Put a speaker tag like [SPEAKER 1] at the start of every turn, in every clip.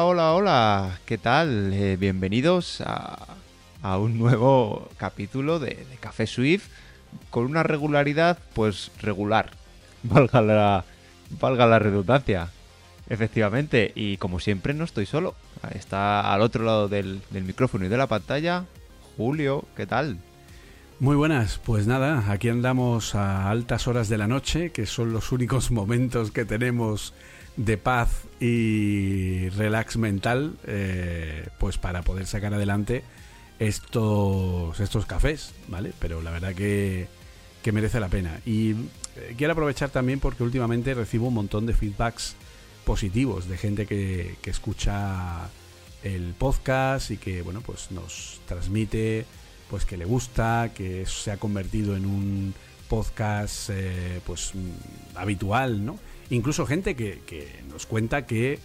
[SPEAKER 1] Hola, hola, ¿qué tal? Eh, bienvenidos a, un nuevo capítulo de, de Café Swift con una regularidad pues regular, valga la, valga la redundancia, efectivamente, y como siempre no estoy solo, está al otro lado del, del micrófono y de la pantalla Julio, ¿qué tal?
[SPEAKER 2] Muy buenas, pues nada, aquí andamos a altas horas de la noche, que son los únicos momentos que tenemos de paz y relax mental, eh, pues para poder sacar adelante estos, estos cafés, ¿vale? Pero la verdad que, que merece la pena. Y eh, quiero aprovechar también porque últimamente recibo un montón de feedbacks positivos de gente que, que escucha el podcast y que, bueno, pues nos transmite pues que le gusta, que se ha convertido en un podcast eh, pues mm, habitual, ¿no? Incluso gente que, que nos cuenta que,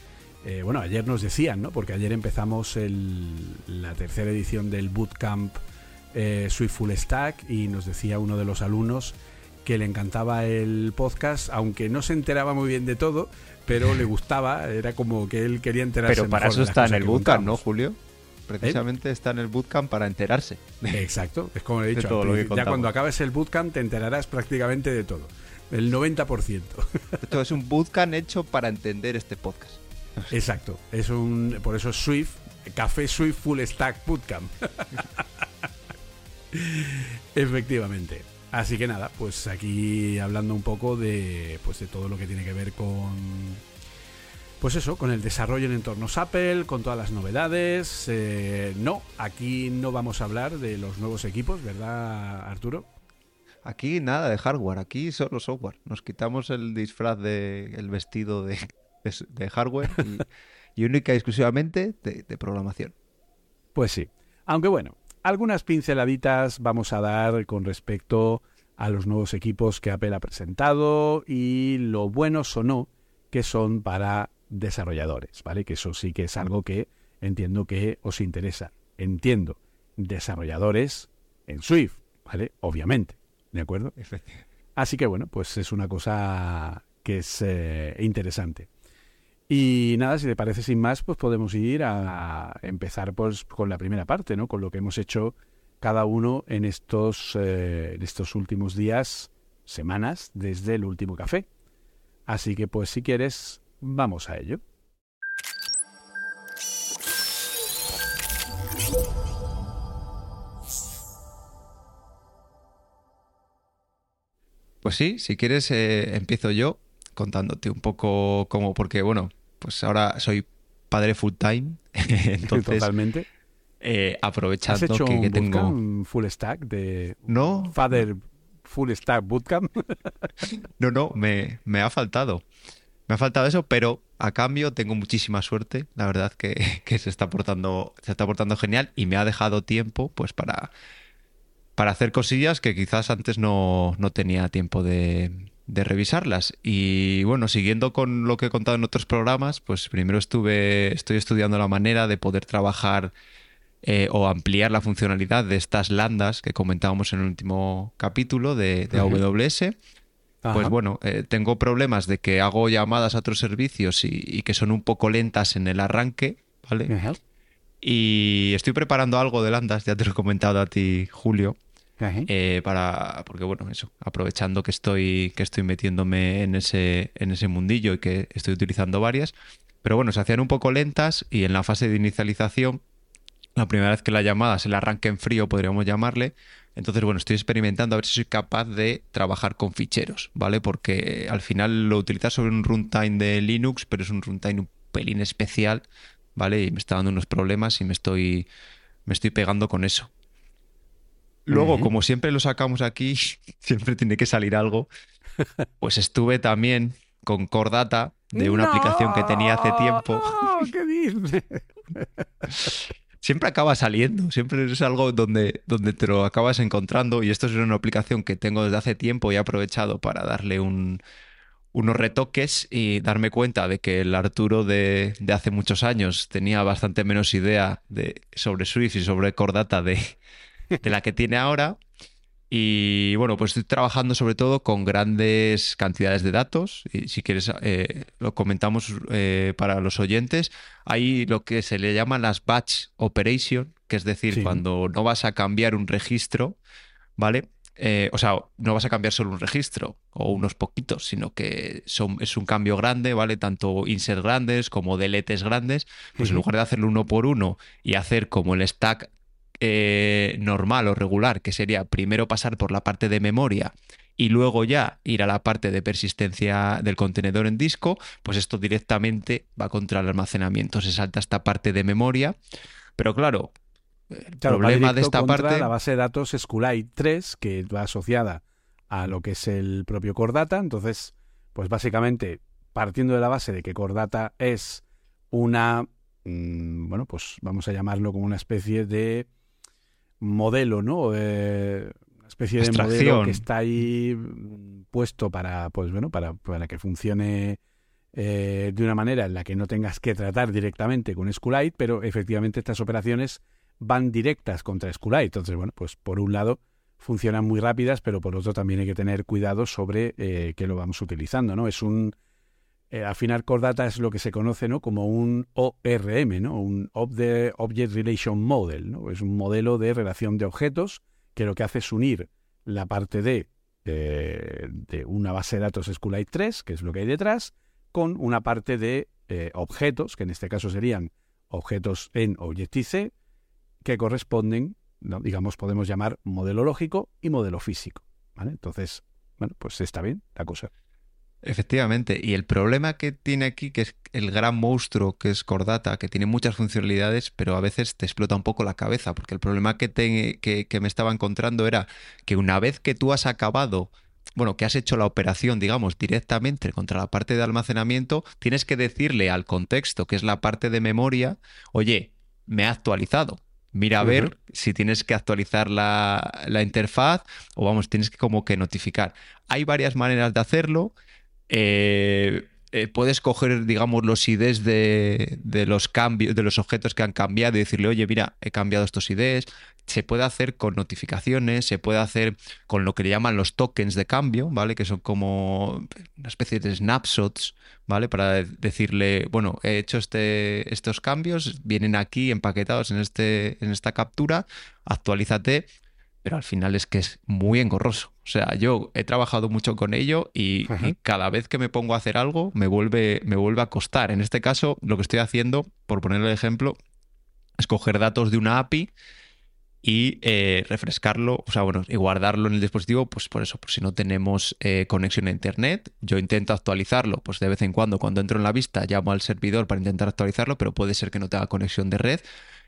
[SPEAKER 2] eh, bueno, ayer nos decían, ¿no? Porque ayer empezamos el- la tercera edición del Bootcamp eh, Swift Full Stack y nos decía uno de los alumnos que le encantaba el podcast, aunque no se enteraba muy bien de todo, pero le gustaba, era como que él quería enterarse
[SPEAKER 1] Pero para
[SPEAKER 2] mejor
[SPEAKER 1] eso está en el bootcamp, ¿no. Julio? Precisamente está en el bootcamp para enterarse.
[SPEAKER 2] Exacto, es como he dicho.
[SPEAKER 1] todo
[SPEAKER 2] al
[SPEAKER 1] lo que
[SPEAKER 2] principio. ya
[SPEAKER 1] contamos.
[SPEAKER 2] cuando acabes el bootcamp te enterarás prácticamente de todo. El 90%.
[SPEAKER 1] Esto es un bootcamp hecho para entender este podcast.
[SPEAKER 2] Exacto. Es un, por eso es Swift, Café Swift Full Stack Bootcamp. Efectivamente. Así que nada, pues aquí hablando un poco de, pues de todo lo que tiene que ver con, pues eso, con el desarrollo en entornos Apple, con todas las novedades. Eh, no, aquí no vamos a hablar de los nuevos equipos, ¿verdad, Arturo?
[SPEAKER 1] Aquí nada de hardware, aquí solo software. Nos quitamos el disfraz de el vestido de, hardware y, única y exclusivamente de programación.
[SPEAKER 2] Pues sí. Aunque bueno, algunas pinceladitas vamos a dar con respecto a los nuevos equipos que Apple ha presentado y lo buenos o no que son para desarrolladores, ¿vale? Que eso sí que es algo que entiendo que os interesa. Entiendo, desarrolladores en Swift, ¿vale? Obviamente, ¿de acuerdo? Así que bueno, pues es una cosa que es eh, interesante. Y nada, si te parece sin más, pues podemos ir a empezar pues con la primera parte, ¿no? Con lo que hemos hecho cada uno en estos, eh, en estos últimos días, semanas, desde el último café. Así que pues si quieres, vamos a ello.
[SPEAKER 1] Pues sí, si quieres eh, empiezo yo contándote un poco cómo, porque bueno, pues ahora soy padre full time, entonces
[SPEAKER 2] Totalmente.
[SPEAKER 1] eh,
[SPEAKER 2] ¿Has
[SPEAKER 1] aprovechando
[SPEAKER 2] hecho
[SPEAKER 1] que,
[SPEAKER 2] un
[SPEAKER 1] que tengo...
[SPEAKER 2] bootcamp full stack de
[SPEAKER 1] No,
[SPEAKER 2] Father Full Stack Bootcamp?
[SPEAKER 1] No, no, me, me ha faltado. Me ha faltado eso, pero a cambio tengo muchísima suerte. La verdad que, que se está portando, se está portando genial y me ha dejado tiempo, pues, para, para hacer cosillas que quizás antes no, no tenía tiempo de, de revisarlas. Y bueno, siguiendo con lo que he contado en otros programas, pues primero estuve, estoy estudiando la manera de poder trabajar eh, o ampliar la funcionalidad de estas landas que comentábamos en el último capítulo de. AWS. Pues bueno, eh, tengo problemas de que hago llamadas a otros servicios y, y que son un poco lentas en el arranque, ¿vale?
[SPEAKER 2] Ajá.
[SPEAKER 1] Y estoy preparando algo de landas, ya te lo he comentado a ti, Julio, eh, para, porque bueno, eso, aprovechando que estoy, que estoy metiéndome en ese, en ese mundillo y que estoy utilizando varias, pero bueno, se hacían un poco lentas y en la fase de inicialización, la primera vez que la llamada se la arranque en frío, podríamos llamarle, entonces, bueno, estoy experimentando a ver si soy capaz de trabajar con ficheros, ¿vale? Porque al final lo utilizas sobre un runtime de Linux, pero es un runtime un pelín especial, ¿vale? Y me está dando unos problemas y me estoy, me estoy pegando con eso. Luego, como siempre lo sacamos aquí, siempre tiene que salir algo. Pues estuve también con Core Data de una aplicación que tenía hace tiempo.
[SPEAKER 2] ¿Qué dices?
[SPEAKER 1] siempre acaba saliendo, siempre es algo donde, donde te lo acabas encontrando y esto es una aplicación que tengo desde hace tiempo y he aprovechado para darle un, unos retoques y darme cuenta de que el Arturo de, de, hace muchos años tenía bastante menos idea de, sobre Swift y sobre Core Data de, de la que tiene ahora. Y bueno, pues estoy trabajando sobre todo con grandes cantidades de datos. Y si quieres, eh, lo comentamos eh, para los oyentes. Hay lo que se le llama las batch operation, que es decir, cuando no vas a cambiar un registro, ¿vale? Eh, o sea, no vas a cambiar solo un registro o unos poquitos, sino que son, es un cambio grande, ¿vale? Tanto insert grandes como deletes grandes. Pues en lugar de hacerlo uno por uno y hacer como el stack eh, normal o regular, que sería primero pasar por la parte de memoria y luego ya ir a la parte de persistencia del contenedor en disco, pues esto directamente va contra el almacenamiento, se salta esta parte de memoria. Pero claro, el problema de esta parte...
[SPEAKER 2] La base de datos SQLite 3, que va asociada a lo que es el propio Core Data, entonces, pues básicamente, partiendo de la base de que Core Data es una, mm, bueno, pues vamos a llamarlo como una especie de modelo, ¿no? Eh, una especie de modelo que está ahí mm, puesto para, pues bueno, para, para que funcione eh, de una manera en la que no tengas que tratar directamente con SQLite, pero efectivamente estas operaciones van directas contra SQLite. Entonces, bueno, pues por un lado funcionan muy rápidas, pero por otro también hay que tener cuidado sobre eh, qué lo vamos utilizando, ¿no? Es un eh, al final Core Data es lo que se conoce ¿no? como un ORM, ¿no? un Object Relation Model. ¿no? Es un modelo de relación de objetos que lo que hace es unir la parte de, de una base de datos SQLite 3, que es lo que hay detrás, con una parte de eh, objetos, que en este caso serían objetos en Objective-C, que corresponden, digamos, podemos llamar modelo lógico y modelo físico. ¿vale? Entonces, bueno, pues está bien la cosa.
[SPEAKER 1] Efectivamente, y el problema que tiene aquí, que es el gran monstruo que es Cordata, que tiene muchas funcionalidades, pero a veces te explota un poco la cabeza, porque el problema que, que, me estaba encontrando era que una vez que tú has acabado bueno, que has hecho la operación, digamos, directamente contra la parte de almacenamiento, tienes que decirle al contexto, que es la parte de memoria, oye, me ha actualizado. Mira a ver si tienes que actualizar la, la, interfaz o vamos, tienes que como que notificar. Hay varias maneras de hacerlo. Eh, eh, puedes coger, digamos, los IDs de, los cambios, de los objetos que han cambiado y decirle, oye, mira, he cambiado estos IDs. Se puede hacer con notificaciones, se puede hacer con lo que le llaman los tokens de cambio, ¿vale? Que son como una especie de snapshots, ¿vale? Para decirle, bueno, he hecho este, estos cambios, vienen aquí empaquetados en, este, en esta captura, actualízate pero al final es que es muy engorroso. O sea, yo he trabajado mucho con ello y, cada vez que me pongo a hacer algo me vuelve, me vuelve a costar. En este caso, lo que estoy haciendo, por ponerle el ejemplo, es coger datos de una API y eh, refrescarlo, o sea, bueno, y guardarlo en el dispositivo, pues por eso, por si no tenemos eh, conexión a internet, yo intento actualizarlo, pues de vez en cuando, cuando entro en la vista, llamo al servidor para intentar actualizarlo, pero puede ser que no tenga conexión de red.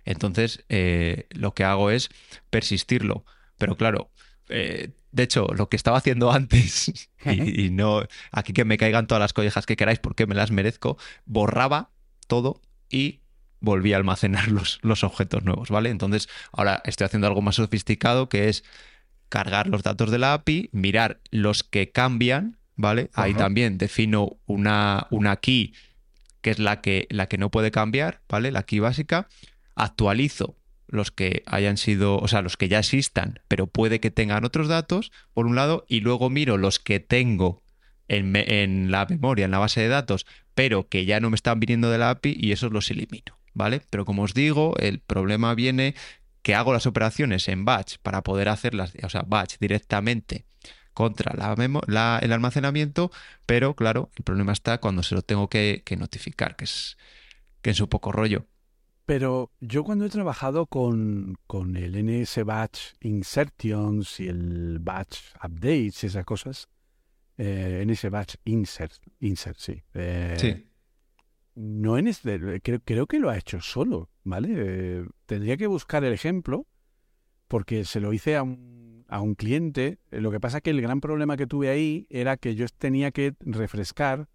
[SPEAKER 1] Entonces, eh, lo que hago es persistirlo pero claro, eh, de hecho, lo que estaba haciendo antes, y, no aquí que me caigan todas las collejas que queráis porque me las merezco, borraba todo y volvía a almacenar los, los objetos nuevos, ¿vale? Entonces, ahora estoy haciendo algo más sofisticado que es cargar los datos de la API, mirar los que cambian, ¿vale? Ahí también defino una, una key que es la que, la que no puede cambiar, ¿vale? La key básica. Actualizo los que hayan sido, o sea, los que ya existan, pero puede que tengan otros datos, por un lado, y luego miro los que tengo en, en, la memoria, en la base de datos, pero que ya no me están viniendo de la API y esos los elimino, ¿vale? Pero como os digo, el problema viene que hago las operaciones en batch para poder hacerlas, o sea, batch directamente contra la el almacenamiento, pero claro, el problema está cuando se lo tengo que, notificar, que es, que es un poco rollo.
[SPEAKER 2] Pero yo cuando he trabajado con, con el NS Batch Insertions y el Batch Updates y esas cosas, eh, NS Batch Insert, insert sí. Eh,
[SPEAKER 1] sí.
[SPEAKER 2] No en este, creo, creo, que lo ha hecho solo, ¿vale? Eh, tendría que buscar el ejemplo porque se lo hice a un, a un cliente. Lo que pasa es que el gran problema que tuve ahí era que yo tenía que refrescar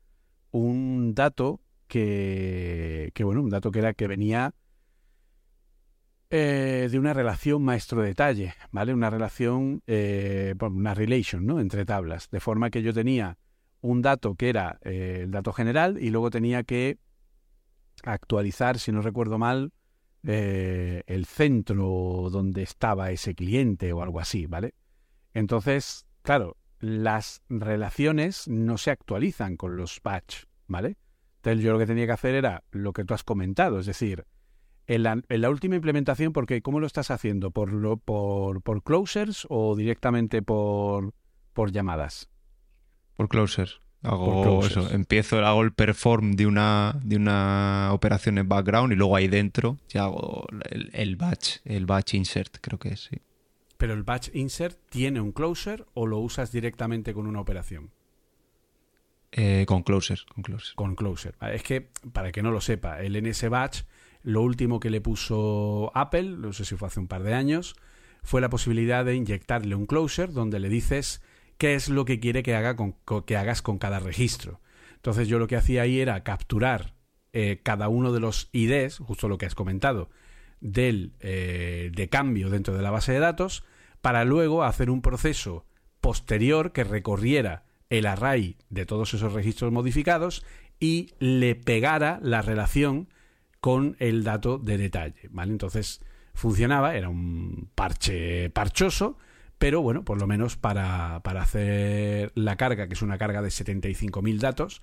[SPEAKER 2] un dato que, que bueno, un dato que era que venía eh, de una relación maestro-detalle, ¿vale? Una relación, eh, una relation, ¿no? Entre tablas. De forma que yo tenía un dato que era eh, el dato general y luego tenía que actualizar, si no recuerdo mal, el centro donde estaba ese cliente o algo así, ¿vale? Entonces, claro, las relaciones no se actualizan con los batch, ¿vale? Entonces yo lo que tenía que hacer era lo que tú has comentado, es decir, en la, última implementación, porque ¿cómo lo estás haciendo? ¿Por, lo, por, por closers o directamente por, por llamadas?
[SPEAKER 1] Por closers. Hago eso, empiezo, hago el perform de una, de una operación en background y luego ahí dentro ya hago el, batch, el batch insert, creo que es, sí.
[SPEAKER 2] Pero el batch insert tiene un closer o lo usas directamente con una operación?
[SPEAKER 1] Eh, con closer, con
[SPEAKER 2] closer. Con closer. Es que, para que no lo sepa, el NS batch lo último que le puso Apple, no sé si fue hace un par de años, fue la posibilidad de inyectarle un closer donde le dices qué es lo que quiere que, haga con, que hagas con cada registro. Entonces yo lo que hacía ahí era capturar eh, cada uno de los IDs, justo lo que has comentado, del, eh, de cambio dentro de la base de datos, para luego hacer un proceso posterior que recorriera el array de todos esos registros modificados y le pegara la relación con el dato de detalle, ¿vale? Entonces funcionaba, era un parche parchoso, pero bueno, por lo menos para, para hacer la carga, que es una carga de 75.000 datos,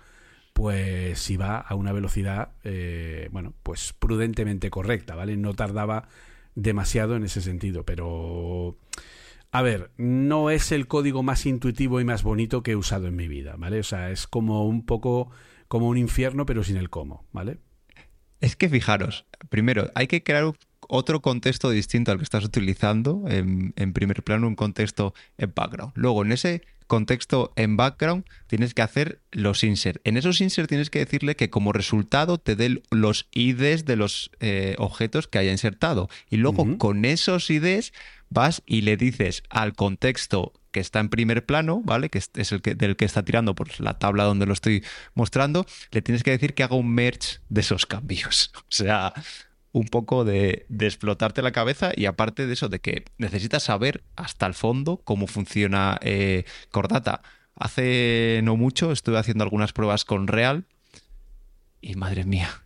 [SPEAKER 2] pues iba a una velocidad, eh, bueno, pues prudentemente correcta, ¿vale? No tardaba demasiado en ese sentido, pero... A ver, no es el código más intuitivo y más bonito que he usado en mi vida, ¿vale? O sea, es como un poco como un infierno, pero sin el cómo, ¿vale?
[SPEAKER 1] Es que fijaros, primero, hay que crear otro contexto distinto al que estás utilizando en, primer plano, un contexto en background. Luego, en ese contexto en background, tienes que hacer los insert. En esos insert tienes que decirle que como resultado te dé los IDs de los eh, objetos que haya insertado. Y luego con esos IDs vas y le dices al contexto que está en primer plano, ¿vale? Que es el que, del que está tirando por la tabla donde lo estoy mostrando, le tienes que decir que haga un merge de esos cambios. O sea, un poco de, explotarte la cabeza y aparte de eso, de que necesitas saber hasta el fondo cómo funciona eh, Cordata. Hace no mucho estuve haciendo algunas pruebas con Real y madre mía,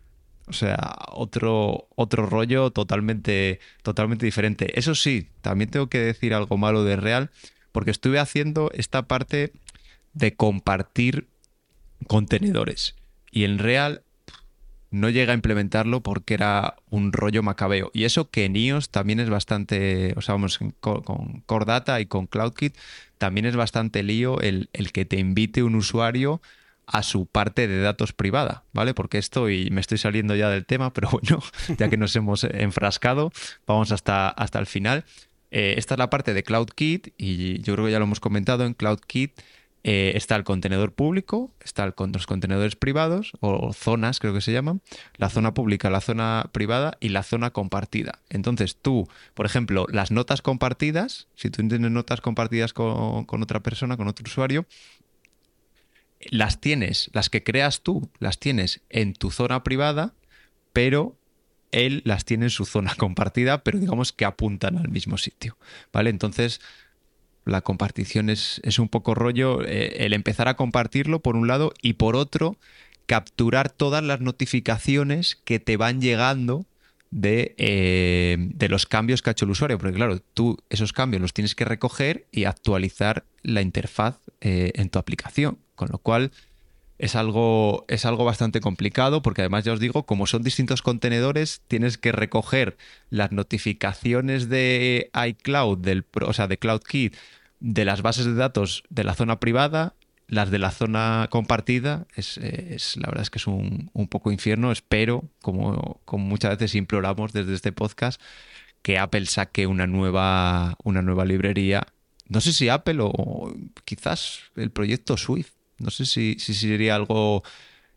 [SPEAKER 1] o sea, otro, otro rollo totalmente, totalmente diferente. Eso sí, también tengo que decir algo malo de Real, porque estuve haciendo esta parte de compartir contenedores. Y en Real no llega a implementarlo porque era un rollo macabeo. Y eso que en también es bastante, o sea, vamos, con Core Data y con CloudKit también es bastante lío el, el que te invite un usuario a su parte de datos privada, ¿vale? Porque esto, y me estoy saliendo ya del tema, pero bueno, ya que nos hemos enfrascado, vamos hasta, hasta el final. Eh, esta es la parte de CloudKit y yo creo que ya lo hemos comentado en CloudKit. Eh, está el contenedor público, está los contenedores privados o zonas, creo que se llaman, la zona pública, la zona privada y la zona compartida. Entonces tú, por ejemplo, las notas compartidas, si tú tienes notas compartidas con, con otra persona, con otro usuario, las tienes, las que creas tú, las tienes en tu zona privada, pero él las tiene en su zona compartida, pero digamos que apuntan al mismo sitio. ¿Vale? Entonces, la compartición es, un poco rollo eh, el empezar a compartirlo por un lado y por otro, capturar todas las notificaciones que te van llegando de, eh, de, los cambios que ha hecho el usuario. Porque claro, tú esos cambios los tienes que recoger y actualizar la interfaz eh, en tu aplicación. Con lo cual es algo, es algo bastante complicado porque además ya os digo, como son distintos contenedores, tienes que recoger las notificaciones de iCloud, del, o sea, de CloudKit, de las bases de datos de la zona privada, las de la zona compartida, es, la verdad es que es un, un poco infierno. Espero, como, como muchas veces imploramos desde este podcast, que Apple saque una nueva, una nueva librería. No sé si Apple o quizás el proyecto Swift. No sé si, si sería algo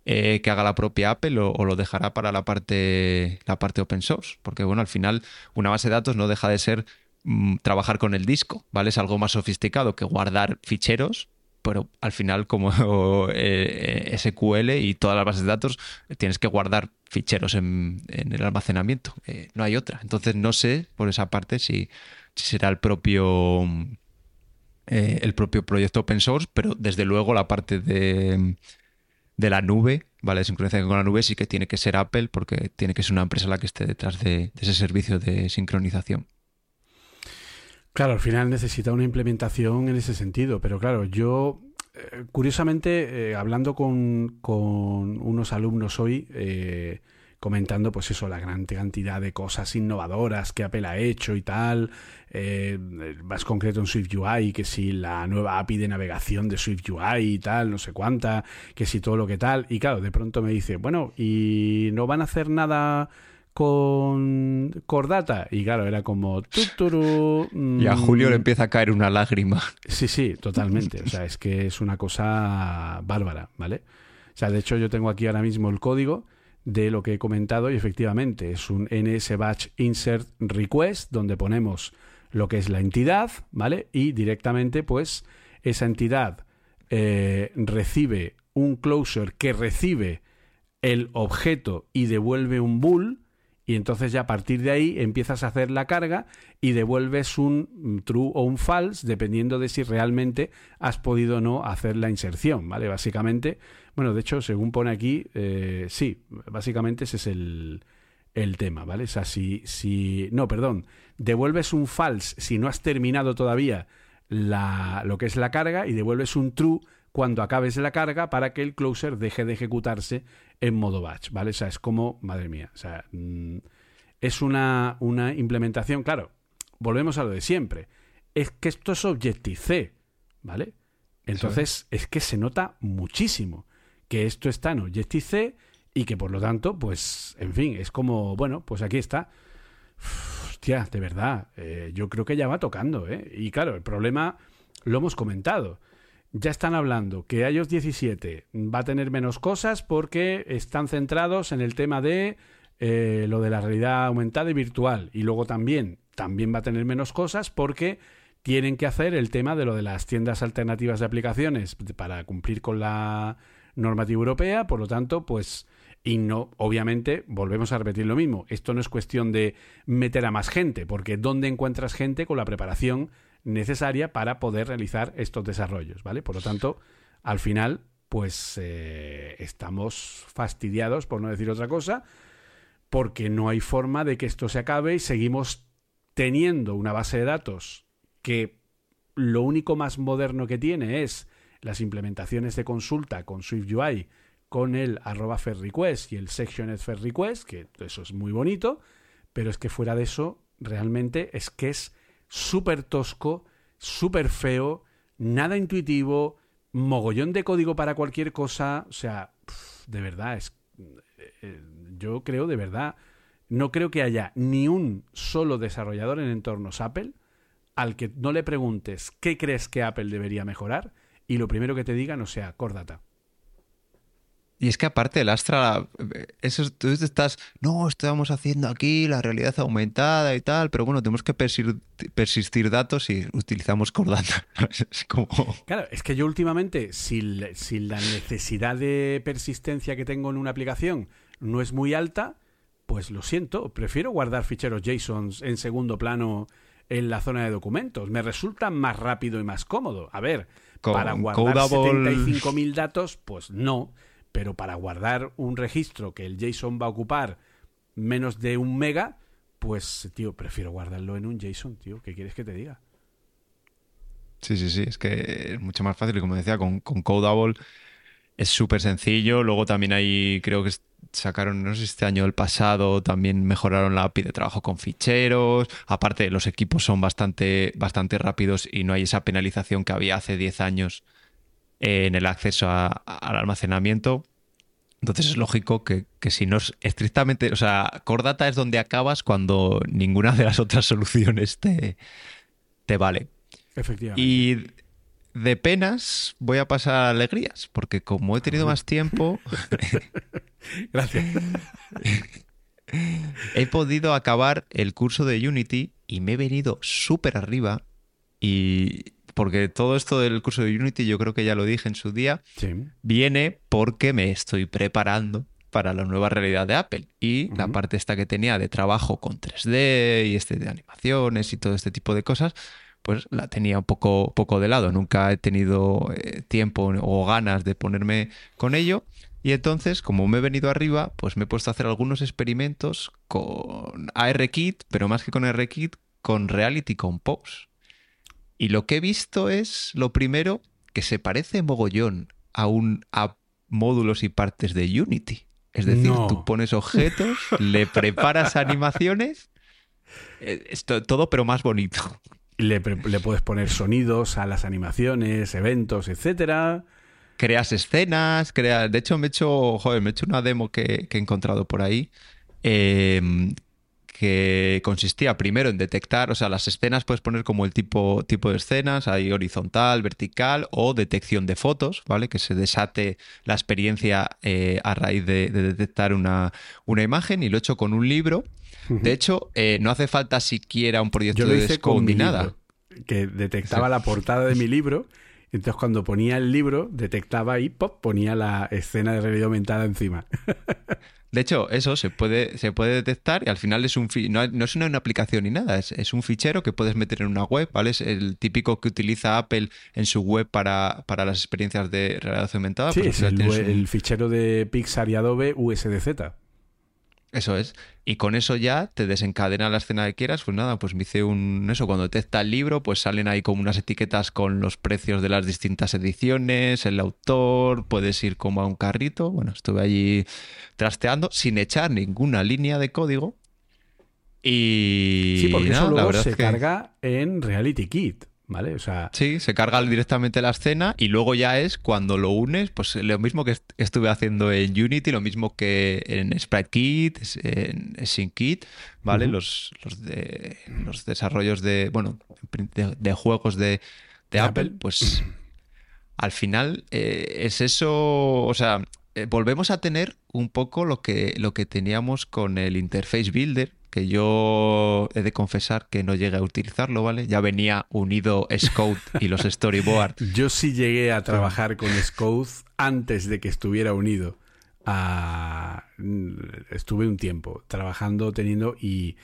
[SPEAKER 1] eh, que haga la propia Apple o, lo dejará para la parte, la parte open source. Porque bueno, al final una base de datos no deja de ser mm, trabajar con el disco, ¿vale? Es algo más sofisticado que guardar ficheros, pero al final como eh, SQL y todas las bases de datos tienes que guardar ficheros en, el almacenamiento. Eh, no hay otra. Entonces no sé por esa parte si, será el propio eh, el propio proyecto open source, pero desde luego la parte de, de la nube, ¿vale? De sincronización con la nube sí que tiene que ser Apple porque tiene que ser una empresa la que esté detrás de ese servicio de sincronización.
[SPEAKER 2] Claro, al final necesita una implementación en ese sentido, pero claro, yo eh, curiosamente, eh, hablando con, unos alumnos hoy, eh, comentando pues eso, la gran cantidad de cosas innovadoras que Apple ha hecho y tal, más concreto en Swift UI, que si la nueva API de navegación de Swift UI y tal, no sé cuánta, que si todo lo que tal, y claro, de pronto me dice, bueno, ¿y no van a hacer nada con Cordata. Y claro, era como... Tuturu,
[SPEAKER 1] y a Julio le mm. empieza a caer una lágrima.
[SPEAKER 2] Sí, sí, totalmente. O sea, es que es una cosa bárbara, ¿vale? O sea, de hecho yo tengo aquí ahora mismo el código de lo que he comentado y efectivamente es un NS Batch Insert Request donde ponemos lo que es la entidad, ¿vale? Y directamente pues esa entidad eh, recibe un closure que recibe el objeto y devuelve un bool y entonces ya a partir de ahí empiezas a hacer la carga y devuelves un true o un false dependiendo de si realmente has podido o no hacer la inserción, ¿vale? Básicamente, bueno, de hecho, según pone aquí, eh, sí, básicamente ese es el, el tema, ¿vale? O sea, si, si, no, perdón, devuelves un false si no has terminado todavía la, lo que es la carga y devuelves un true cuando acabes la carga para que el closer deje de ejecutarse en modo batch, ¿vale? O sea, es como, madre mía, o sea, mm, es una, una implementación, claro, volvemos a lo de siempre, es que esto es Objective-C, ¿vale? Entonces, es que se nota muchísimo que esto está en Objective-C y que por lo tanto, pues, en fin, es como, bueno, pues aquí está. hostia, de verdad, eh, yo creo que ya va tocando, ¿eh? Y claro, el problema lo hemos comentado ya están hablando que iOS 17 va a tener menos cosas porque están centrados en el tema de eh, lo de la realidad aumentada y virtual. Y luego también, también va a tener menos cosas porque tienen que hacer el tema de lo de las tiendas alternativas de aplicaciones para cumplir con la normativa europea. Por lo tanto, pues... Y no, obviamente, volvemos a repetir lo mismo. Esto no es cuestión de meter a más gente, porque ¿dónde encuentras gente con la preparación necesaria para poder realizar estos desarrollos, ¿vale? Por lo tanto, al final, pues eh, estamos fastidiados, por no decir otra cosa, porque no hay forma de que esto se acabe y seguimos teniendo una base de datos que lo único más moderno que tiene es las implementaciones de consulta con SwiftUI con el arroba request y el sectioned request, que eso es muy bonito, pero es que fuera de eso, realmente es que es súper tosco, súper feo, nada intuitivo, mogollón de código para cualquier cosa. O sea, de verdad, es, eh, yo creo de verdad, no creo que haya ni un solo desarrollador en entornos Apple al que no le preguntes qué crees que Apple debería mejorar y lo primero que te diga no sea Cordata.
[SPEAKER 1] Y es que aparte el Astra, eso, tú estás, no, estamos haciendo aquí la realidad aumentada y tal, pero bueno, tenemos que persistir, datos y utilizamos Cordata.
[SPEAKER 2] es como... Claro, es que yo últimamente, si, la necesidad de persistencia que tengo en una aplicación no es muy alta, pues lo siento, prefiero guardar ficheros JSON en segundo plano en la zona de documentos. Me resulta más rápido y más cómodo. A ver, para guardar 75.000 datos, pues no pero para guardar un registro que el JSON va a ocupar menos de un mega, pues, tío, prefiero guardarlo en un JSON, tío. ¿Qué quieres que te diga?
[SPEAKER 1] Sí, sí, sí, es que es mucho más fácil. Y como decía, con, con Codable es súper sencillo. Luego también hay, creo que sacaron, no sé este año el pasado, también mejoraron la API de trabajo con ficheros. Aparte, los equipos son bastante, bastante rápidos y no hay esa penalización que había hace 10 años en el acceso al almacenamiento. Entonces es lógico que, si no es estrictamente, o sea, Cordata es donde acabas cuando ninguna de las otras soluciones te, te vale.
[SPEAKER 2] Efectivamente.
[SPEAKER 1] Y de penas voy a pasar a alegrías, porque como he tenido más tiempo...
[SPEAKER 2] Gracias.
[SPEAKER 1] he podido acabar el curso de Unity y me he venido súper arriba y porque todo esto del curso de Unity, yo creo que ya lo dije en su día, viene porque me estoy preparando para la nueva realidad de Apple y la parte esta que tenía de trabajo con 3D y este de animaciones y todo este tipo de cosas, pues la tenía un poco, poco de lado. Nunca he tenido eh, tiempo o ganas de ponerme con ello. Y entonces, como me he venido arriba, pues me he puesto a hacer algunos experimentos con ARKit, pero más que con ARKit, con Reality Compose. Y lo que he visto es, lo primero, que se parece mogollón a un a módulos y partes de Unity. Es decir, tú pones objetos, le preparas animaciones, eh, todo pero más bonito.
[SPEAKER 2] Le, le, puedes poner sonidos a las animaciones, eventos, etcétera.
[SPEAKER 1] Creas escenas, creas. De hecho, me he hecho. Joder, me he hecho una demo que, he encontrado por ahí. Em, que consistía primero en detectar, o sea, las escenas puedes poner como el tipo, tipo de escenas, hay horizontal, vertical o detección de fotos, ¿vale? Que se desate la experiencia eh, a raíz de, detectar una, una, imagen y lo he hecho con un libro de hecho, eh, no hace falta siquiera un proyecto de Xcode ni nada.
[SPEAKER 2] que detectaba la portada de mi libro. Entonces, cuando ponía el libro, detectaba y pop, ponía la escena de realidad aumentada encima.
[SPEAKER 1] De hecho, eso se puede, se puede detectar y al final es un no, no es una, aplicación ni nada, es, un fichero que puedes meter en una web, ¿vale? Es el típico que utiliza Apple en su web para, para las experiencias de realidad aumentada.
[SPEAKER 2] Sí, es el, fichero de Pixar y Adobe USDZ.
[SPEAKER 1] Eso es. Y con eso ya te desencadena la escena que quieras. Pues nada, pues me hice un. Eso, cuando detecta el libro, pues salen ahí como unas etiquetas con los precios de las distintas ediciones, el autor, puedes ir como a un carrito. Bueno, estuve allí trasteando sin echar ninguna línea de código. Y.
[SPEAKER 2] Sí, porque eso luego se carga en Reality Kit. ¿Vale? O sea...
[SPEAKER 1] Sí, se carga directamente la escena y luego ya es cuando lo unes, pues lo mismo que estuve haciendo en Unity, lo mismo que en SpriteKit, en SyncKit, ¿vale? los, los, de, los desarrollos de, bueno, de, juegos de, Apple, pues al final eh, es eso, o sea, eh, volvemos a tener un poco lo que, lo que teníamos con el Interface Builder, que yo he de confesar que no llegué a utilizarlo, ¿vale? Ya venía unido Scout y los storyboards.
[SPEAKER 2] Yo sí llegué a trabajar con Scout antes de que estuviera unido. A... Estuve un tiempo trabajando, teniendo y...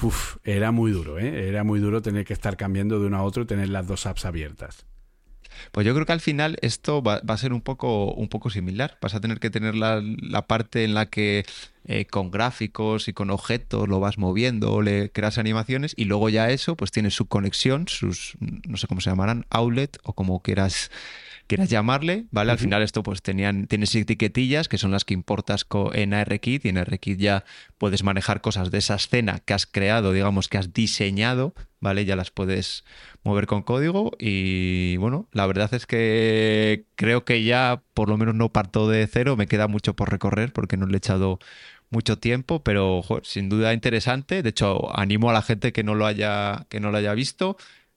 [SPEAKER 2] Uf, era muy duro, ¿eh? Era muy duro tener que estar cambiando de uno a otro y tener las dos apps abiertas.
[SPEAKER 1] Pues yo creo que al final esto va, a ser un poco, un poco similar. Vas a tener que tener la, parte en la que eh, con gráficos y con objetos lo vas moviendo le creas animaciones y luego ya eso pues tiene su conexión, sus, no sé cómo se llamarán, outlet o como quieras quieras llamarle, ¿vale? Al final esto pues tenían, tienes etiquetillas que son las que importas en ARKit y en ARKit ya puedes manejar cosas de esa escena que has creado, digamos que has diseñado, ¿vale? Ya las puedes mover con código y bueno, la verdad es que creo que ya por lo menos no parto de cero, me queda mucho por recorrer porque no le he echado mucho tiempo, pero sin duda interesante. De hecho, animo a la gente que no lo haya, que no lo haya visto.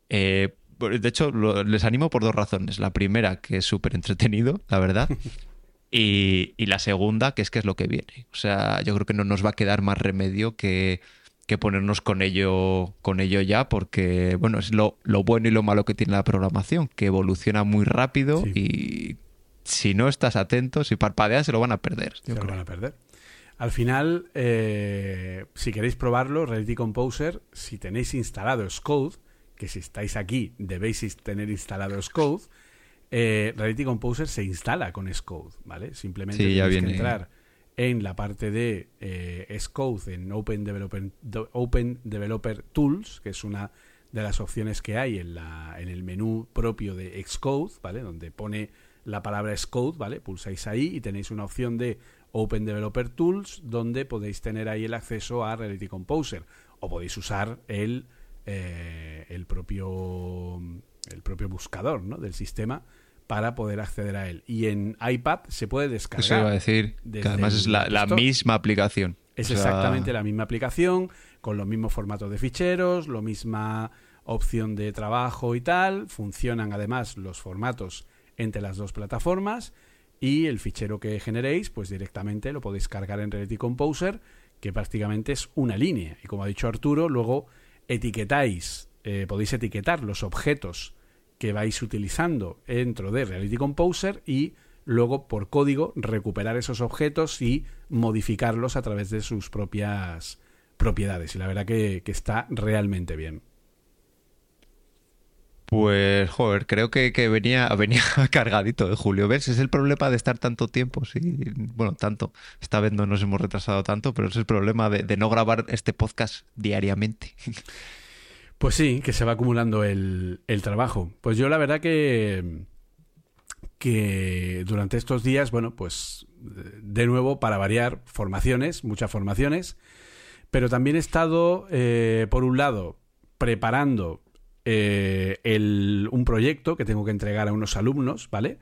[SPEAKER 1] Eh, de hecho, les animo por dos razones. La primera, que es súper entretenido, la verdad. Y, la segunda, que es que es lo que viene. O sea, yo creo que no nos va a quedar más remedio que, ponernos con ello, con ello ya, porque, bueno, es lo, bueno y lo malo que tiene la programación, que evoluciona muy rápido y si no estás atento, si parpadeas, se lo van a perder.
[SPEAKER 2] Se lo van a perder. Al final, eh, si queréis probarlo, Reality Composer, si tenéis instalado Scode, que si estáis aquí debéis tener instalado Scode, eh, Reality Composer se instala con Scode, ¿vale? Simplemente tenéis que entrar en la parte de eh, Scode en Open Developer, Tools, que es una de las opciones que hay en, la, en el menú propio de Xcode, ¿vale? Donde pone la palabra es code, ¿vale? Pulsáis ahí y tenéis una opción de Open Developer Tools donde podéis tener ahí el acceso a Reality Composer o podéis usar el, eh, el, propio, el propio buscador ¿no? del sistema para poder acceder a él. Y en iPad se puede descargar.
[SPEAKER 1] Eso iba a decir, que además es la, la misma aplicación.
[SPEAKER 2] Es exactamente la misma aplicación, con los mismos formatos de ficheros, la misma opción de trabajo y tal. Funcionan además los formatos entre las dos plataformas y el fichero que generéis, pues directamente lo podéis cargar en Reality Composer, que prácticamente es una línea. Y como ha dicho Arturo, luego etiquetáis, eh, podéis etiquetar los objetos que vais utilizando dentro de Reality Composer y luego por código recuperar esos objetos y modificarlos a través de sus propias propiedades. Y la verdad que, que está realmente bien.
[SPEAKER 1] Pues, joder, creo que, venía, venía cargadito de Julio. ¿Ves? Es el problema de estar tanto tiempo, sí. Bueno, tanto. Esta vez no nos hemos retrasado tanto, pero es el problema de, no grabar este podcast diariamente.
[SPEAKER 2] Pues sí, que se va acumulando el, el, trabajo. Pues yo la verdad que, que durante estos días, bueno, pues de nuevo, para variar, formaciones, muchas formaciones, pero también he estado, eh, por un lado, preparando eh, el, un proyecto que tengo que entregar a unos alumnos, ¿vale?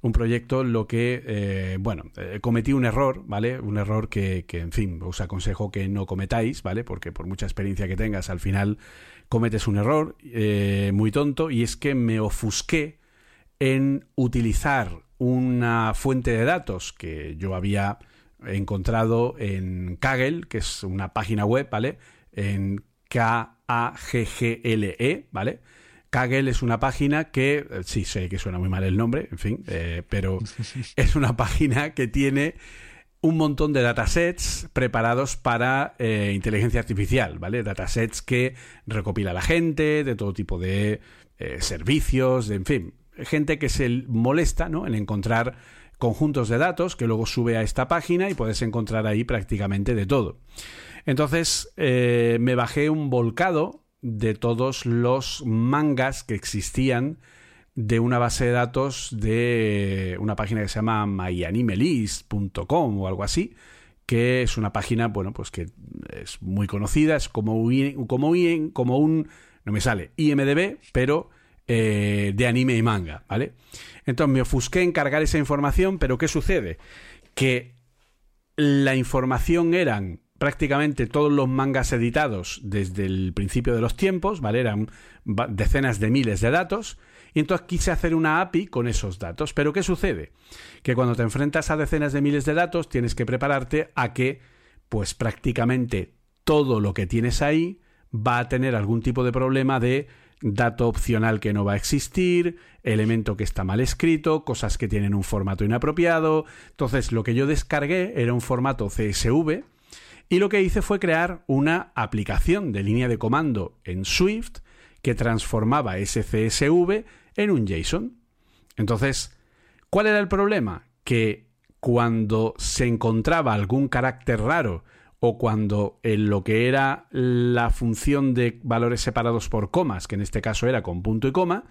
[SPEAKER 2] Un proyecto lo que, eh, bueno, cometí un error, ¿vale? Un error que, que, en fin, os aconsejo que no cometáis, ¿vale? Porque por mucha experiencia que tengas, al final cometes un error muy tonto y es que me ofusqué en utilizar una fuente de datos que yo había encontrado en Kaggle, que es una página web, ¿vale? En K-A-G-G-L-E, ¿vale? Kaggle es una página que, eh, sí, sé que suena muy mal el nombre, en fin, eh, pero es una página que tiene un montón de datasets preparados para eh, inteligencia artificial, ¿vale? Datasets que recopila la gente, de todo tipo de servicios, de, en fin, gente que se molesta ¿no? en encontrar conjuntos de datos que luego sube a esta página y puedes encontrar ahí prácticamente de todo. Entonces eh, me bajé un volcado de todos los mangas que existían de una base de datos de una página que se llama myanimelist.com o algo así, que es una página, bueno, pues que es muy conocida, es como un, como un, como un no me sale, IMDB, pero eh, de anime y manga, ¿vale? Entonces me ofusqué en cargar esa información, pero ¿qué sucede? Que la información eran prácticamente todos los mangas editados desde el principio de los tiempos, ¿vale? Eran decenas de miles de datos. Y entonces quise hacer una API con esos datos. Pero ¿qué sucede? Que cuando te enfrentas a decenas de miles de datos, tienes que prepararte a que, pues prácticamente todo lo que tienes ahí va a tener algún tipo de problema de dato opcional que no va a existir, elemento que está mal escrito, cosas que tienen un formato inapropiado. Entonces, lo que yo descargué era un formato CSV y lo que hice fue crear una aplicación de línea de comando en Swift que transformaba ese CSV en un JSON. Entonces, ¿cuál era el problema? Que cuando se encontraba algún carácter raro o cuando en lo que era la función de valores separados por comas, que en este caso era con punto y coma,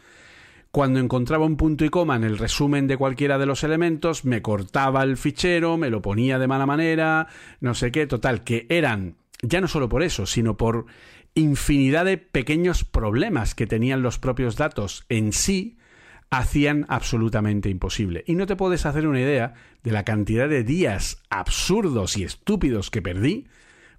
[SPEAKER 2] cuando encontraba un punto y coma en el resumen de cualquiera de los elementos, me cortaba el fichero, me lo ponía de mala manera, no sé qué, total, que eran, ya no solo por eso, sino por infinidad de pequeños problemas que tenían los propios datos en sí, hacían absolutamente imposible. Y no te puedes hacer una idea de la cantidad de días absurdos y estúpidos que perdí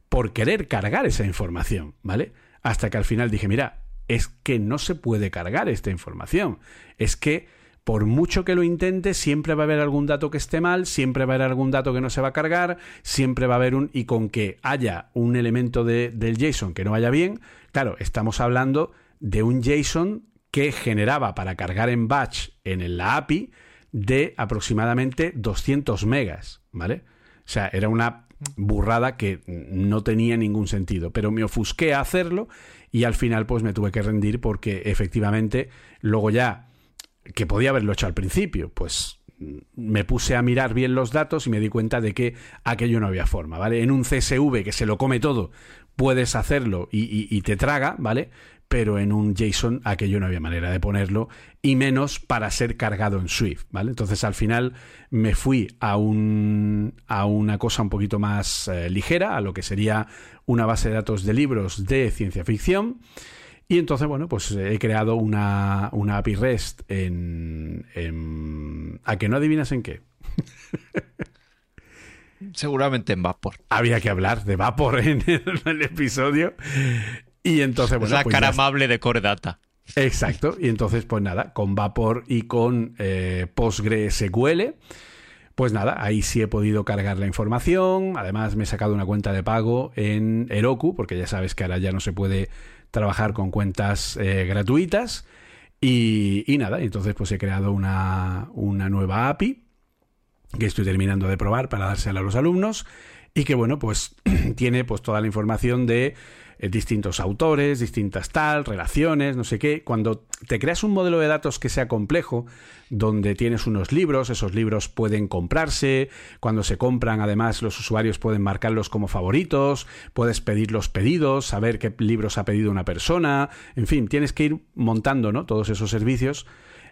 [SPEAKER 2] por querer cargar esa información, ¿vale? Hasta que al final dije, mira, es que no se puede cargar esta información. Es que por mucho que lo intente, siempre va a haber algún dato que esté mal, siempre va a haber algún dato que no se va a cargar, siempre va a haber un... y con que haya un elemento de, del JSON que no vaya bien, claro, estamos hablando de un JSON que generaba para cargar en batch en la API de aproximadamente 200 megas, ¿vale? O sea, era una burrada que no tenía ningún sentido, pero me ofusqué a hacerlo y al final pues me tuve que rendir porque efectivamente luego ya que podía haberlo hecho al principio, pues me puse a mirar bien los datos y me di cuenta de que aquello no había forma, ¿vale? En un CSV que se lo come todo, puedes hacerlo y, te traga, ¿vale? Pero en un JSON aquello no había manera de ponerlo y menos para ser cargado en Swift, ¿vale? Entonces al final me fui a, un, a una cosa un poquito más eh, ligera, a lo que sería una base de datos de libros de ciencia ficción. Y entonces, bueno, pues he creado una, una API REST en, en... ¿A que no adivinas en qué?
[SPEAKER 1] Seguramente en Vapor.
[SPEAKER 2] Había que hablar de Vapor en el, episodio. Y entonces, bueno.
[SPEAKER 1] Es la pues cara amable de Core Data.
[SPEAKER 2] Exacto. Y entonces, pues nada, con Vapor y con eh, PostgreSQL. Pues nada, ahí sí he podido cargar la información. Además, me he sacado una cuenta de pago en Heroku, porque ya sabes que ahora ya no se puede trabajar con cuentas eh, gratuitas. Y, y, nada, entonces pues he creado una, una nueva API que estoy terminando de probar para dársela a los alumnos y que bueno, pues tiene pues toda la información de eh, distintos autores, distintas tal, relaciones, no sé qué. Cuando te creas un modelo de datos que sea complejo, donde tienes unos libros, esos libros pueden comprarse, cuando se compran además los usuarios pueden marcarlos como favoritos, puedes pedir los pedidos, saber qué libros ha pedido una persona, en fin, tienes que ir montando ¿no? todos esos servicios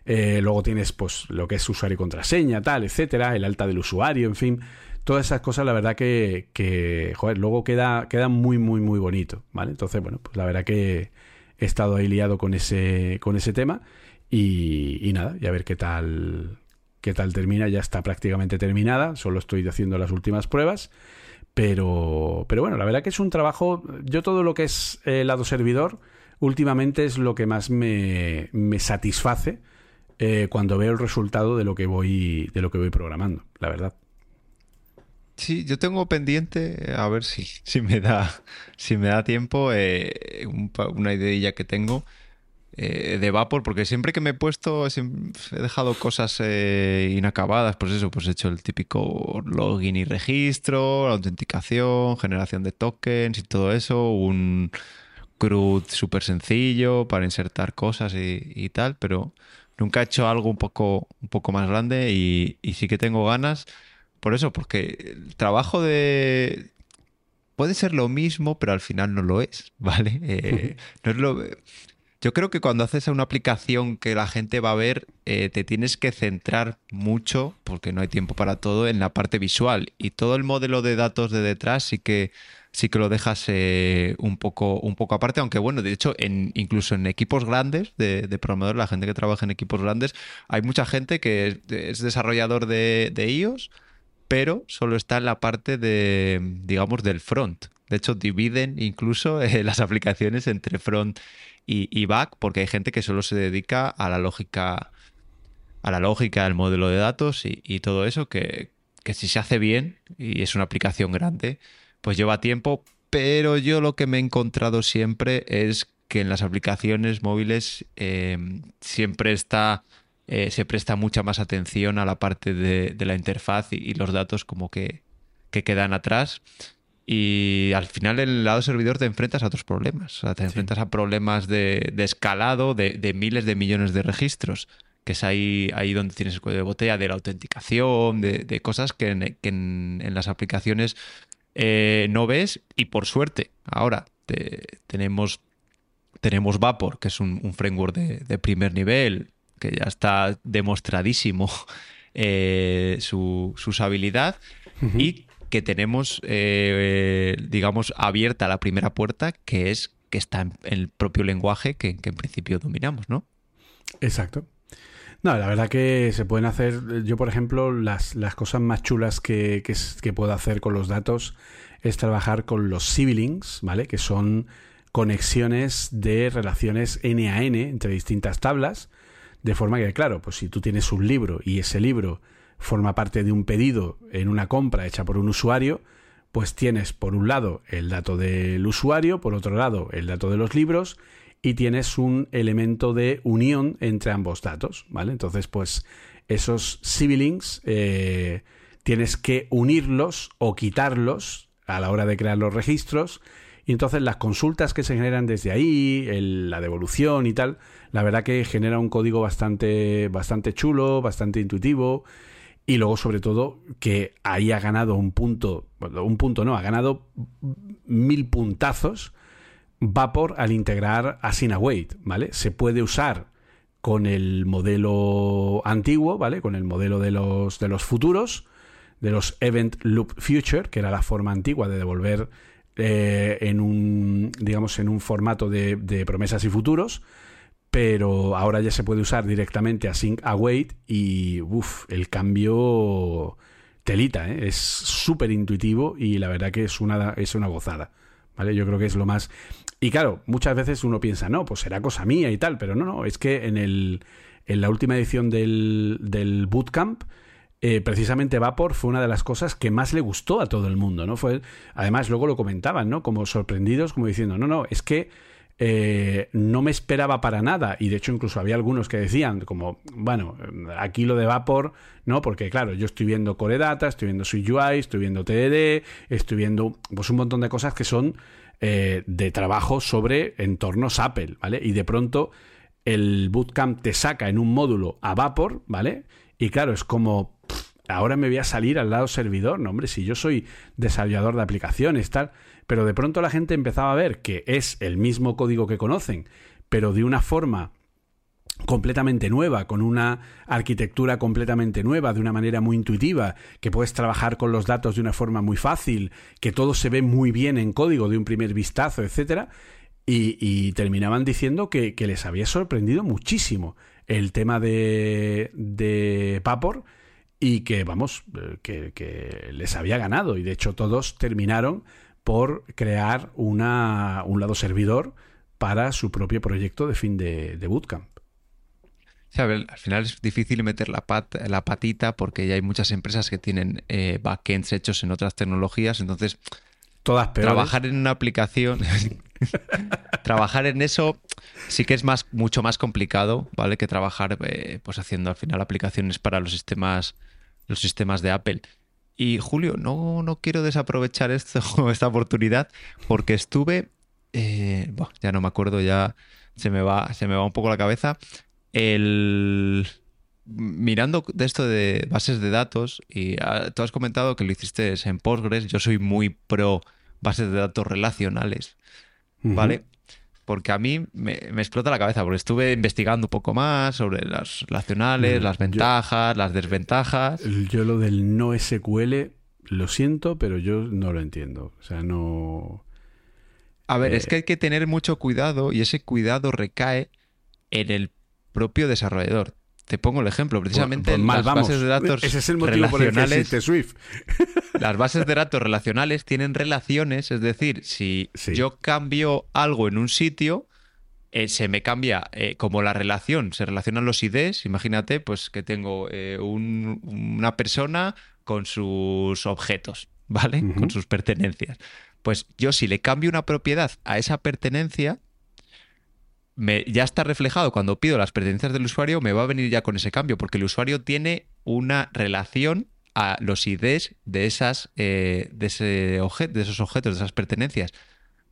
[SPEAKER 2] eh, luego tienes pues lo que es usuario y contraseña, tal, etcétera, el alta del usuario, en fin. Todas esas cosas, la verdad que, que joder, luego queda, queda muy, muy, muy bonito, ¿vale? Entonces, bueno, pues la verdad que he estado ahí liado con ese, con ese tema y, y nada, y a ver qué tal, qué tal termina. Ya está prácticamente terminada, solo estoy haciendo las últimas pruebas. Pero, pero bueno, la verdad que es un trabajo. Yo todo lo que es eh, lado servidor, últimamente es lo que más me, me satisface eh, cuando veo el resultado de lo que voy de lo que voy programando, la verdad.
[SPEAKER 1] Sí, yo tengo pendiente, a ver si, si me da si me da tiempo, eh, una idea que tengo eh, de Vapor, porque siempre que me he puesto, he dejado cosas inacabadas, pues eso, pues he hecho el típico login y registro, autenticación, generación de tokens y todo eso, un CRUD súper sencillo para insertar cosas y tal, pero Nunca he hecho algo un poco, un poco más grande y, sí que tengo ganas. Por eso, porque el trabajo de... Puede ser lo mismo, pero al final no lo es, ¿vale? Eh, no es lo... Yo creo que cuando haces una aplicación que la gente va a ver, eh, te tienes que centrar mucho, porque no hay tiempo para todo, en la parte visual. Y todo el modelo de datos de detrás sí que sí que lo dejas eh, un, poco, un poco aparte, aunque bueno, de hecho, en, incluso en equipos grandes de, de la gente que trabaja en equipos grandes, hay mucha gente que es, desarrollador de, de iOS, pero solo está en la parte de, digamos, del front. De hecho, dividen incluso eh, las aplicaciones entre front y, back, porque hay gente que solo se dedica a la lógica, a la lógica del modelo de datos y, y todo eso, que, que si se hace bien y es una aplicación grande, pues lleva tiempo, pero yo lo que me he encontrado siempre es que en las aplicaciones móviles eh, siempre está eh, se presta mucha más atención a la parte de, la interfaz y, los datos como que, quedan atrás. Y al final en el lado servidor te enfrentas a otros problemas. te enfrentas a problemas de, escalado de, miles de millones de registros, que es ahí, ahí donde tienes el cuello de botella de la autenticación, de, cosas que, en, las aplicaciones eh, no ves y por suerte ahora tenemos, tenemos Vapor, que es un, framework de, primer nivel, que ya está demostradísimo eh, su, su, usabilidad y que tenemos, eh, digamos, abierta la primera puerta, que es que está en el propio lenguaje que, que en principio dominamos, ¿no?
[SPEAKER 2] Exacto. No, la verdad que se pueden hacer, yo por ejemplo, las, las cosas más chulas que, que, puedo hacer con los datos es trabajar con los siblings, ¿vale? Que son conexiones de relaciones N a N entre distintas tablas, de forma que, claro, pues si tú tienes un libro y ese libro forma parte de un pedido en una compra hecha por un usuario, pues tienes por un lado el dato del usuario, por otro lado el dato de los libros y tienes un elemento de unión entre ambos datos, ¿vale? Entonces, pues esos siblings eh, tienes que unirlos o quitarlos a la hora de crear los registros. Y entonces las consultas que se generan desde ahí, la devolución y tal, la verdad que genera un código bastante, bastante chulo, bastante intuitivo. Y luego, sobre todo, que ahí ha ganado un punto, un punto no, ha ganado mil puntazos Vapor al integrar Asina-Wait, ¿vale? Se puede usar con el modelo antiguo, ¿vale? Con el modelo de los, de los futuros, de los Event Loop Future, que era la forma antigua de devolver eh, en un, digamos, en un formato de, promesas y futuros, pero ahora ya se puede usar directamente Async Await y, uff, el cambio telita, ¿eh? es súper intuitivo y la verdad que es una, es una gozada. ¿Vale? Yo creo que es lo más. Y claro, muchas veces uno piensa, no, pues será cosa mía y tal, pero no, no, es que en, el, en la última edición del, del Bootcamp, eh, precisamente Vapor fue una de las cosas que más le gustó a todo el mundo, ¿no? Fue, además, luego lo comentaban, ¿no? Como sorprendidos, como diciendo, no, no, es que eh, no me esperaba para nada. Y de hecho, incluso había algunos que decían, como, bueno, aquí lo de Vapor, ¿no? Porque claro, yo estoy viendo Core Data, estoy viendo SwiftUI, estoy viendo TDD, estoy viendo pues un montón de cosas que son eh, de trabajo sobre entornos Apple, ¿vale? Y de pronto el bootcamp te saca en un módulo a Vapor, ¿vale? Y claro, es como, ahora me voy a salir al lado servidor, no, hombre, si yo soy desarrollador de aplicaciones, tal, pero de pronto la gente empezaba a ver que es el mismo código que conocen, pero de una forma completamente nueva, con una arquitectura completamente nueva, de una manera muy intuitiva, que puedes trabajar con los datos de una forma muy fácil, que todo se ve muy bien en código de un primer vistazo, etcétera, y, terminaban diciendo que, les había sorprendido muchísimo el tema de, de Papor y que, vamos, que, que, les había ganado. Y de hecho todos terminaron por crear una, un lado servidor para su propio proyecto de fin de, de bootcamp.
[SPEAKER 1] Al final es difícil meter la, la patita porque ya hay muchas empresas que tienen eh, backends hechos en otras tecnologías, entonces
[SPEAKER 2] todas
[SPEAKER 1] trabajar en una aplicación trabajar en eso sí que es más mucho más complicado, ¿vale? Que trabajar eh, pues haciendo al final aplicaciones para los sistemas los sistemas de Apple. Y Julio, no, no quiero desaprovechar esto, esta oportunidad porque estuve eh, ya no me acuerdo, ya se me va se me va un poco la cabeza el mirando esto de bases de datos, y ah, tú has comentado que lo hiciste en Postgres, yo soy muy pro bases de datos relacionales, ¿vale? Porque a mí me, explota la cabeza, porque estuve investigando un poco más sobre las relacionales, las ventajas, las desventajas.
[SPEAKER 2] Yo lo del no SQL, lo siento, pero yo no lo entiendo. O sea, no...
[SPEAKER 1] A ver, es eh, que hay que tener mucho cuidado y ese cuidado recae en el propio desarrollador. Te pongo el ejemplo, precisamente
[SPEAKER 2] las bases de datos
[SPEAKER 1] Ese es el motivo relacionales. Por el Swift. las bases de datos relacionales tienen relaciones, es decir, si yo cambio algo en un sitio, eh, se me cambia eh, como la relación, se relacionan los IDs, imagínate pues que tengo eh, una persona con sus objetos, ¿vale? Con sus pertenencias. Pues yo si le cambio una propiedad a esa pertenencia, ya está reflejado cuando pido las pertenencias del usuario, me va a venir ya con ese cambio, porque el usuario tiene una relación a los IDs de, esas, eh, de, ese de esos objetos, de esas pertenencias.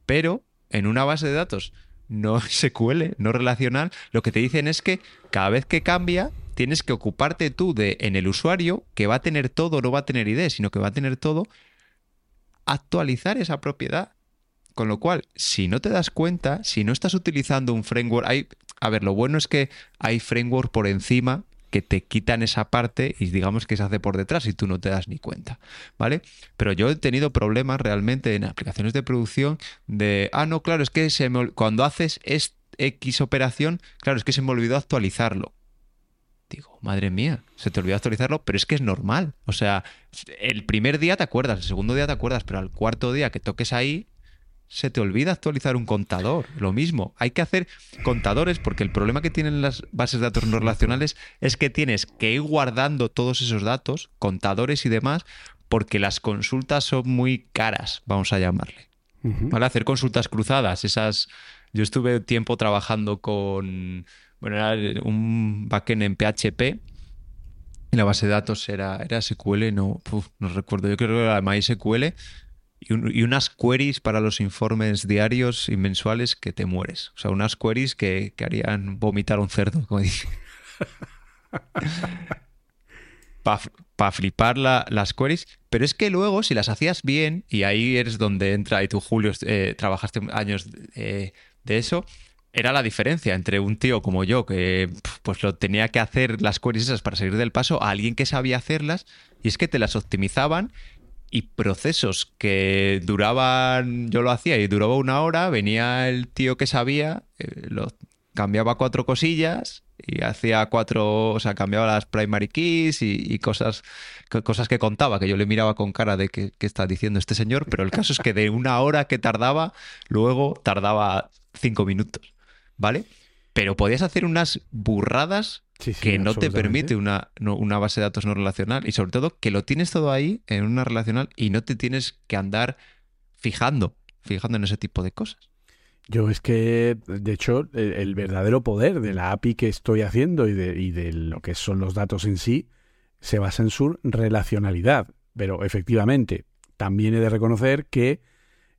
[SPEAKER 1] Pero en una base de datos no SQL, no relacional, lo que te dicen es que cada vez que cambia, tienes que ocuparte tú de en el usuario, que va a tener todo, no va a tener ID, sino que va a tener todo, actualizar esa propiedad. Con lo cual, si no te das cuenta, si no estás utilizando un framework, hay, a ver, lo bueno es que hay framework por encima que te quitan esa parte y digamos que se hace por detrás y tú no te das ni cuenta, ¿vale? Pero yo he tenido problemas realmente en aplicaciones de producción de, ah, no, claro, es que se cuando haces es X operación, claro, es que se me olvidó actualizarlo. Digo, madre mía, se te olvidó actualizarlo, pero es que es normal. O sea, el primer día te acuerdas, el segundo día te acuerdas, pero al cuarto día que toques ahí, se te olvida actualizar un contador. Lo mismo, hay que hacer contadores porque el problema que tienen las bases de datos no relacionales es que tienes que ir guardando todos esos datos, contadores y demás, porque las consultas son muy caras, vamos a llamarle. ¿Vale? Hacer consultas cruzadas, esas... Yo estuve tiempo trabajando con... Bueno, era un backend en PHP y la base de datos era, era SQL, no, no recuerdo, yo creo que era MySQL y, unas queries para los informes diarios y mensuales que te mueres. O sea, unas queries que, harían vomitar un cerdo, como dice. para flipar las queries, pero es que luego si las hacías bien, y ahí eres donde entra, y tú Julio eh, trabajaste años eh, de eso, era la diferencia entre un tío como yo que pues lo tenía que hacer las queries esas para salir del paso a alguien que sabía hacerlas y es que te las optimizaban y procesos que duraban, yo lo hacía y duraba una hora, venía el tío que sabía, eh, lo cambiaba cuatro cosillas y hacía cuatro, o sea, cambiaba las primary keys y, cosas, cosas que contaba, que yo le miraba con cara de qué, está diciendo este señor, pero el caso es que de una hora que tardaba, luego tardaba cinco minutos, ¿vale? Pero podías hacer unas burradas que no te permite una, una base de datos no relacional y sobre todo que lo tienes todo ahí en una relacional y no te tienes que andar fijando, fijando en ese tipo de cosas.
[SPEAKER 2] Yo es que, de hecho, el, verdadero poder de la API que estoy haciendo y de, y de lo que son los datos en sí se basa en su relacionalidad. Pero efectivamente, también he de reconocer que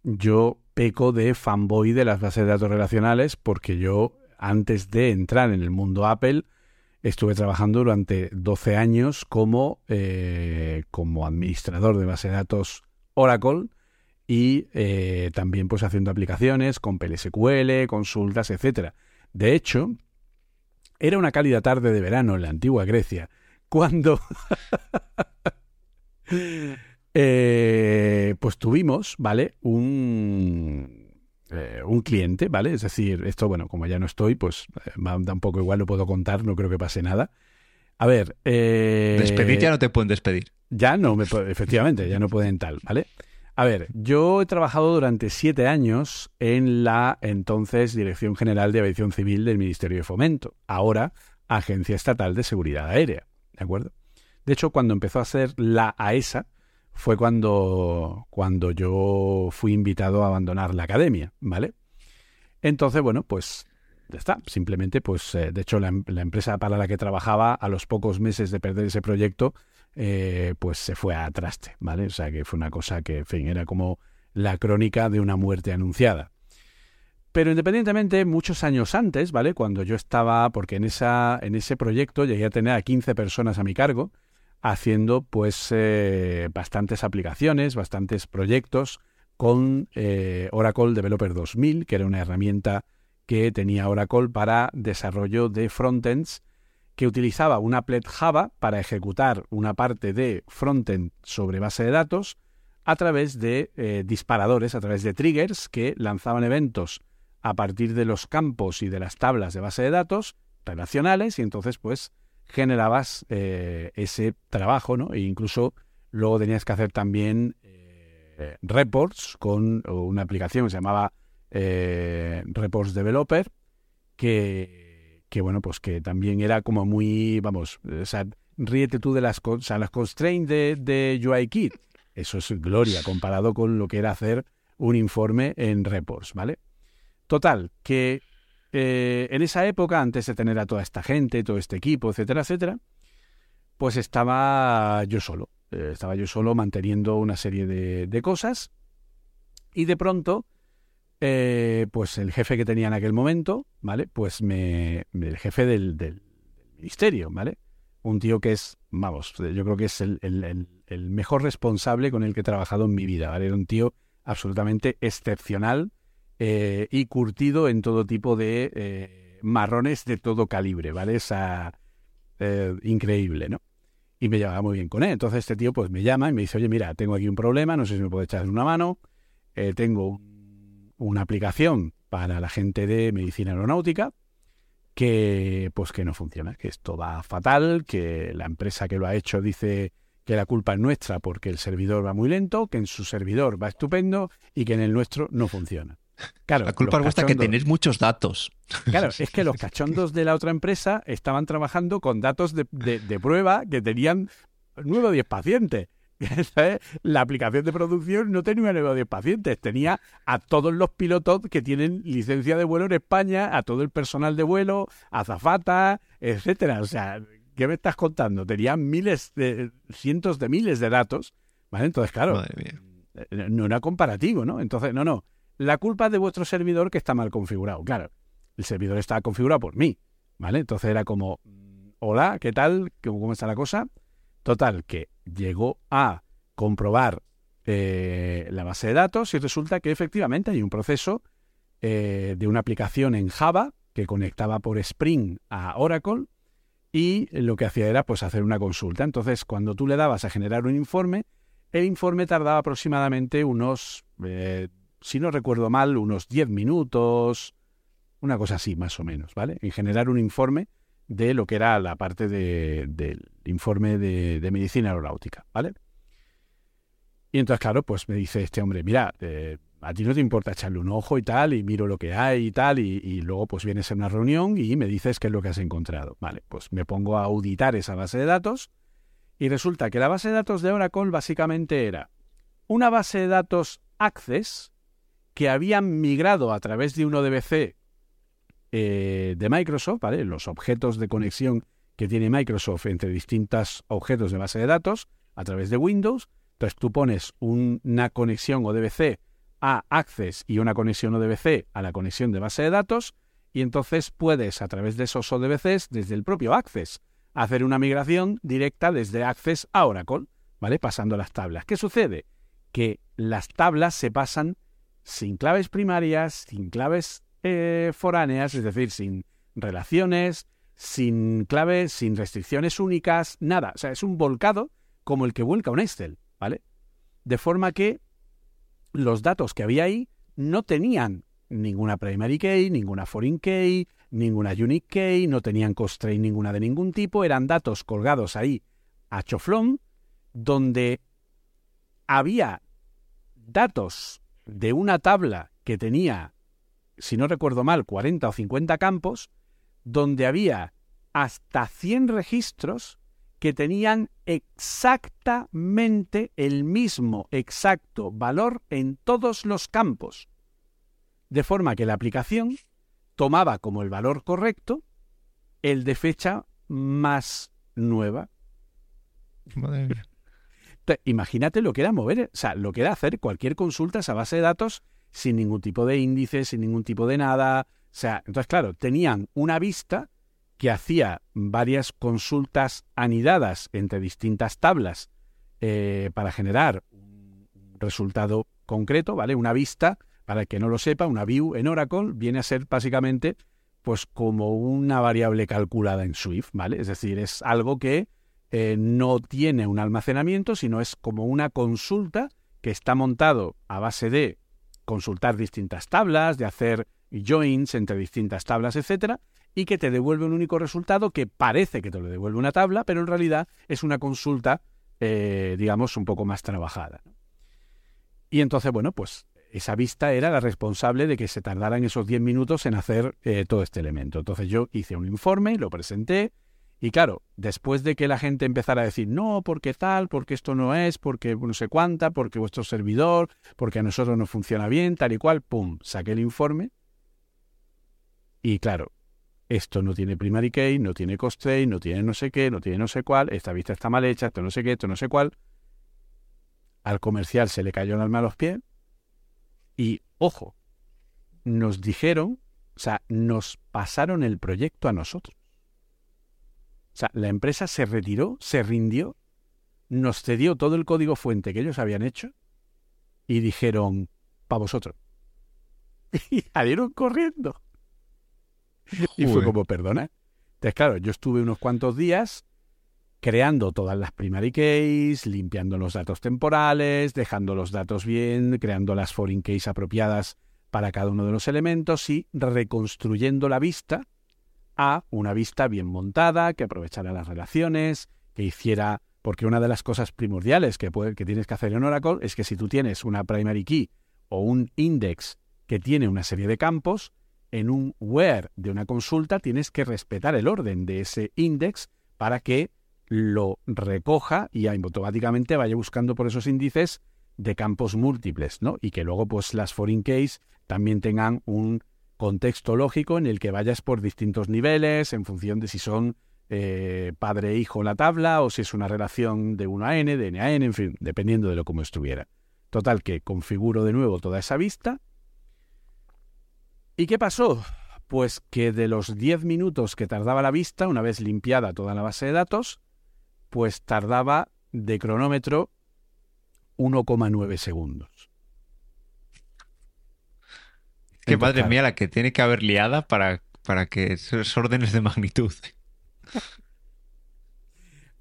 [SPEAKER 2] yo peco de fanboy de las bases de datos relacionales porque yo, antes de entrar en el mundo Apple, estuve trabajando durante 12 años como, eh, como administrador de base de datos Oracle y eh, también pues haciendo aplicaciones con PLSQL, consultas, etcétera. De hecho, era una cálida tarde de verano en la antigua Grecia cuando eh, pues tuvimos, ¿vale? Un eh, un cliente, ¿vale? Es decir, esto, bueno, como ya no estoy, pues tampoco igual lo puedo contar, no creo que pase nada. A ver.
[SPEAKER 1] despedir ya no te pueden despedir.
[SPEAKER 2] Ya no, me, efectivamente, ya no pueden tal, ¿vale? A ver, yo he trabajado durante siete años en la entonces Dirección General de Aviación Civil del Ministerio de Fomento, ahora Agencia Estatal de Seguridad Aérea, ¿de acuerdo? De hecho, cuando empezó a ser la AESA, e fue cuando, cuando yo fui invitado a abandonar la academia, ¿vale? Entonces, bueno, pues ya está. Simplemente, pues, eh, de hecho, la, la, empresa para la que trabajaba, a los pocos meses de perder ese proyecto, eh, pues se fue a traste, ¿vale? O sea que fue una cosa que, en fin, era como la crónica de una muerte anunciada. Pero independientemente, muchos años antes, ¿vale? Cuando yo estaba, porque en, esa, en ese proyecto llegué a tener a 15 personas a mi cargo, haciendo pues eh, bastantes aplicaciones, bastantes proyectos con eh, Oracle Developer 2000, que era una herramienta que tenía Oracle para desarrollo de frontends que utilizaba un applet Java para ejecutar una parte de frontend sobre base de datos a través de eh, disparadores, a través de triggers que lanzaban eventos a partir de los campos y de las tablas de base de datos relacionales y entonces pues generabas eh, ese trabajo, ¿no? E incluso luego tenías que hacer también eh, reports con una aplicación que se llamaba Reports Developer que bueno, pues que también era como muy, vamos, o ríete tú de las, o sea, las constraints de, de UIKit. Eso es gloria comparado con lo que era hacer un informe en reports, ¿vale? Total, que eh, en esa época, antes de tener a toda esta gente, todo este equipo, etcétera, etcétera, pues estaba yo solo. Eh, estaba yo solo manteniendo una serie de, cosas y de pronto eh, pues el jefe que tenía en aquel momento, ¿vale? Pues me, el jefe del, ministerio, ¿vale? Un tío que es, vamos, yo creo que es el, el, mejor responsable con el que he trabajado en mi vida, ¿vale? Era un tío absolutamente excepcional eh, y curtido en todo tipo de eh, marrones de todo calibre, ¿vale? Esa, increíble, ¿no? Y me llevaba muy bien con él. Entonces este tío pues me llama y me dice, oye, mira, tengo aquí un problema, no sé si me puede echar una mano, tengo un una aplicación para la gente de medicina aeronáutica que pues que no funciona, que esto va fatal, que la empresa que lo ha hecho dice que la culpa es nuestra porque el servidor va muy lento, que en su servidor va estupendo y que en el nuestro no funciona.
[SPEAKER 1] Claro, la culpa es vuestra que tenéis muchos datos.
[SPEAKER 2] Claro, es que los cachondos de la otra empresa estaban trabajando con datos de, de prueba que tenían nueve o diez pacientes. la aplicación de producción no tenía nueve o diez pacientes, tenía a todos los pilotos que tienen licencia de vuelo en España, a todo el personal de vuelo, a zafata, etcétera. O sea, ¿qué me estás contando? Tenía miles, de, cientos de miles de datos, ¿vale? Entonces, claro, eh, no era comparativo, ¿no? Entonces, no, no. La culpa de vuestro servidor que está mal configurado. Claro, el servidor estaba configurado por mí, ¿vale? Entonces era como, hola, ¿qué tal? ¿Cómo está la cosa? Total, que llegó a comprobar eh, la base de datos y resulta que efectivamente hay un proceso eh, de una aplicación en Java que conectaba por Spring a Oracle y lo que hacía era pues hacer una consulta. Entonces, cuando tú le dabas a generar un informe, el informe tardaba aproximadamente unos, eh, si no recuerdo mal, unos 10 minutos, una cosa así más o menos, ¿vale? En generar un informe de lo que era la parte del informe de, medicina aeronáutica, ¿vale? Y entonces, claro, pues me dice este hombre, mira, eh, a ti no te importa echarle un ojo y tal, y miro lo que hay y tal, y, luego pues vienes a una reunión y me dices qué es lo que has encontrado. Vale, pues me pongo a auditar esa base de datos y resulta que la base de datos de Oracle básicamente era una base de datos Access que habían migrado a través de un ODBC eh, de Microsoft, ¿vale? Los objetos de conexión que tiene Microsoft entre distintos objetos de base de datos a través de Windows. Entonces tú pones una conexión ODBC a Access y una conexión ODBC a la conexión de base de datos y entonces puedes a través de esos ODBCs desde el propio Access hacer una migración directa desde Access a Oracle, ¿vale? Pasando las tablas. ¿Qué sucede? Que las tablas se pasan sin claves primarias, sin claves eh, foráneas, es decir, sin relaciones, sin claves, sin restricciones únicas, nada. O sea, es un volcado como el que vuelca un Excel, ¿vale? De forma que los datos que había ahí no tenían ninguna primary key, ninguna foreign key, ninguna unique key, no tenían constraint ninguna de ningún tipo, eran datos colgados ahí a choflón, donde había datos de una tabla que tenía, si no recuerdo mal, 40 o 50 campos, donde había hasta 100 registros que tenían exactamente el mismo exacto valor en todos los campos. De forma que la aplicación tomaba como el valor correcto el de fecha más nueva. Imagínate lo que era mover, o sea, lo que era hacer cualquier consulta a esa base de datos sin ningún tipo de índice, sin ningún tipo de nada. O sea, entonces, claro, tenían una vista que hacía varias consultas anidadas entre distintas tablas eh, para generar un resultado concreto, ¿vale? Una vista, para el que no lo sepa, una view en Oracle viene a ser básicamente pues como una variable calculada en Swift, ¿vale? Es decir, es algo que eh, no tiene un almacenamiento, sino es como una consulta que está montado a base de consultar distintas tablas, de hacer joins entre distintas tablas, etcétera, y que te devuelve un único resultado que parece que te lo devuelve una tabla, pero en realidad es una consulta, eh, digamos, un poco más trabajada. Y entonces, bueno, pues esa vista era la responsable de que se tardaran esos 10 minutos en hacer eh, todo este elemento. Entonces yo hice un informe, lo presenté, y claro, después de que la gente empezara a decir, no, porque tal, porque esto no es, porque no sé cuánta, porque vuestro servidor, porque a nosotros no funciona bien, tal y cual, pum, saqué el informe. Y claro, esto no tiene primary key, no tiene constraint, no tiene no sé qué, no tiene no sé cuál, esta vista está mal hecha, esto no sé qué, esto no sé cuál. Al comercial se le cayó el alma a los pies y, ojo, nos dijeron, o sea, nos pasaron el proyecto a nosotros. O sea, la empresa se retiró, se rindió, nos cedió todo el código fuente que ellos habían hecho y dijeron, para vosotros. Y salieron corriendo. y fue como, perdona. Entonces, claro, yo estuve unos cuantos días creando todas las primary keys, limpiando los datos temporales, dejando los datos bien, creando las foreign keys apropiadas para cada uno de los elementos y reconstruyendo la vista a una vista bien montada, que aprovechara las relaciones, que hiciera... Porque una de las cosas primordiales que, que tienes que hacer en Oracle es que si tú tienes una primary key o un index que tiene una serie de campos, en un where de una consulta tienes que respetar el orden de ese index para que lo recoja y automáticamente vaya buscando por esos índices de campos múltiples, ¿no? Y que luego pues las foreign keys también tengan un contexto lógico en el que vayas por distintos niveles en función de si son eh, padre e hijo la tabla o si es una relación de 1 a n, de n a n, en fin, dependiendo de lo como estuviera. Total que configuro de nuevo toda esa vista ¿Y qué pasó? Pues que de los 10 minutos que tardaba la vista, una vez limpiada toda la base de datos, pues tardaba de cronómetro 1,9 segundos.
[SPEAKER 1] Qué
[SPEAKER 2] Entonces,
[SPEAKER 1] madre mía la que tiene que haber liada para, para que esos órdenes de magnitud.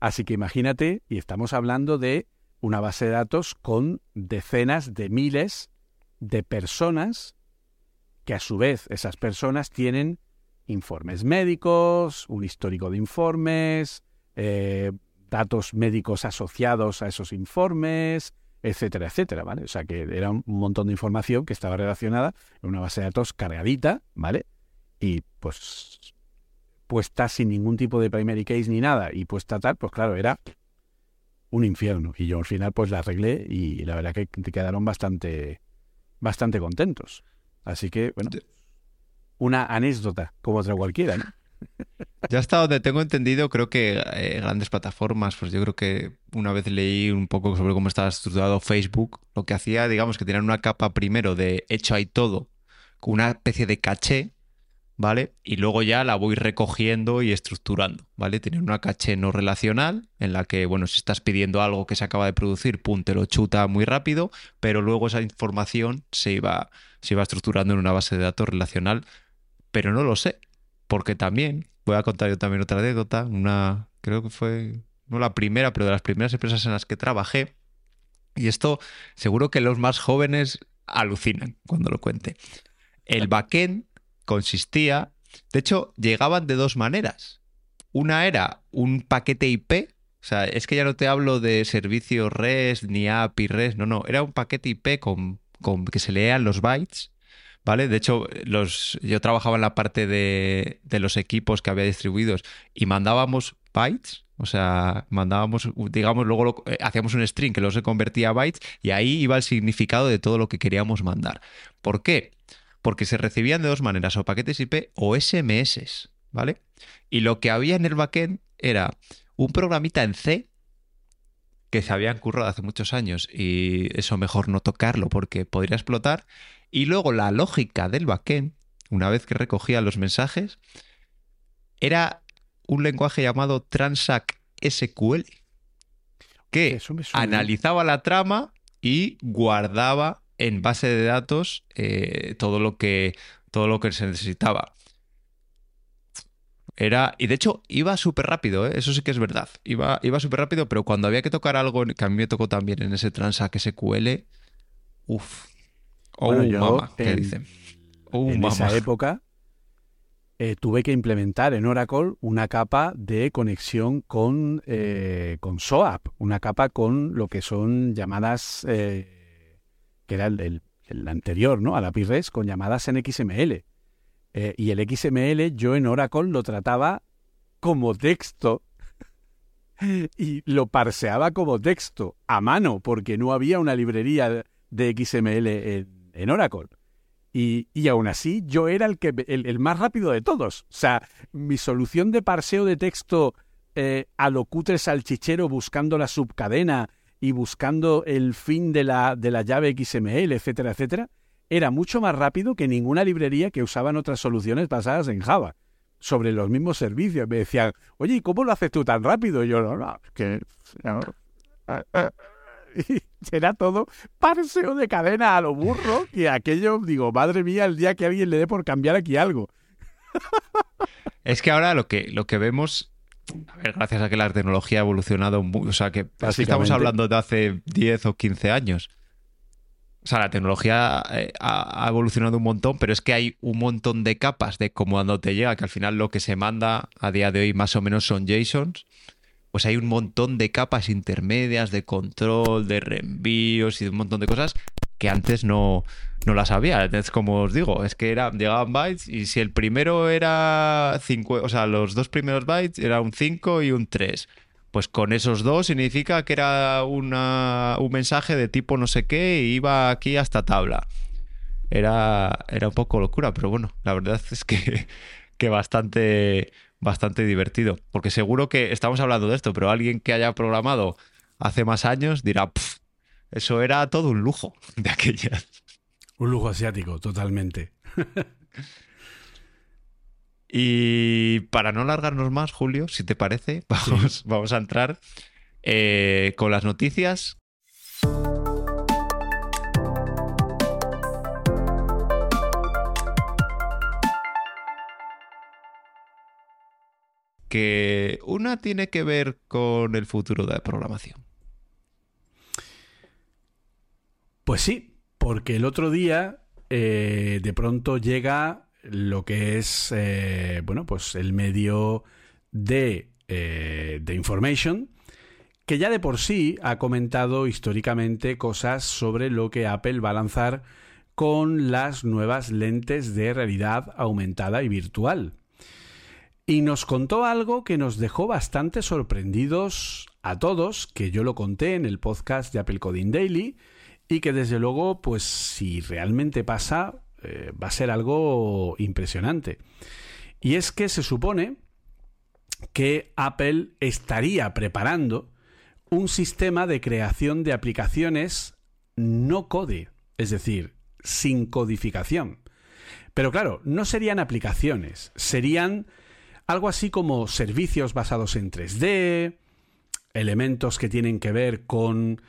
[SPEAKER 2] Así que imagínate, y estamos hablando de una base de datos con decenas de miles de personas que a su vez esas personas tienen informes médicos, un histórico de informes, eh, datos médicos asociados a esos informes, etcétera, etcétera, ¿vale? O sea que era un montón de información que estaba relacionada en una base de datos cargadita, ¿vale? Y pues puesta sin ningún tipo de primary case ni nada y puesta tal, pues claro, era un infierno. Y yo al final pues la arreglé y la verdad que te quedaron bastante, bastante contentos. Así que, bueno, una anécdota como otra cualquiera, ¿no?
[SPEAKER 1] Ya hasta donde tengo entendido, creo que eh, grandes plataformas, pues yo creo que una vez leí un poco sobre cómo estaba estructurado Facebook, lo que hacía, digamos, que tenían una capa primero de hecho hay todo, con una especie de caché, ¿vale? Y luego ya la voy recogiendo y estructurando, ¿vale? Tienen una caché no relacional, en la que, bueno, si estás pidiendo algo que se acaba de producir, pum, te lo chuta muy rápido, pero luego esa información se iba, se iba estructurando en una base de datos relacional, pero no lo sé, porque también, voy a contar yo también otra anécdota, una, creo que fue, no la primera, pero de las primeras empresas en las que trabajé, y esto seguro que los más jóvenes alucinan cuando lo cuente. El backend consistía, de hecho, llegaban de dos maneras. Una era un paquete IP, o sea, es que ya no te hablo de servicios REST ni API REST, no, no, era un paquete IP con, con que se leían los bytes, ¿vale? De hecho, los, yo trabajaba en la parte de, de los equipos que había distribuidos y mandábamos bytes, o sea, mandábamos, digamos, luego eh, hacíamos un string que luego se convertía a bytes y ahí iba el significado de todo lo que queríamos mandar. ¿Por qué? Porque se recibían de dos maneras, o paquetes IP o SMS, ¿vale? Y lo que había en el backend era un programita en C que se habían currado hace muchos años y eso mejor no tocarlo porque podría explotar. Y luego la lógica del backend, una vez que recogía los mensajes, era un lenguaje llamado Transact SQL que
[SPEAKER 2] Eso
[SPEAKER 1] analizaba la trama y guardaba en base de datos eh, todo lo que todo lo que se necesitaba. Era, y de hecho iba súper rápido, ¿eh? eso sí que es verdad. Iba, iba súper rápido, pero cuando había que tocar algo que a mí me tocó también en ese Transact SQL, uff. Oh,
[SPEAKER 2] Bueno, yo
[SPEAKER 1] mama, ¿qué
[SPEAKER 2] en-
[SPEAKER 1] dicen? Oh,
[SPEAKER 2] en
[SPEAKER 1] mama.
[SPEAKER 2] esa época eh, tuve que implementar en Oracle una capa de conexión con, eh, con SOAP, una capa con lo que son llamadas, eh, que era el, el- el anterior, ¿no? A la PIRES con llamadas en XML. Y el XML yo en Oracle lo trataba como texto y lo parseaba como texto a mano porque no había una librería de XML en, en Oracle. Y, y aún así yo era el, que, el, el más rápido de todos. O sea, mi solución de parseo de texto eh, a lo cutre salchichero buscando la subcadena y buscando el fin de la, de la llave XML, etcétera, etcétera, era mucho más rápido que ninguna librería que usaban otras soluciones basadas en Java sobre los mismos servicios. Me decían, oye, ¿y cómo lo haces tú tan rápido? Y yo, no, no, que... no, ah, ah". Y era todo parseo de cadena a lo burro, que aquello, digo, madre mía, el día que alguien le dé por cambiar aquí algo.
[SPEAKER 1] Es que ahora lo que, lo que vemos, a ver, gracias a que la tecnología ha evolucionado, o sea, que es que estamos hablando de hace 10 o 15 años. O sea, la tecnología eh, ha, ha evolucionado un montón, pero es que hay un montón de capas de cómo cuando te llega, que al final lo que se manda a día de hoy más o menos son JSONs, pues hay un montón de capas intermedias de control, de reenvíos y de un montón de cosas que antes no, no las había. Entonces, como os digo, es que era, llegaban bytes y si el primero era 5, o sea, los dos primeros bytes era un 5 y un 3. Pues con esos dos significa que era una, un mensaje de tipo no sé qué y iba aquí hasta tabla. Era, era un poco locura, pero bueno, la verdad es que, que bastante, bastante divertido. Porque seguro que estamos hablando de esto, pero alguien que haya programado hace más años dirá, "Pf, eso era todo un lujo de aquellas.
[SPEAKER 2] Un lujo asiático, totalmente.
[SPEAKER 1] Y para no alargarnos más, Julio, si te parece, vamos, vamos a entrar eh, con las noticias. Que una tiene que ver con el futuro de la programación.
[SPEAKER 2] Pues sí, porque el otro día eh, de pronto llega lo que es, eh, bueno, pues el medio de, eh, de information, que ya de por sí ha comentado históricamente cosas sobre lo que Apple va a lanzar con las nuevas lentes de realidad aumentada y virtual. Y nos contó algo que nos dejó bastante sorprendidos a todos, que yo lo conté en el podcast de Apple Coding Daily, y que desde luego, pues si realmente pasa, eh, va a ser algo impresionante. Y es que se supone que Apple estaría preparando un sistema de creación de aplicaciones no code, es decir, sin codificación. Pero claro, no serían aplicaciones, serían algo así como servicios basados en 3D, elementos que tienen que ver con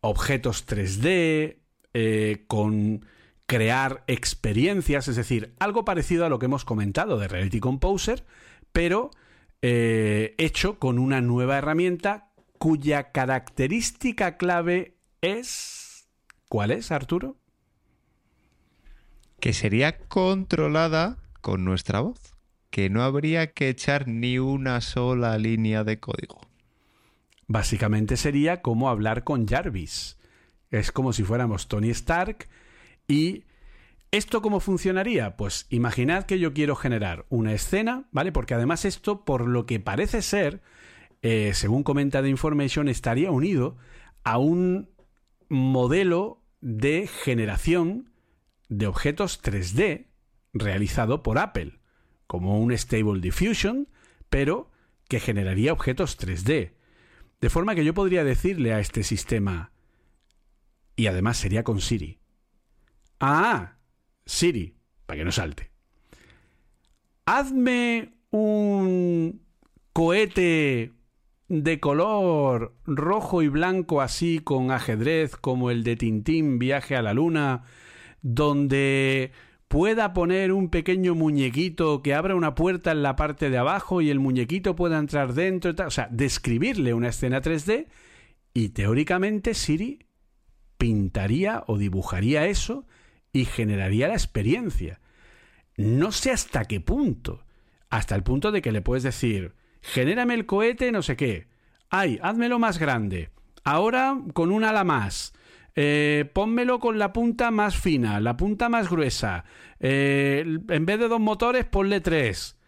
[SPEAKER 2] objetos 3D, eh, con crear experiencias, es decir, algo parecido a lo que hemos comentado de Reality Composer, pero eh, hecho con una nueva herramienta cuya característica clave es... ¿Cuál es, Arturo?
[SPEAKER 1] Que sería controlada con nuestra voz, que no habría que echar ni una sola línea de código.
[SPEAKER 2] Básicamente sería como hablar con Jarvis. Es como si fuéramos Tony Stark y ¿Esto cómo funcionaría? Pues imaginad que yo quiero generar una escena, ¿vale? Porque además esto, por lo que parece ser, eh, según comenta The Information, estaría unido a un modelo de generación de objetos 3D realizado por Apple, como un Stable Diffusion, pero que generaría objetos 3D. De forma que yo podría decirle a este sistema, y además sería con Siri, ah, Siri, para que no salte, hazme un cohete de color rojo y blanco así con ajedrez como el de Tintín Viaje a la Luna, donde pueda poner un pequeño muñequito que abra una puerta en la parte de abajo y el muñequito pueda entrar dentro, o sea, describirle una escena 3D y teóricamente Siri pintaría o dibujaría eso y generaría la experiencia. No sé hasta qué punto. Hasta el punto de que le puedes decir, genérame el cohete, no sé qué. Ay, házmelo más grande. Ahora con un ala más. Eh, pónmelo con la punta más fina, la punta más gruesa. Eh, en vez de dos motores, ponle tres.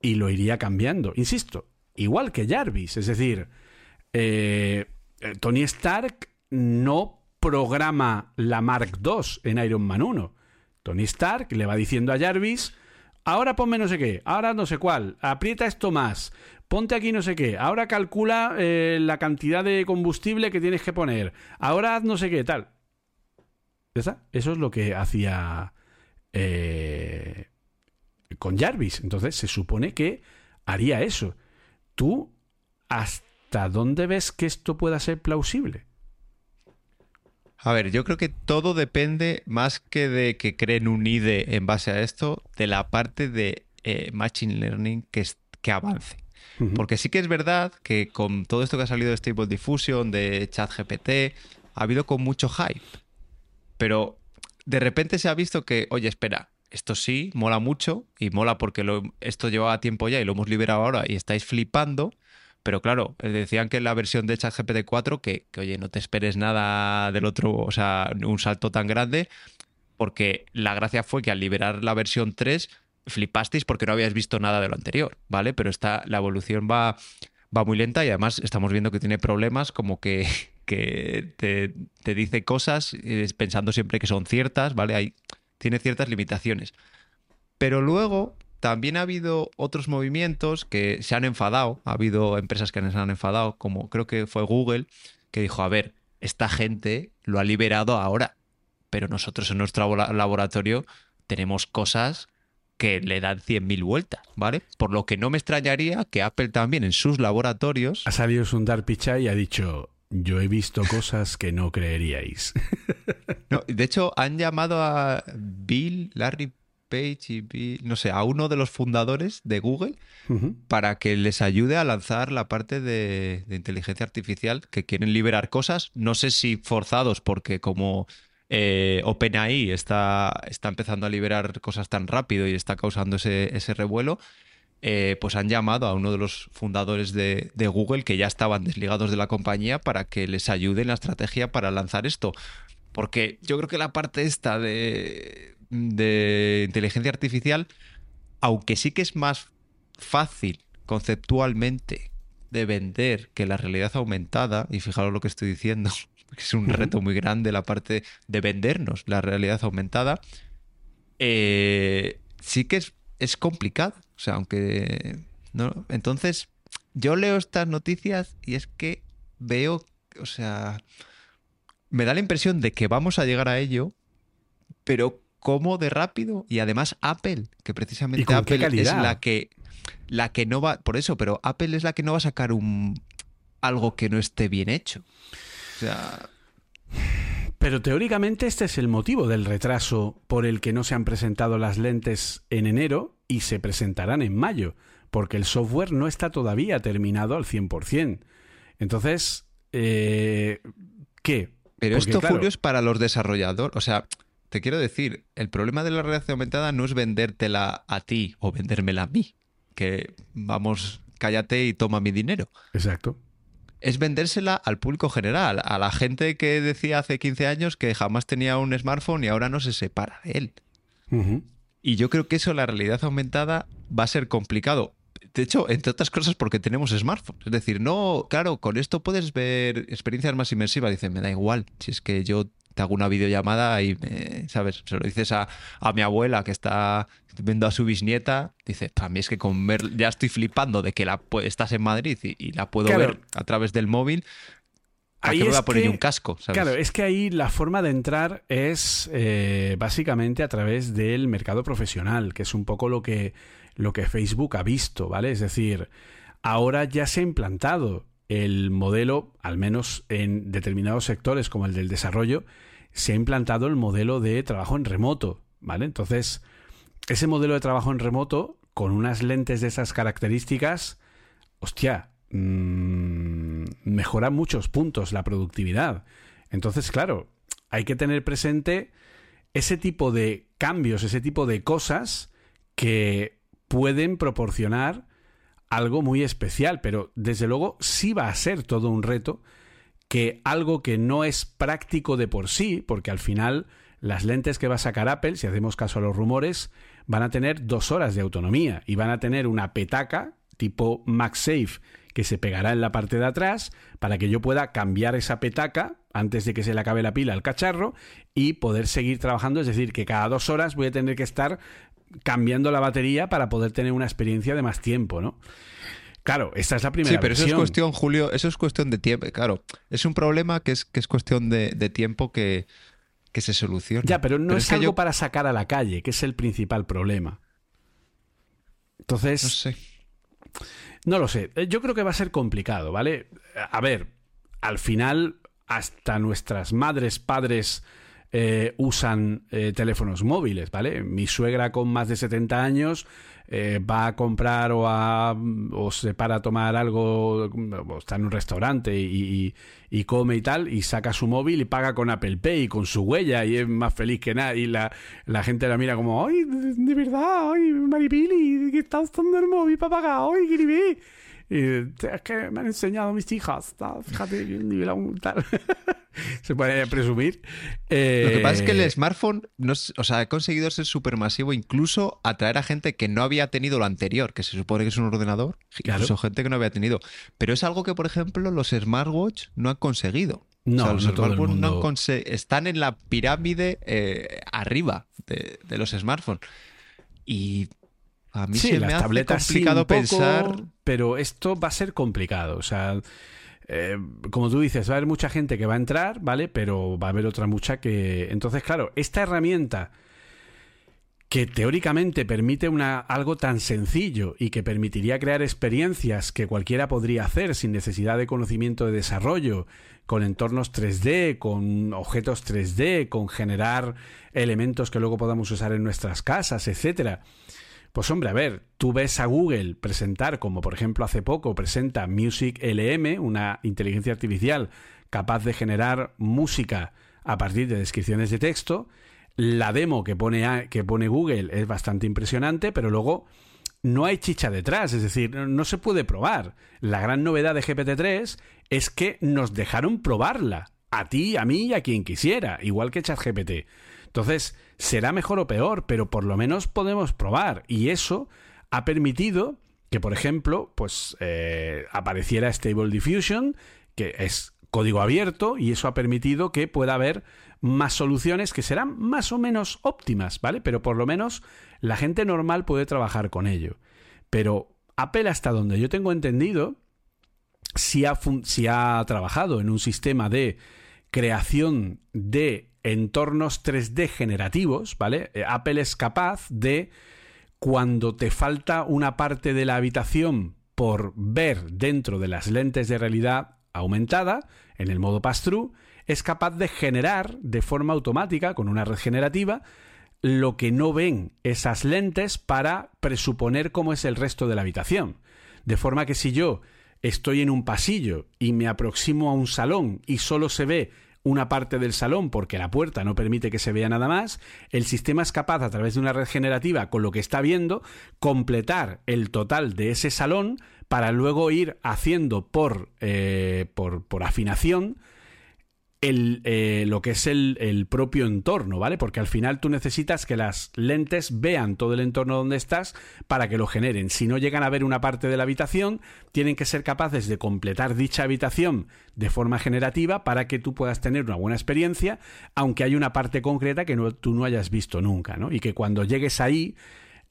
[SPEAKER 2] Y lo iría cambiando. Insisto, igual que Jarvis. Es decir, eh, Tony Stark no programa la Mark II en Iron Man 1. Tony Stark le va diciendo a Jarvis, ahora ponme no sé qué, ahora no sé cuál, aprieta esto más, ponte aquí no sé qué, ahora calcula eh, la cantidad de combustible que tienes que poner, ahora haz no sé qué, tal. Eso es lo que hacía eh, con Jarvis. Entonces se supone que haría eso. ¿Tú hasta dónde ves que esto pueda ser plausible?
[SPEAKER 1] A ver, yo creo que todo depende más que de que creen un IDE en base a esto, de la parte de eh, Machine Learning que avance. Porque sí que es verdad que con todo esto que ha salido de Stable Diffusion, de ChatGPT, ha habido con mucho hype. Pero de repente se ha visto que, oye, espera, esto sí, mola mucho y mola porque esto llevaba tiempo ya y lo hemos liberado ahora y estáis flipando. Pero claro, eh, decían que en la versión de ChatGPT 4 que, que, oye, no te esperes nada del otro, o sea, un salto tan grande, porque la gracia fue que al liberar la versión 3 flipasteis porque no habíais visto nada de lo anterior, ¿vale? Pero esta, la evolución va, va muy lenta y además estamos viendo que tiene problemas como que, que te, te, dice cosas eh, pensando siempre que son ciertas, ¿vale? Hay, tiene ciertas limitaciones. Pero luego también ha habido otros movimientos que se han enfadado, ha habido empresas que se han enfadado, como creo que fue Google, que dijo, a ver, esta gente lo ha liberado ahora, pero nosotros en nuestro laboratorio tenemos cosas que le dan 100.000 vueltas, ¿vale? Por lo que no me extrañaría que Apple también en sus laboratorios...
[SPEAKER 2] Ha salido Sundar Pichai y ha dicho, yo he visto cosas que no creeríais.
[SPEAKER 1] No, de hecho, han llamado a Bill, Larry Page y Bill, no sé, a uno de los fundadores de Google para que les ayude a lanzar la parte de, de inteligencia artificial que quieren liberar cosas. No sé si forzados porque como eh, OpenAI está, está empezando a liberar cosas tan rápido y está causando ese, ese revuelo, eh, pues han llamado a uno de los fundadores de, de Google que ya estaban desligados de la compañía para que les ayude en la estrategia para lanzar esto. Porque yo creo que la parte esta de, de inteligencia artificial, aunque sí que es más fácil conceptualmente de vender que la realidad aumentada, y fijaros lo que estoy diciendo, es un reto muy grande la parte de vendernos la realidad aumentada, eh, sí que es, es complicado. O sea, aunque... ¿no? Entonces, yo leo estas noticias y es que veo, o sea, me da la impresión de que vamos a llegar a ello, pero cómo de rápido y además Apple, que
[SPEAKER 2] ¿Y
[SPEAKER 1] precisamente Apple es la que la que no va, por eso, pero Apple es la que no va a sacar un algo que no esté bien hecho. O sea,
[SPEAKER 2] Pero teóricamente este es el motivo del retraso por el que no se han presentado las lentes en enero y se presentarán en mayo, porque el software no está todavía terminado al 100%. Entonces, eh, ¿qué?
[SPEAKER 1] Pero
[SPEAKER 2] Porque,
[SPEAKER 1] esto,
[SPEAKER 2] claro,
[SPEAKER 1] Julio, es para los desarrolladores. O sea, te quiero decir, el problema de la realidad aumentada no es vendértela a ti o vendérmela a mí. Que vamos, cállate y toma mi dinero.
[SPEAKER 2] Exacto.
[SPEAKER 1] Es vendérsela al público general, a la gente que decía hace 15 años que jamás tenía un smartphone y ahora no se separa de él. Y yo creo que eso, la realidad aumentada, va a ser complicado. De hecho, entre otras cosas, porque tenemos smartphones. Es decir, no, claro, con esto puedes ver experiencias más inmersivas. Dice, me da igual. Si es que yo te hago una videollamada y, me- ¿sabes? Se lo dices a, a mi abuela que está viendo a su bisnieta. Dice, para mí es que con ver, ya estoy flipando de que la, estás en Madrid y, y la puedo
[SPEAKER 2] Claro.
[SPEAKER 1] ver a través del móvil. ¿A
[SPEAKER 2] Ahí
[SPEAKER 1] voy
[SPEAKER 2] es
[SPEAKER 1] a poner
[SPEAKER 2] que-
[SPEAKER 1] un casco? ¿sabes?
[SPEAKER 2] Claro, es que ahí la forma de entrar es eh, básicamente a través del mercado profesional, que es un poco lo que, lo que Facebook ha visto, ¿vale? Es decir, ahora ya se ha implantado el modelo, al menos en determinados sectores como el del desarrollo, se ha implantado el modelo de trabajo en remoto, ¿vale? Entonces, ese modelo de trabajo en remoto, con unas lentes de esas características, hostia, mm, mejora muchos puntos la productividad. Entonces, claro, hay que tener presente ese tipo de cambios, ese tipo de cosas que pueden proporcionar algo muy especial, pero desde luego sí va a ser todo un reto que algo que no es práctico de por sí, porque al final las lentes que va a sacar Apple, si hacemos caso a los rumores, van a tener dos horas de autonomía y van a tener una petaca tipo MagSafe que se pegará en la parte de atrás para que yo pueda cambiar esa petaca antes de que se le acabe la pila al cacharro y poder seguir trabajando. Es decir, que cada dos horas voy a tener que estar cambiando la batería para poder tener una experiencia de más tiempo, ¿no? Claro, esta es la primera
[SPEAKER 1] Sí, pero eso es cuestión, Julio, eso es cuestión de tiempo. Claro, es un problema que es, que es cuestión de, de tiempo que, que se soluciona.
[SPEAKER 2] Ya, pero no es,
[SPEAKER 1] que
[SPEAKER 2] algo
[SPEAKER 1] yo-
[SPEAKER 2] para sacar a la calle, que es el principal problema. Entonces,
[SPEAKER 1] No sé.
[SPEAKER 2] No lo sé. Eh, Yo creo que va a ser complicado, ¿vale? A ver, al final, hasta nuestras madres, padres eh, usan eh, teléfonos móviles, ¿vale? Mi suegra con más de 70 años eh, va a comprar o, a, o se para a tomar algo, o está en un restaurante y, y- y come y tal, y saca su móvil y paga con Apple Pay, con su huella, y es más feliz que nada. Y la, la gente la mira como, ¡ay, de, verdad! ¡ay, Maripili! que está usando el móvil para pagar! ¡ay, que Y, es que me han enseñado mis hijas, tal, fíjate, el nivel aún tal. Se puede presumir. Eh,
[SPEAKER 1] Lo que pasa es que el smartphone no es- o sea, ha conseguido ser supermasivo, incluso atraer a gente que no había tenido lo anterior, que se supone que es un ordenador,
[SPEAKER 2] Claro.
[SPEAKER 1] incluso gente que no había tenido. Pero es algo que, por ejemplo, los smartwatch no han conseguido.
[SPEAKER 2] No,
[SPEAKER 1] o sea, los
[SPEAKER 2] no todo el
[SPEAKER 1] smartwatch no han
[SPEAKER 2] mundo-
[SPEAKER 1] conse- están en la pirámide eh, arriba de, de los smartphones. Y a mí
[SPEAKER 2] sí,
[SPEAKER 1] se
[SPEAKER 2] las
[SPEAKER 1] me hace
[SPEAKER 2] tabletas sí,
[SPEAKER 1] complicado
[SPEAKER 2] poco,
[SPEAKER 1] pensar.
[SPEAKER 2] Pero esto va a ser complicado. O sea, eh, como tú dices, va a haber mucha gente que va a entrar, ¿vale? Pero va a haber otra mucha que. Entonces, claro, esta herramienta que teóricamente permite una, algo tan sencillo y que permitiría crear experiencias que cualquiera podría hacer sin necesidad de conocimiento de desarrollo, con entornos 3D, con objetos 3D, con generar elementos que luego podamos usar en nuestras casas, etcétera. Pues hombre, a ver, tú ves a Google presentar, como por ejemplo hace poco presenta Music LM, una inteligencia artificial capaz de generar música a partir de descripciones de texto. La demo que pone, que pone Google es bastante impresionante, pero luego no hay chicha detrás, es decir, no se puede probar. La gran novedad de GPT-3 es que nos dejaron probarla, a ti, a mí y a quien quisiera, igual que ChatGPT. Entonces, será mejor o peor, pero por lo menos podemos probar. Y eso ha permitido que, por ejemplo, pues eh, apareciera Stable Diffusion, que es código abierto, y eso ha permitido que pueda haber más soluciones que serán más o menos óptimas, ¿vale? Pero por lo menos la gente normal puede trabajar con ello. Pero Apple, hasta donde yo tengo entendido, si ha, si ha trabajado en un sistema de creación de entornos 3D generativos, ¿vale? Eh, Apple es capaz de, cuando te falta una parte de la habitación por ver dentro de las lentes de realidad aumentada, en el modo pass-through, es capaz de generar de forma automática, con una red generativa, lo que no ven esas lentes para presuponer cómo es el resto de la habitación. De forma que si yo estoy en un pasillo y me aproximo a un salón y solo se ve una parte del salón porque la puerta no permite que se vea nada más, el sistema es capaz a través de una red generativa con lo que está viendo completar el total de ese salón para luego ir haciendo por, eh, por, por afinación el, eh, lo que es el, propio entorno, ¿vale? Porque al final tú necesitas que las lentes vean todo el entorno donde estás para que lo generen. Si no llegan a ver una parte de la habitación, tienen que ser capaces de completar dicha habitación de forma generativa para que tú puedas tener una buena experiencia, aunque hay una parte concreta que tú no hayas visto nunca, ¿no? Y que cuando llegues ahí,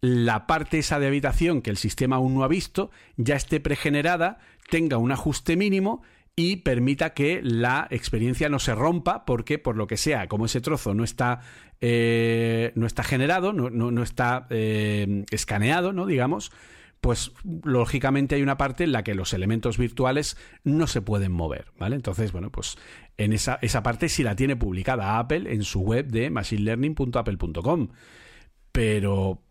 [SPEAKER 2] la parte esa de habitación que el sistema aún no ha visto ya esté pregenerada, tenga un ajuste mínimo y permita que la experiencia no se rompa porque por lo que sea como ese trozo no está eh, no está generado no, no, está eh, escaneado no digamos pues lógicamente hay una parte en la que los elementos virtuales no se pueden mover vale entonces bueno pues en esa, esa parte sí la tiene publicada Apple en su web de machinelearning.apple.com pero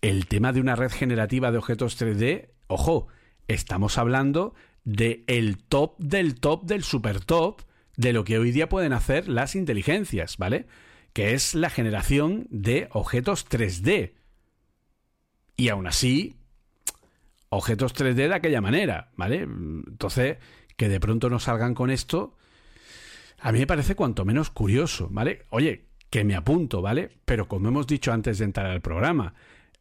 [SPEAKER 2] el tema de una red generativa de objetos 3D ojo estamos hablando de el top del top del super top de lo que hoy día pueden hacer las inteligencias, ¿vale? Que es la generación de objetos 3D. Y aún así, objetos 3D de aquella manera, ¿vale? Entonces, que de pronto no salgan con esto, a mí me parece cuanto menos curioso, ¿vale? Oye, que me apunto, ¿vale? Pero como hemos dicho antes de entrar al programa,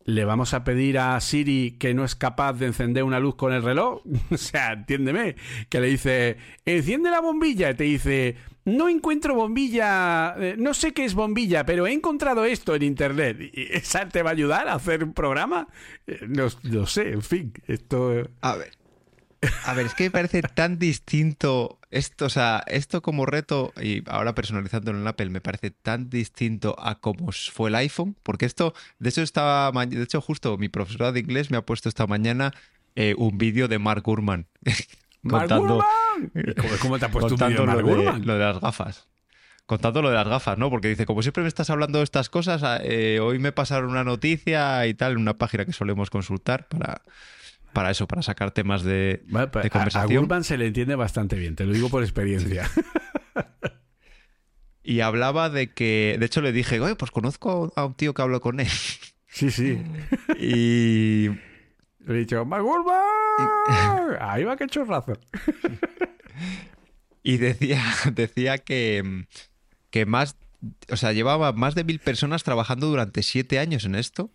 [SPEAKER 2] le vamos a pedir a Siri que no es capaz de encender una luz con el reloj. o sea, entiéndeme, que le dice, enciende la bombilla y te dice, no encuentro bombilla, eh, no sé qué es bombilla, pero he encontrado esto en internet. ¿Y esa te va a ayudar a hacer un programa? Eh, no, no sé, en fin, esto...
[SPEAKER 1] A ver, a ver, es que me parece tan distinto esto, o sea, esto como reto, y ahora personalizándolo en Apple, me parece tan distinto a cómo fue el iPhone, porque esto, de hecho, estaba, de hecho, justo mi profesora de inglés me ha puesto esta mañana eh, un vídeo de Mark Gurman.
[SPEAKER 2] contando, ¿Cómo, te ha puesto un vídeo de Mark Gurman?
[SPEAKER 1] lo de las gafas contando lo de las gafas, ¿no? Porque dice, como siempre me estás hablando de estas cosas, eh, hoy me pasaron una noticia y tal, en una página que solemos consultar para, para eso, para sacar temas de, pues, conversación.
[SPEAKER 2] A, se le entiende bastante bien, te lo digo por experiencia.
[SPEAKER 1] y hablaba de que, de hecho le dije, oye, pues conozco a un tío que hablo con él.
[SPEAKER 2] Sí, sí.
[SPEAKER 1] y...
[SPEAKER 2] Le he dicho, ¡Magurban! Ahí va, qué chorrazo.
[SPEAKER 1] y decía, decía que, que más, o sea, llevaba más de mil personas trabajando durante siete años en esto.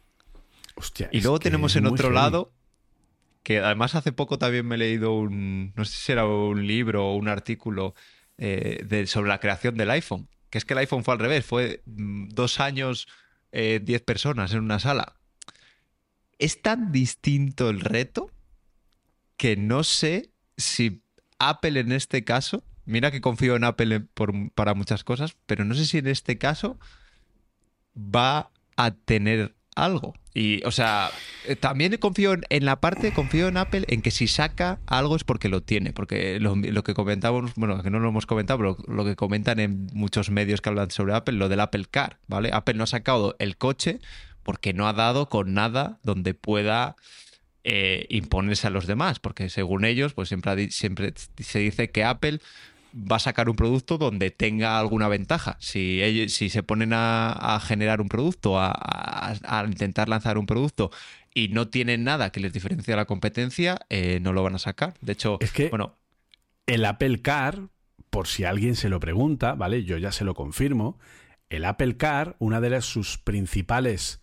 [SPEAKER 2] Hostia,
[SPEAKER 1] y luego tenemos en otro lado que además hace poco también me he leído un, no sé si era un libro o un artículo eh, sobre la creación del iPhone, que es que el iPhone fue al revés, fue mm, dos años, eh, diez personas en una sala. Es tan distinto el reto que no sé si Apple en este caso, mira que confío en Apple para muchas cosas, pero no sé si en este caso va a tener algo. Y, o sea, eh, también confío en, la parte, confío en Apple en que si saca algo es porque lo tiene. Porque lo, que comentamos, bueno, que no lo hemos comentado, pero lo que comentan en muchos medios que hablan sobre Apple, lo del Apple Car, ¿vale? Apple no ha sacado el coche porque no ha dado con nada donde pueda eh, imponerse a los demás. Porque según ellos, pues siempre, siempre se dice que Apple va a sacar un producto donde tenga alguna ventaja. Si, ellos, si se ponen a, generar un producto, a, intentar lanzar un producto y no tienen nada que les diferencie a la competencia, eh, no lo van a sacar. De hecho,
[SPEAKER 2] es que
[SPEAKER 1] bueno,
[SPEAKER 2] el Apple Car, por si alguien se lo pregunta, ¿vale? Yo ya se lo confirmo. El Apple Car, una de las, sus principales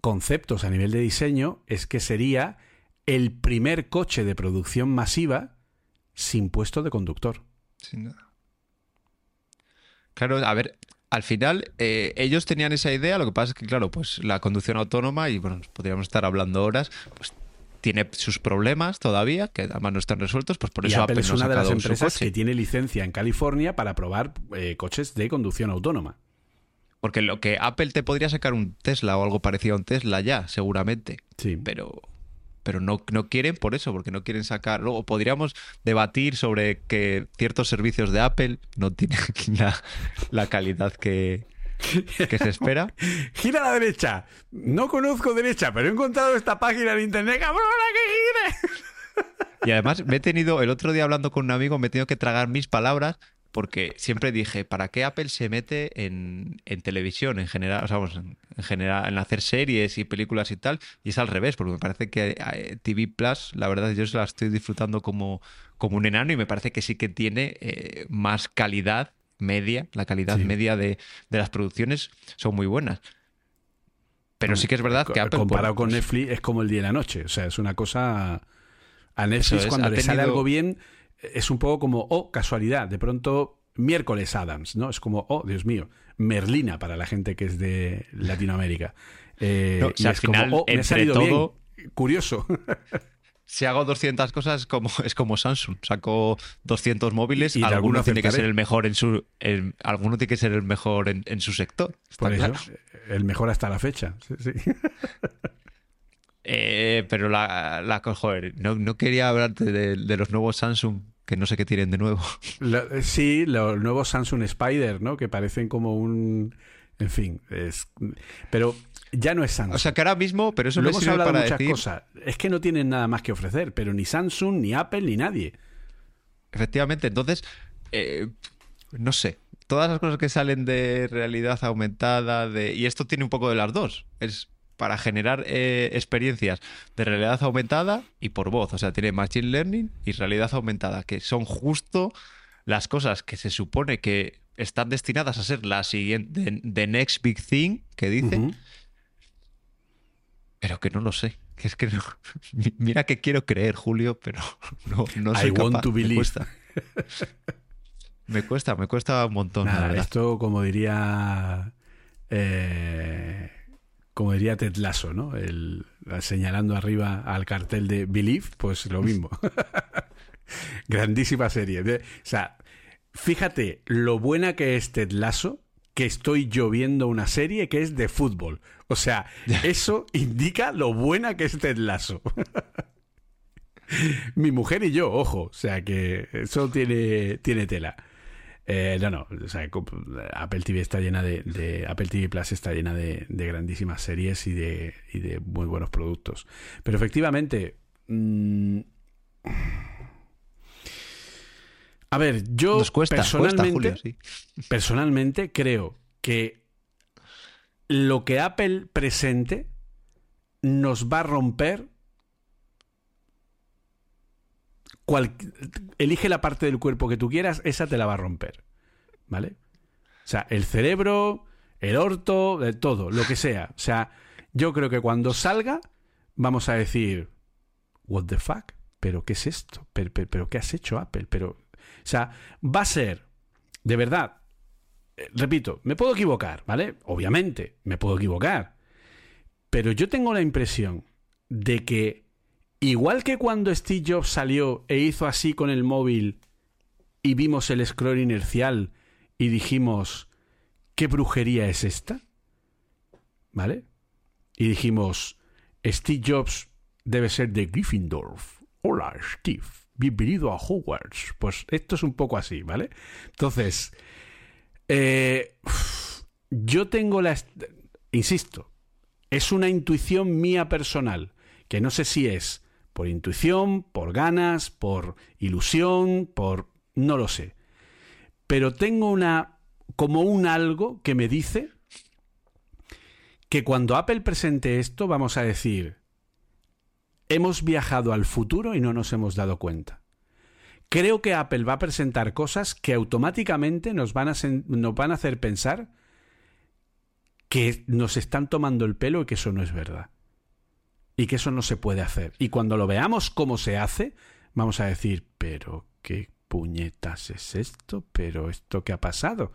[SPEAKER 2] conceptos a nivel de diseño es que sería el primer coche de producción masiva sin puesto de conductor.
[SPEAKER 1] Sin. Claro, a ver, al final eh, ellos tenían esa idea, lo que pasa es que, claro, pues la conducción autónoma, y bueno, podríamos estar hablando horas, pues tiene sus problemas todavía, que además no están resueltos, pues por eso
[SPEAKER 2] Apple, es una de las empresas que tiene licencia en California para probar eh, coches de conducción autónoma.
[SPEAKER 1] Porque lo que Apple te podría sacar un Tesla o algo parecido a un Tesla ya, seguramente.
[SPEAKER 2] Sí.
[SPEAKER 1] Pero pero no, no quieren por eso, porque no quieren sacar. Luego podríamos debatir sobre que ciertos servicios de Apple no tienen la, calidad que, que se espera.
[SPEAKER 2] Gira a la derecha. No conozco derecha, pero he encontrado esta página en internet. ¡Cabrona, que gire!
[SPEAKER 1] Y además me he tenido, el otro día hablando con un amigo, me he tenido que tragar mis palabras porque siempre dije, ¿para qué Apple se mete en, televisión en general? O sea, en, general, en hacer series y películas y tal, y es al revés, porque me parece que eh, TV Plus, la verdad, yo se la estoy disfrutando como, como un enano y me parece que sí que tiene eh, más calidad media, la calidad media de, las producciones son muy buenas. Pero sí que es verdad que Apple...
[SPEAKER 2] Comparado con pues Netflix es como el día y la noche, o sea, es una cosa... A Netflix cuando le sale algo bien es un poco como, oh, casualidad, de pronto miércoles Adams, ¿no? Es como, oh, Dios mío, Merlina para la gente que es de Latinoamérica.
[SPEAKER 1] Eh, y es como, oh, me ha salido todo,
[SPEAKER 2] bien. Curioso.
[SPEAKER 1] si hago 200 cosas es como, es como Samsung. Saco 200 móviles y alguno tiene que ser el mejor en su alguno tiene que ser el mejor en, su sector.
[SPEAKER 2] Por eso, el mejor hasta la fecha.
[SPEAKER 1] Eh, pero la, la joder, no, no quería hablarte de, de, los nuevos Samsung, que no sé qué tienen de nuevo.
[SPEAKER 2] Eh, sí, los nuevos Samsung Spider, ¿no? Que parecen como un... En fin, es... Pero ya no es Samsung.
[SPEAKER 1] O sea, que ahora mismo, pero eso
[SPEAKER 2] Lo hemos hablado
[SPEAKER 1] para
[SPEAKER 2] muchas
[SPEAKER 1] decir...
[SPEAKER 2] cosas. Es que no tienen nada más que ofrecer, pero ni Samsung, ni Apple, ni nadie.
[SPEAKER 1] Efectivamente, entonces, eh, no sé, todas las cosas que salen de realidad aumentada, de y esto tiene un poco de las dos. Es para generar eh, experiencias de realidad aumentada y por voz. O sea, tiene Machine Learning y realidad aumentada, que son justo las cosas que se supone que están destinadas a ser la siguiente, the next big thing que dicen, pero que no lo sé. Que es que no, mira que quiero creer, Julio, pero no, no soy capaz. Me cuesta. me cuesta, me cuesta un montón.
[SPEAKER 2] esto, como diría eh, como diría Ted Lasso, ¿no? El, señalando arriba al cartel de Believe, pues lo mismo. Grandísima serie. O sea, fíjate lo buena que es Ted Lasso, que estoy yo viendo una serie que es de fútbol. O sea, eso indica lo buena que es Ted Lasso. Mi mujer y yo, ojo, o sea que eso tiene, tiene tela. Eh, no, no, Apple TV está llena de, Apple TV Plus está llena de, grandísimas series y de, de, muy buenos productos. Pero efectivamente, mm, a ver, yo personalmente, personalmente creo que lo que Apple presente nos va a romper elige la parte del cuerpo que tú quieras, esa te la va a romper. ¿Vale? O sea, el cerebro, el orto, de todo, lo que sea. O sea, yo creo que cuando salga, vamos a decir, ¿What the fuck? ¿Pero qué es esto? ¿Pero, pero, qué has hecho, Apple? Pero, o sea, va a ser, de verdad, eh, repito, me puedo equivocar, ¿vale? Obviamente, me puedo equivocar. Pero yo tengo la impresión de que Igual que cuando Steve Jobs salió e hizo así con el móvil y vimos el scroll inercial y dijimos, ¿qué brujería es esta? ¿vale? Y dijimos, Steve Jobs debe ser de Gryffindor. Hola, Steve. Bienvenido a Hogwarts. Pues esto es un poco así, ¿vale? Entonces, eh, yo tengo la... Insisto, es una intuición mía personal, que no sé si es por intuición, por ganas, por ilusión, por... no lo sé. Pero tengo una... como un algo que me dice que cuando Apple presente esto vamos a decir, hemos viajado al futuro y no nos hemos dado cuenta. Creo que Apple va a presentar cosas que automáticamente nos van a, nos van a hacer pensar que nos están tomando el pelo y que eso no es verdad. Y que eso no se puede hacer. Y cuando lo veamos cómo se hace, vamos a decir, pero qué puñetas es esto, pero esto qué ha pasado.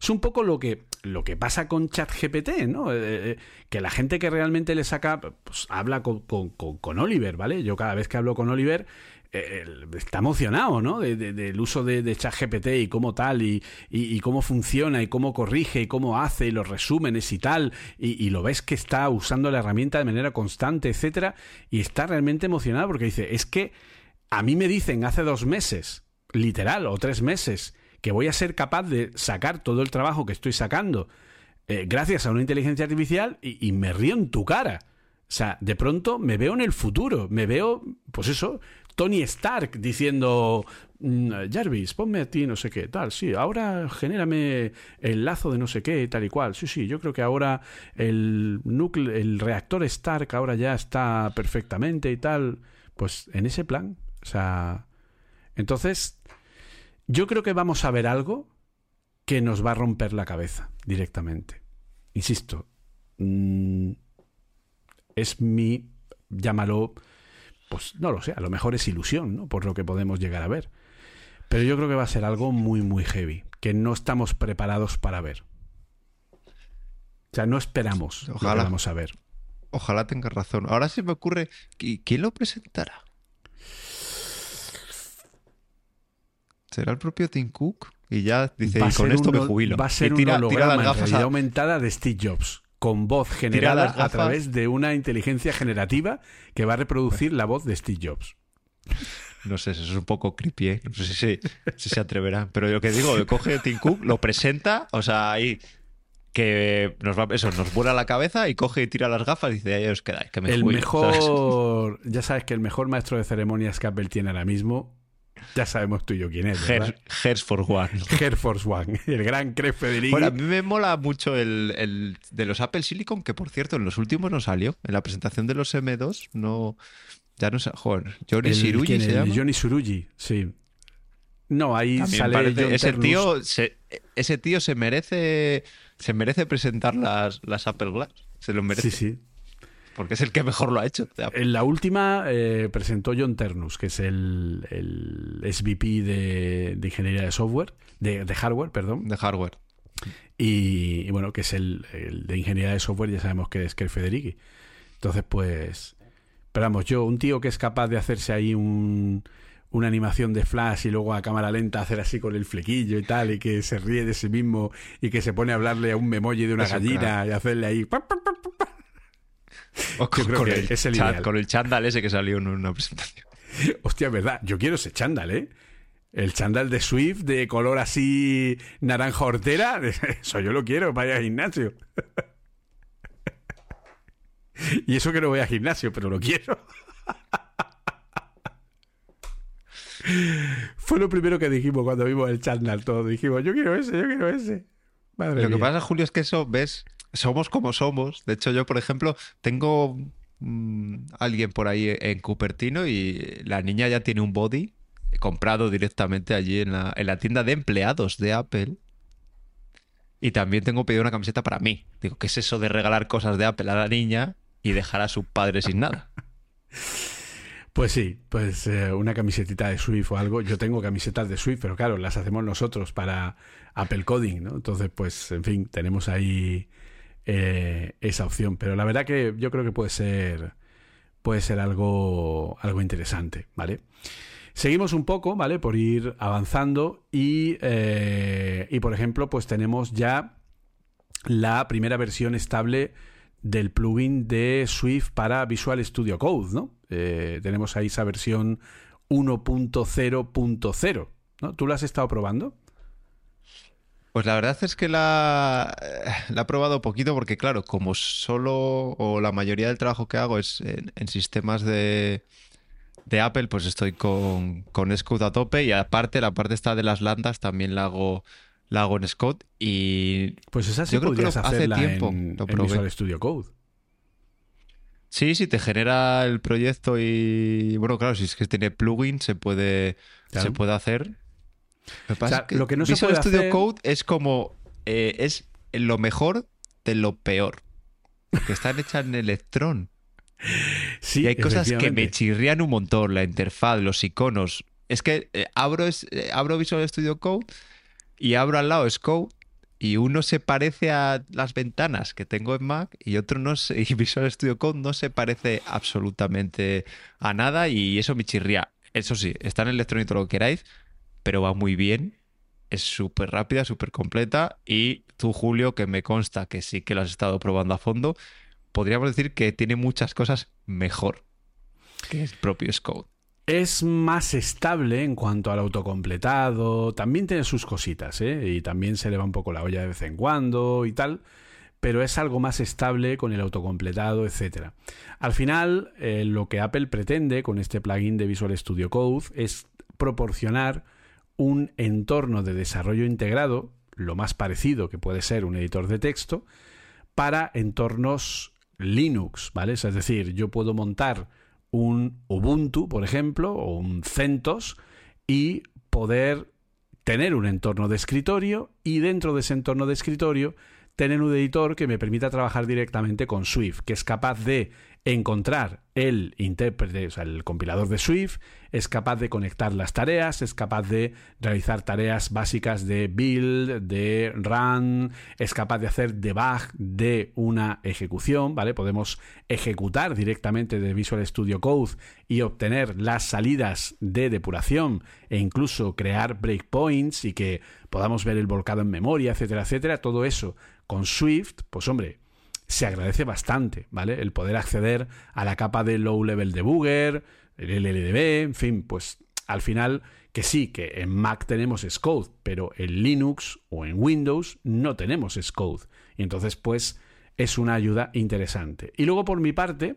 [SPEAKER 2] Es un poco lo que, lo que pasa con ChatGPT, ¿no? Eh, eh, que la gente que realmente le saca, pues habla con, con, Oliver, ¿vale? Yo cada vez que hablo con Oliver, está emocionado, ¿no? del uso de, ChatGPT y cómo tal, y, cómo funciona, y cómo corrige, y cómo hace, y los resúmenes y tal, y, lo ves que está usando la herramienta de manera constante, etcétera, y está realmente emocionado porque dice, es que a mí me dicen hace dos meses, literal, o tres meses, que voy a ser capaz de sacar todo el trabajo que estoy sacando eh, gracias a una inteligencia artificial y, me río en tu cara. O sea, de pronto me veo en el futuro, me veo, pues eso, Tony Stark diciendo, mm, Jarvis, ponme a ti no sé qué, tal, sí, ahora genérame el lazo de no sé qué, tal y cual, sí, sí, yo creo que ahora el núcleo, el reactor Stark ahora ya está perfectamente y tal, pues en ese plan, o sea, entonces yo creo que vamos a ver algo que nos va a romper la cabeza directamente. Insisto, mm, es mi, llámalo, pues no lo sé, a lo mejor es ilusión, ¿no? Por lo que podemos llegar a ver. Pero yo creo que va a ser algo muy, muy heavy, que no estamos preparados para ver. O sea, no esperamos Ojalá. lo vamos a ver.
[SPEAKER 1] Ojalá tenga razón. Ahora se me ocurre, ¿quién lo presentará? ¿Será el propio Tim Cook? Y ya dice, y con esto me jubilo.
[SPEAKER 2] Va a ser
[SPEAKER 1] tira,
[SPEAKER 2] un holograma aumentada de Steve Jobs, con voz generada a través de una inteligencia generativa que va a reproducir la voz de Steve Jobs.
[SPEAKER 1] No sé, eso es un poco creepy, ¿eh? No sé si, se atreverá. Pero lo que digo, coge Tim Cook, lo presenta, o sea, ahí que nos va, eso, nos vuela la cabeza y coge y tira las gafas y dice, ahí os quedáis, que me
[SPEAKER 2] El mejor, ya sabes que el mejor maestro de ceremonias que Apple tiene ahora mismo ya sabemos tú y yo quién es. ¿verdad?
[SPEAKER 1] Force One.
[SPEAKER 2] Force One, el gran Craig Federici.
[SPEAKER 1] Bueno, a mí me mola mucho el, de los Apple Silicon, que por cierto, en los últimos no salió. En la presentación de los M2 no. Ya no sé. Joder, Johnny Shirugi se llama.
[SPEAKER 2] Johnny Shirugi, sí. No, ahí sale.
[SPEAKER 1] ese tío, se, ese tío se merece. Se merece presentar las, las Apple Glass. Se lo merece.
[SPEAKER 2] Sí, sí
[SPEAKER 1] porque es el que mejor lo ha hecho.
[SPEAKER 2] En la última eh, presentó John Ternus, que es el, el SVP de, ingeniería de software, de, hardware, perdón.
[SPEAKER 1] De hardware.
[SPEAKER 2] Y, bueno, que es el, de ingeniería de software, ya sabemos que es que Federici. Entonces, pues. Pero vamos, yo, un tío que es capaz de hacerse ahí un, una animación de flash y luego a cámara lenta hacer así con el flequillo y tal, y que se ríe de sí mismo y que se pone a hablarle a un memoji de una gallina y hacerle ahí.
[SPEAKER 1] Con, el con el chándal ese que salió en una presentación.
[SPEAKER 2] Hostia, verdad. Yo quiero ese chándal, ¿eh? El chándal de Swift de color así naranja hortera. Eso yo lo quiero para ir al gimnasio. Y eso que no voy al gimnasio, pero lo quiero. Fue lo primero que dijimos cuando vimos el chándal todo. Dijimos, yo quiero ese, yo quiero ese.
[SPEAKER 1] Madre
[SPEAKER 2] lo
[SPEAKER 1] que pasa, Julio, es que eso, ves, somos como somos. De hecho, yo, por ejemplo, tengo mm, alguien por ahí en Cupertino y la niña ya tiene un body comprado directamente allí en la, en la tienda de empleados de Apple. Y también tengo pedido una camiseta para mí. Digo, ¿qué es eso de regalar cosas de Apple a la niña y dejar a su padre sin nada?
[SPEAKER 2] Pues sí, pues eh, una camisetita de Swift o algo. Yo tengo camisetas de Swift, pero claro, las hacemos nosotros para Apple Coding, ¿no? Entonces, pues, en fin, tenemos ahí eh, esa opción. Pero la verdad que yo creo que puede ser, puede ser algo, algo interesante, ¿vale? Seguimos un poco, ¿vale? Por ir avanzando y, eh, y, por ejemplo, pues tenemos ya la primera versión estable del plugin de Swift para Visual Studio Code, ¿no? Eh, tenemos ahí esa versión 1.0.0, ¿no? ¿Tú la has estado probando?
[SPEAKER 1] Pues la verdad es que la, la he probado poquito porque, claro, como solo o la mayoría del trabajo que hago es en, sistemas de, de, Apple, pues estoy con, con Scout a tope y aparte la parte está de las landas también la hago la hago en Scott y
[SPEAKER 2] pues esa sí yo creo que hace tiempo en, Visual Studio Code.
[SPEAKER 1] Sí, sí, te genera el proyecto y bueno, claro, si es que tiene plugin se puede se puede hacer. Lo, que no Visual Studio Code es como eh, es lo mejor de lo peor. Porque están hechas en Electron. Sí, y hay cosas que me chirrían un montón, la interfaz, los iconos. Es que eh, abro, es, eh, abro Visual Studio Code y abro al lado Scope y uno se parece a las ventanas que tengo en Mac y otro no se, y Visual Studio Code no se parece absolutamente a nada y eso me chirría. Eso sí, está en electrónico lo que queráis, pero va muy bien, es súper rápida, súper completa y tú Julio, que me consta que sí que lo has estado probando a fondo, podríamos decir que tiene muchas cosas mejor que el propio Scope.
[SPEAKER 2] Es más estable en cuanto al autocompletado, también tiene sus cositas, ¿eh? y también se le va un poco la olla de vez en cuando y tal, pero es algo más estable con el autocompletado, etc. Al final, eh, lo que Apple pretende con este plugin de Visual Studio Code es proporcionar un entorno de desarrollo integrado, lo más parecido que puede ser un editor de texto, para entornos Linux, ¿vale? Es decir, yo puedo montar un Ubuntu, por ejemplo, o un CentOS y poder tener un entorno de escritorio y dentro de ese entorno de escritorio tener un editor que me permita trabajar directamente con Swift, que es capaz de encontrar el intérprete, o sea, el compilador de Swift, es capaz de conectar las tareas, es capaz de realizar tareas básicas de build, de run, es capaz de hacer debug de una ejecución, ¿vale? Podemos ejecutar directamente de Visual Studio Code y obtener las salidas de depuración e incluso crear breakpoints y que podamos ver el volcado en memoria, etcétera, etcétera. Todo eso con Swift, pues hombre, se agradece bastante, ¿vale? El poder acceder a la capa de low level debugger, el LLDB, en fin, pues al final que sí, que en Mac tenemos Xcode, pero en Linux o en Windows no tenemos Xcode. Y entonces, pues, es una ayuda interesante. Y luego, por mi parte,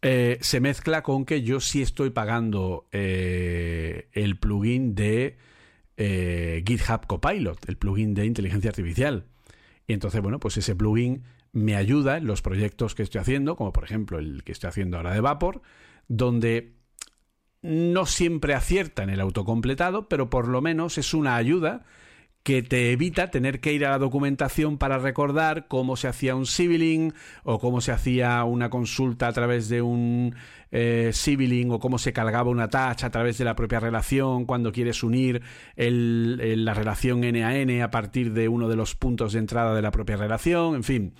[SPEAKER 2] eh, se mezcla con que yo sí estoy pagando eh, el plugin de eh, GitHub Copilot, el plugin de inteligencia artificial. Y entonces, bueno, pues ese plugin me ayuda en los proyectos que estoy haciendo, como por ejemplo el que estoy haciendo ahora de Vapor, donde no siempre acierta en el autocompletado, pero por lo menos es una ayuda que te evita tener que ir a la documentación para recordar cómo se hacía un sibling o cómo se hacía una consulta a través de un eh, o cómo se cargaba una touch a través de la propia relación cuando quieres unir la relación N a N a partir de uno de los puntos de entrada de la propia relación, en fin,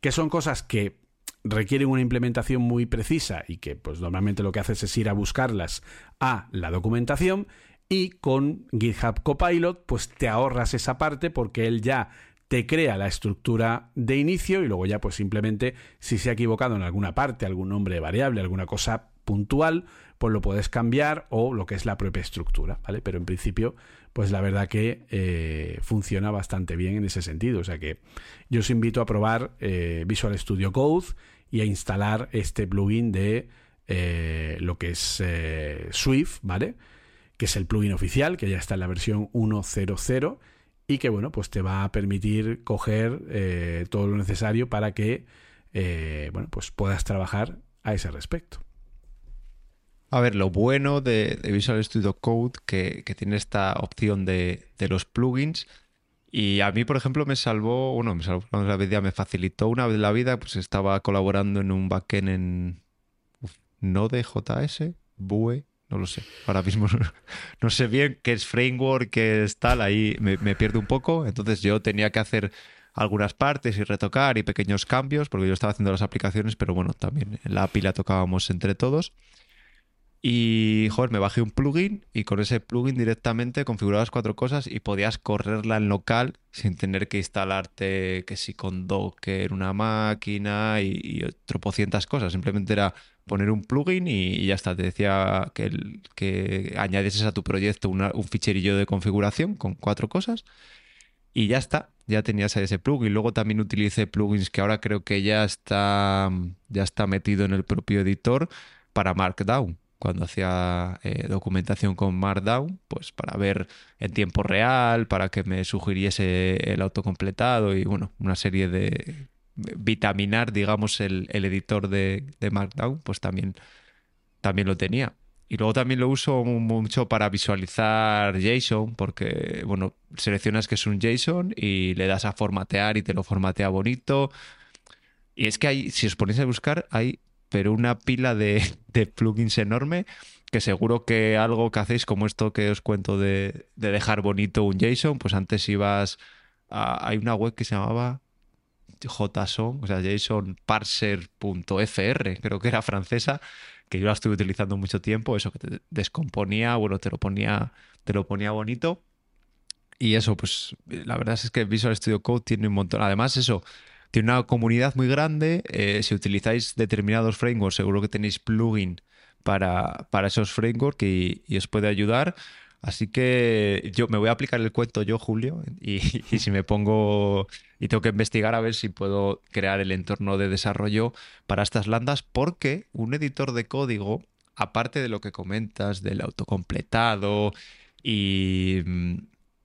[SPEAKER 2] que son cosas que requieren una implementación muy precisa y que pues normalmente lo que haces es ir a buscarlas a la documentación y con GitHub Copilot pues te ahorras esa parte porque él ya te crea la estructura de inicio y luego ya pues simplemente si se ha equivocado en alguna parte, algún nombre variable, alguna cosa puntual, pues lo puedes cambiar o lo que es la propia estructura, ¿vale? Pero en principio, pues la verdad que eh, funciona bastante bien en ese sentido. O sea que yo os invito a probar eh, Visual Studio Code y a instalar este plugin de eh, lo que es Swift, ¿vale? Que es el plugin oficial, que ya está en la versión 1.0.0 y que bueno, pues te va a permitir coger eh, todo lo necesario para que eh, bueno, pues puedas trabajar a ese respecto.
[SPEAKER 1] A ver, lo bueno de, Visual Studio Code que, tiene esta opción de, los plugins. Y a mí, por ejemplo, me salvó, bueno, me salvó la vida, me facilitó una vez la vida, pues estaba colaborando en un backend en Node.js, Vue, no lo sé. Ahora mismo no, sé bien qué es framework, qué es tal, ahí me, pierdo un poco. Entonces yo tenía que hacer algunas partes y retocar y pequeños cambios, porque yo estaba haciendo las aplicaciones, pero bueno, también la API la tocábamos entre todos. Y, joder, me bajé un plugin y con ese plugin directamente configurabas cuatro cosas y podías correrla en local sin tener que instalarte que si con Docker una máquina y, y tropocientas cosas. Simplemente era poner un plugin y, ya está. Te decía que, el, que añadieses a tu proyecto un ficherillo de configuración con cuatro cosas y ya está. Ya tenías ese plugin. Luego también utilicé plugins que ahora creo que ya está, ya está metido en el propio editor para Markdown cuando hacía eh, documentación con Markdown, pues para ver en tiempo real, para que me sugiriese el autocompletado y bueno, una serie de vitaminar, digamos, el, editor de, Markdown, pues también, también lo tenía. Y luego también lo uso mucho para visualizar JSON, porque, bueno, seleccionas que es un JSON y le das a formatear y te lo formatea bonito. Y es que hay, si os ponéis a buscar, hay pero una pila de, plugins enorme que seguro que algo que hacéis como esto que os cuento de, dejar bonito un JSON, pues antes ibas a, hay una web que se llamaba JSON, o sea, JSONparser.fr, creo que era francesa, que yo la estuve utilizando mucho tiempo, eso que te descomponía, bueno, te lo ponía, te lo ponía bonito. Y eso, pues la verdad es que Visual Studio Code tiene un montón. Además, eso, tiene una comunidad muy grande. Eh, si utilizáis determinados frameworks, seguro que tenéis plugin para, para esos frameworks y, os puede ayudar. Así que yo me voy a aplicar el cuento yo, Julio, y, si me pongo y tengo que investigar a ver si puedo crear el entorno de desarrollo para estas landas, porque un editor de código, aparte de lo que comentas del autocompletado y,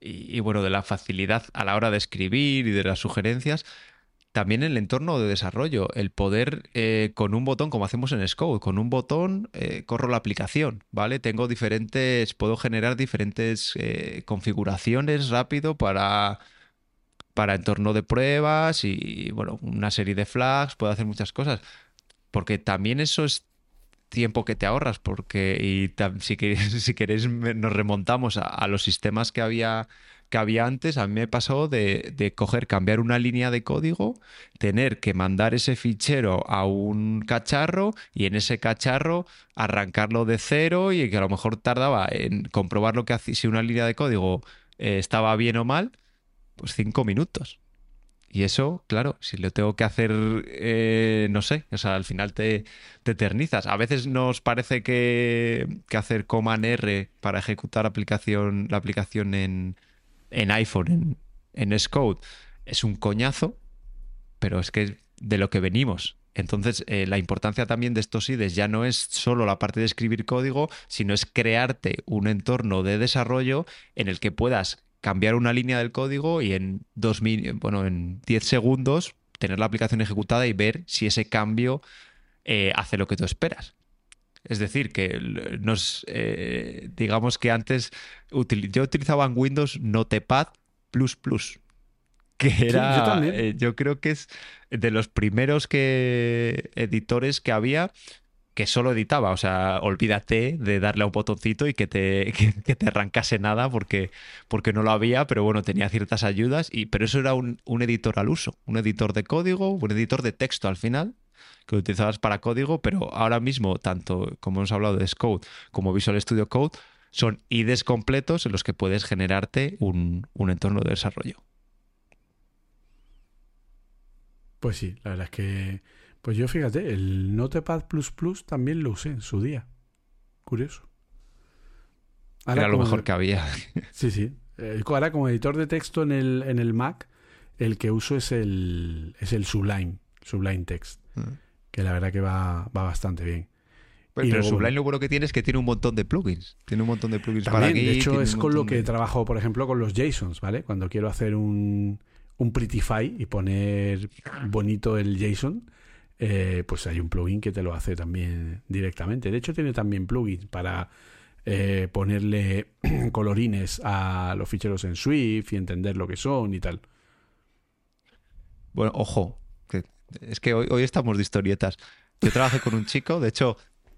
[SPEAKER 1] y, y bueno, de la facilidad a la hora de escribir y de las sugerencias, también el entorno de desarrollo, el poder eh, con un botón, como hacemos en Scode, con un botón eh, corro la aplicación, ¿vale? Tengo diferentes, puedo generar diferentes eh, configuraciones rápido para, para entorno de pruebas y, bueno, una serie de flags, puedo hacer muchas cosas. Porque también eso es tiempo que te ahorras, porque y si, queréis, si queréis nos remontamos a los sistemas que había que había antes, a mí me pasó de, coger, cambiar una línea de código, tener que mandar ese fichero a un cacharro y en ese cacharro arrancarlo de cero y que a lo mejor tardaba en comprobar lo que hacía, si una línea de código eh, estaba bien o mal, pues cinco minutos. Y eso, claro, si lo tengo que hacer, eh, no sé, o sea, al final te, te, eternizas. A veces nos parece que, que hacer command R para ejecutar aplicación, la aplicación en, en iPhone, en, en Scode, es un coñazo, pero es que de lo que venimos. Entonces, eh, la importancia también de estos IDEs ya no es solo la parte de escribir código, sino es crearte un entorno de desarrollo en el que puedas cambiar una línea del código y en, dos bueno, en 10 segundos tener la aplicación ejecutada y ver si ese cambio eh, hace lo que tú esperas. Es decir, que nos eh, digamos que antes yo utilizaba en Windows Notepad que era yo, eh, yo, creo que es de los primeros que editores que había que solo editaba, o sea, olvídate de darle a un botoncito y que te, que, te arrancase nada porque, porque no lo había, pero bueno, tenía ciertas ayudas, y, pero eso era un, un editor al uso, un editor de código, un editor de texto al final, que utilizabas para código, pero ahora mismo, tanto como hemos hablado de Scode como Visual Studio Code, son IDEs completos en los que puedes generarte un, entorno de desarrollo.
[SPEAKER 2] Pues sí, la verdad es que. Pues yo fíjate, el Notepad también lo usé en su día. Curioso.
[SPEAKER 1] Era lo mejor que había.
[SPEAKER 2] Sí, sí. Eh, ahora como editor de texto en el, en el Mac, el que uso es el, es el Sublime, Sublime Text. Mm que la verdad que va, va bastante bien.
[SPEAKER 1] pero Sublime lo bueno que tiene es que tiene un montón de plugins. Tiene un montón de plugins para aquí.
[SPEAKER 2] De hecho, es con lo que trabajo, por ejemplo, con los JSONs, ¿vale? Cuando quiero hacer un, un y poner bonito el JSON, eh, pues hay un plugin que te lo hace también directamente. De hecho, tiene también plugins para eh, ponerle colorines a los ficheros en Swift y entender lo que son y tal.
[SPEAKER 1] Bueno, ojo, es que hoy, hoy estamos de historietas. Yo trabajé con un chico, de hecho,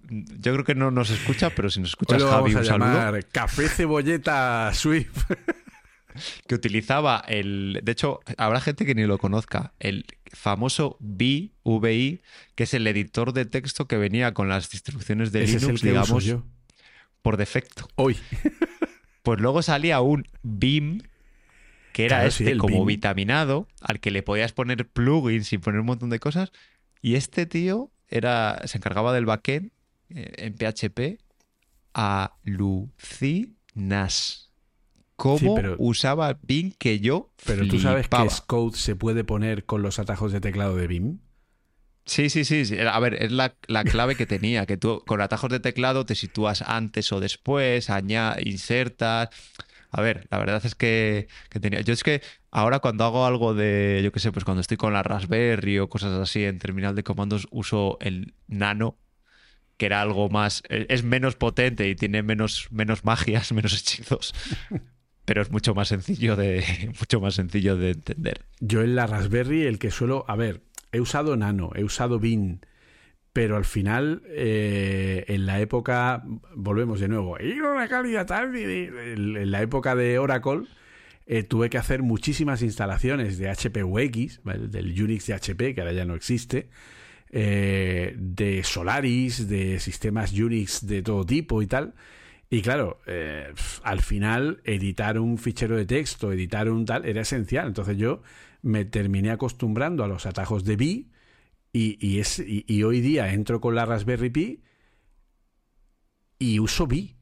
[SPEAKER 1] yo creo que no nos escucha, pero si nos escuchas, Javi, un saludo.
[SPEAKER 2] Café Cebolleta Swift.
[SPEAKER 1] que utilizaba el. De hecho, habrá gente que ni lo conozca. El famoso VI, que es el editor de texto que venía con las instrucciones de
[SPEAKER 2] Ese
[SPEAKER 1] Linux, digamos,
[SPEAKER 2] yo.
[SPEAKER 1] por defecto.
[SPEAKER 2] Hoy.
[SPEAKER 1] Pues luego salía un BIM, que era
[SPEAKER 2] Claro,
[SPEAKER 1] este como
[SPEAKER 2] BIM.
[SPEAKER 1] vitaminado, al que le podías poner plugins y poner un montón de cosas. Y este tío era, se encargaba del backend eh, en PHP. Alucinas. ¿Cómo
[SPEAKER 2] Sí, pero-
[SPEAKER 1] usaba BIM que yo
[SPEAKER 2] Pero tú sabes que Scode se puede poner con los atajos de teclado de BIM.
[SPEAKER 1] Sí, sí, sí, sí. A ver, es la, la clave que tenía, que tú con atajos de teclado te sitúas antes o después, aña- insertas. A ver, la verdad es que, que tenía. Yo es que ahora cuando hago algo de, yo qué sé, pues cuando estoy con la Raspberry o cosas así en terminal de comandos, uso el Nano, que era algo más. e, Es menos potente y tiene menos, menos magias, menos hechizos. Pero es mucho más sencillo de, mucho más sencillo de entender.
[SPEAKER 2] Yo en la Raspberry, el que suelo. A ver, he usado Nano, he usado BIM, pero al final, eh, en la época. Volvemos de nuevo. Una calidad tal. En la época de Oracle. eh, tuve que hacer muchísimas instalaciones de HP UX, del Unix de HP, que ahora ya no existe, eh, de Solaris, de sistemas Unix de todo tipo y tal. Y claro, al final editar un fichero de texto, editar un tal, era esencial. Entonces yo me terminé acostumbrando a los atajos de BI y, y es, y, hoy día entro con la Raspberry Pi y uso BI.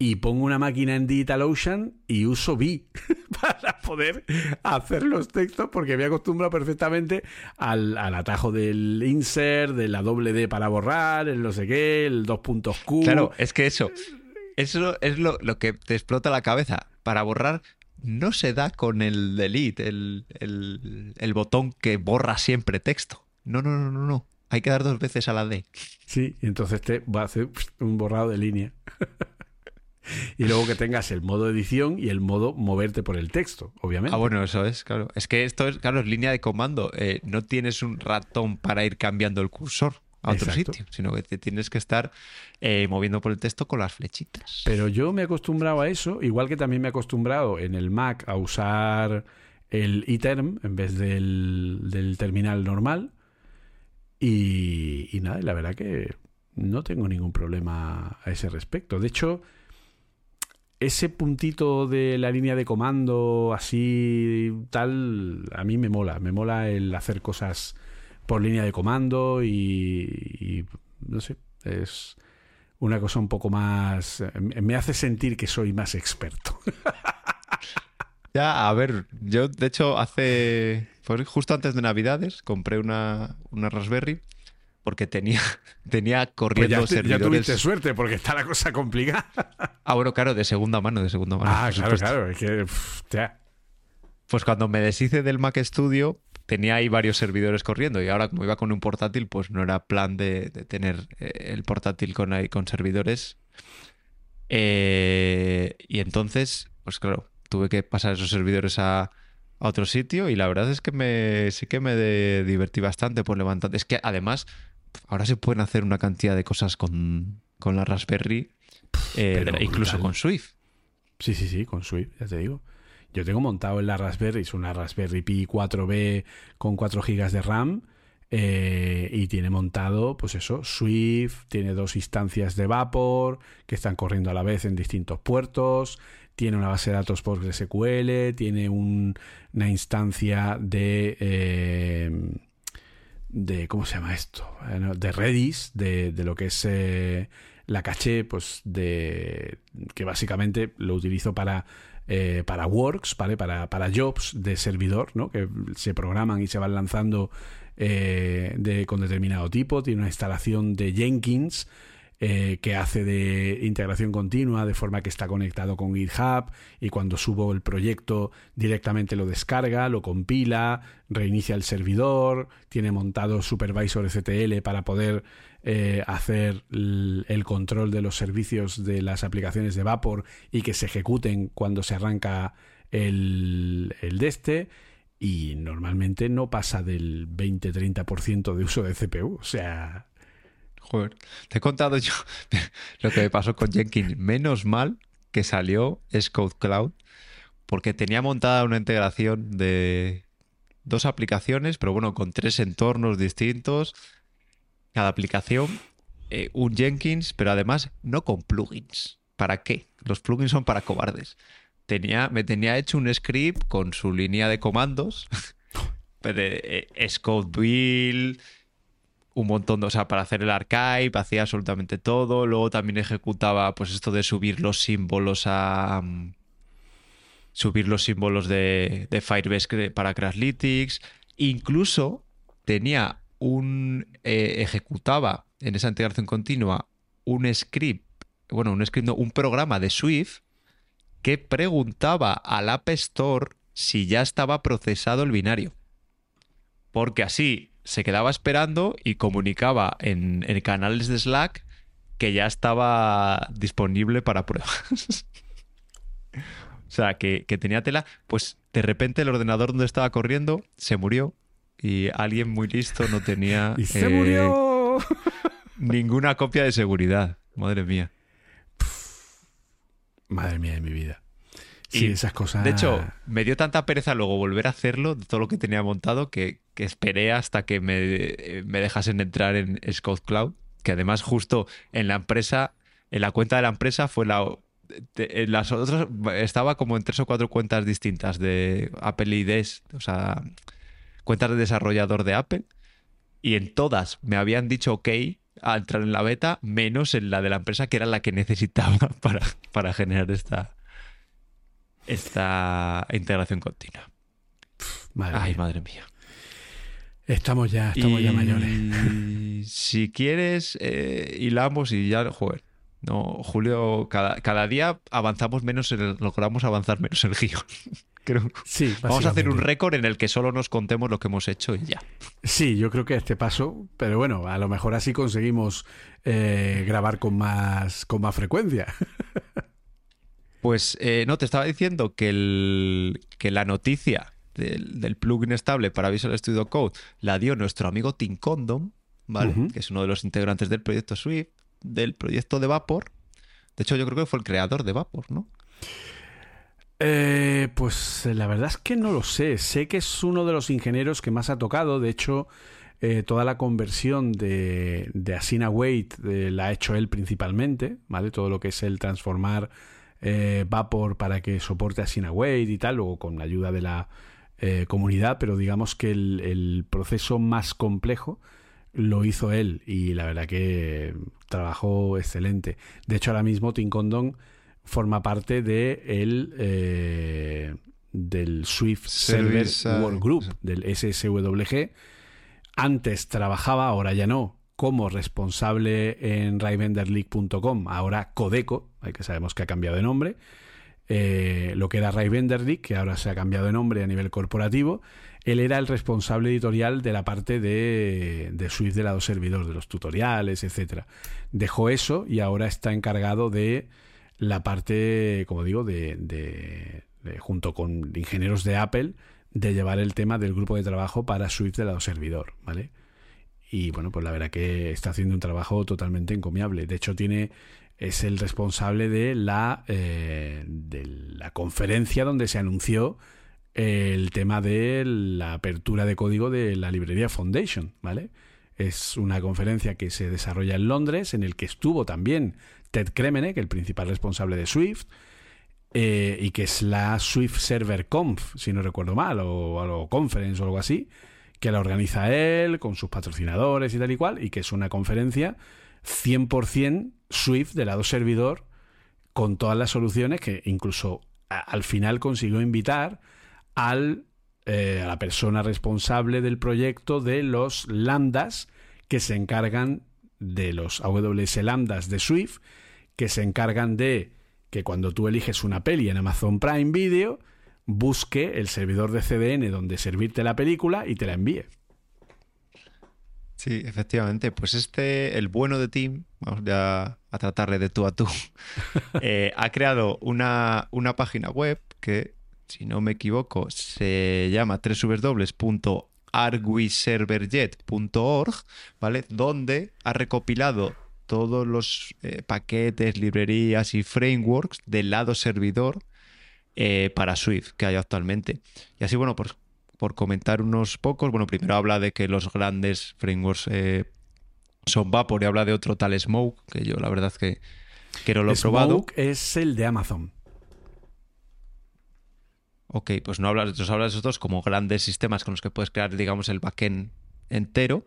[SPEAKER 2] Y pongo una máquina en DigitalOcean y uso BI para poder hacer los textos porque me he acostumbrado perfectamente al, al atajo del insert, de la doble D para borrar, el no sé qué, el dos puntos Q.
[SPEAKER 1] Claro, es que eso, eso es lo, lo que te explota la cabeza. Para borrar no se da con el delete, el, el- el botón que borra siempre texto. No, no, no, no, no. Hay que dar dos veces a la D.
[SPEAKER 2] Sí, y entonces te va a hacer un borrado de línea. y luego que tengas el modo edición y el modo moverte por el texto, obviamente.
[SPEAKER 1] Ah, bueno, eso es, claro. Es que esto es, claro, es línea de comando. Eh, no tienes un ratón para ir cambiando el cursor a otro
[SPEAKER 2] Exacto.
[SPEAKER 1] sitio, sino que te tienes que estar eh, moviendo por el texto con las flechitas.
[SPEAKER 2] Pero yo me he acostumbrado a eso, igual que también me he acostumbrado en el Mac a usar el iTerm en vez del, del terminal normal. Y, nada, y la verdad que no tengo ningún problema a ese respecto. De hecho, ese puntito de la línea de comando así tal, a mí me mola. Me mola el hacer cosas por línea de comando y, no sé, es una cosa un poco más... Me hace sentir que soy más experto.
[SPEAKER 1] Ya, a ver, yo de hecho hace, fue justo antes de Navidades, compré una, una Raspberry porque tenía, tenía
[SPEAKER 2] Pues
[SPEAKER 1] corriendo
[SPEAKER 2] ya, te- ya
[SPEAKER 1] servidores.
[SPEAKER 2] tuviste suerte porque está la cosa complicada.
[SPEAKER 1] Ah, bueno, claro, de segunda mano, de segunda mano.
[SPEAKER 2] Ah, claro, claro. Es que, pff, ya.
[SPEAKER 1] Pues cuando me deshice del Mac Studio, tenía ahí varios servidores corriendo y ahora como iba con un portátil, pues no era plan de, de tener eh, el portátil con, ahí, con servidores. Eh, y entonces, pues claro, tuve que pasar esos servidores a, a otro sitio y la verdad es que me, sí que me de- divertí bastante por levantar. Es que además, ahora se pueden hacer una cantidad de cosas con, con la Raspberry, eh, incluso con Swift.
[SPEAKER 2] Sí, sí, sí, con Swift, ya te digo. Yo tengo montado en la Raspberry, es una Raspberry Pi 4B con 4 GB de RAM eh, y tiene montado, pues eso, Swift, tiene dos instancias de Vapor que están corriendo a la vez en distintos puertos, tiene una base de datos PostgreSQL, tiene un- una instancia de... eh, de ¿cómo se llama esto? De Redis, de, lo que es eh, la caché, pues de que básicamente lo utilizo para eh, para works. Para, para jobs de servidor, ¿no? Que se programan y se van lanzando de, con determinado tipo. Tiene una instalación de Jenkins eh, que hace de integración continua de forma que está conectado con GitHub y cuando subo el proyecto directamente lo descarga, lo compila, reinicia el servidor, tiene montado Supervisor STL para poder eh, hacer el, control de los servicios de las aplicaciones de Vapor y que se ejecuten cuando se arranca el, el este y normalmente no pasa del 20-30% de uso de CPU. O sea,
[SPEAKER 1] Joder, te he contado yo lo que me pasó con Jenkins. Menos mal que salió Scout Cloud, porque tenía montada una integración de dos aplicaciones, pero bueno, con tres entornos distintos. Cada aplicación, eh, un Jenkins, pero además no con plugins. ¿Para qué? Los plugins son para cobardes. Tenía, me tenía hecho un script con su línea de comandos, eh, Scout Build, un montón de, o sea, para hacer el archive, hacía absolutamente todo. Luego también ejecutaba, pues, esto de subir los símbolos a. mm, subir los símbolos de, de Firebase para Crashlytics. Incluso tenía un. eh, ejecutaba en esa integración continua un script, bueno, un script, un programa de Swift que preguntaba al App Store si ya estaba procesado el binario. Porque así se quedaba esperando y comunicaba en, en canales de Slack que ya estaba disponible para pruebas. o sea, que, que tenía tela. Pues de repente el ordenador donde estaba corriendo se murió y alguien muy listo no tenía
[SPEAKER 2] ¡Y se
[SPEAKER 1] eh,
[SPEAKER 2] murió!
[SPEAKER 1] ninguna copia de seguridad. Madre mía.
[SPEAKER 2] Madre mía de mi vida. Sí,
[SPEAKER 1] Y,
[SPEAKER 2] esas cosas.
[SPEAKER 1] De hecho, me dio tanta pereza luego volver a hacerlo de todo lo que tenía montado que, que esperé hasta que me, eh, me dejasen entrar en Scout Cloud, que además justo en la empresa, en la cuenta de la empresa fue la... en las otras estaba como en tres o cuatro cuentas distintas de Apple IDs, o sea, cuentas de desarrollador de Apple, y en todas me habían dicho ok a entrar en la beta, menos en la de la empresa que era la que necesitaba para, para generar esta, esta integración continua.
[SPEAKER 2] Madre
[SPEAKER 1] Ay,
[SPEAKER 2] mía.
[SPEAKER 1] madre mía.
[SPEAKER 2] Estamos ya, estamos ya mayores.
[SPEAKER 1] Si quieres, eh, hilamos y ya, joder. No, Julio, cada, cada día avanzamos menos, en el- logramos avanzar menos en el guion. Creo.
[SPEAKER 2] Sí,
[SPEAKER 1] Vamos a hacer un récord en el que solo nos contemos lo que hemos hecho y ya.
[SPEAKER 2] Sí, yo creo que este paso, pero bueno, a lo mejor así conseguimos eh, grabar con más, con más frecuencia.
[SPEAKER 1] Pues eh, no, te estaba diciendo que, el, que la noticia del, del plugin estable para Visual Studio Code la dio nuestro amigo Tim Condon, ¿vale? Que es uno de los integrantes del proyecto Swift, del proyecto de Vapor. De hecho, yo creo que fue el creador de Vapor, ¿no?
[SPEAKER 2] Eh, pues eh, la verdad es que no lo sé. Sé que es uno de los ingenieros que más ha tocado. De hecho, eh, toda la conversión de, de Asina Wait eh, la ha hecho él principalmente, ¿vale? Todo lo que es el transformar eh, Vapor para que soporte Asina Wait y tal, luego con la ayuda de la eh, comunidad, pero digamos que el, el proceso más complejo lo hizo él y la verdad que trabajó excelente. De hecho, ahora mismo Tim Condon forma parte de el, eh, del Swift Server
[SPEAKER 1] Service, uh,
[SPEAKER 2] Workgroup, del SSWG. Antes trabajaba, ahora ya no, como responsable en raivenderleague.com, ahora Codeco, eh, que sabemos que ha cambiado de nombre. Eh, lo que era Ray League, que ahora se ha cambiado de nombre a nivel corporativo, él era el responsable editorial de la parte de, de Swift del lado servidor, de los tutoriales, etcétera. Dejó eso y ahora está encargado de la parte, como digo, de, de- de- junto con ingenieros de Apple, de llevar el tema del grupo de trabajo para Swift del lado servidor, ¿vale? Y bueno, pues la verdad que está haciendo un trabajo totalmente encomiable. De hecho, tiene es el responsable de la, eh, de la conferencia donde se anunció el tema de la apertura de código de la librería Foundation, ¿vale? Es una conferencia que se desarrolla en Londres, en el que estuvo también Ted Kremenek, el principal responsable de Swift, eh, y que es la Swift Server Conf, si no recuerdo mal, o, o Conference o algo así, que la organiza él con sus patrocinadores y tal y cual, y que es una conferencia 100% Swift de lado servidor con todas las soluciones que incluso al final consiguió invitar al, eh, a la persona responsable del proyecto de los lambdas que se encargan de los AWS lambdas de Swift, que se encargan de que cuando tú eliges una peli en Amazon Prime Video, busque el servidor de CDN donde servirte la película y te la envíe.
[SPEAKER 1] Sí, efectivamente. Pues este, el bueno de Tim, vamos ya a tratarle de tú a tú, eh, ha creado una, una página web que, si no me equivoco, se llama www.arguiserverjet.org, ¿vale? Donde ha recopilado todos los eh, paquetes, librerías y frameworks del lado servidor eh, para Swift que hay actualmente. Y así, bueno, por, por comentar unos pocos, bueno, primero habla de que los grandes frameworks eh, son Vapor y habla de otro tal Smoke, que yo la verdad que, que no lo he probado.
[SPEAKER 2] Smoke es el de Amazon.
[SPEAKER 1] Ok, pues no hablas, nos hablas de esos como grandes sistemas con los que puedes crear, digamos, el backend entero.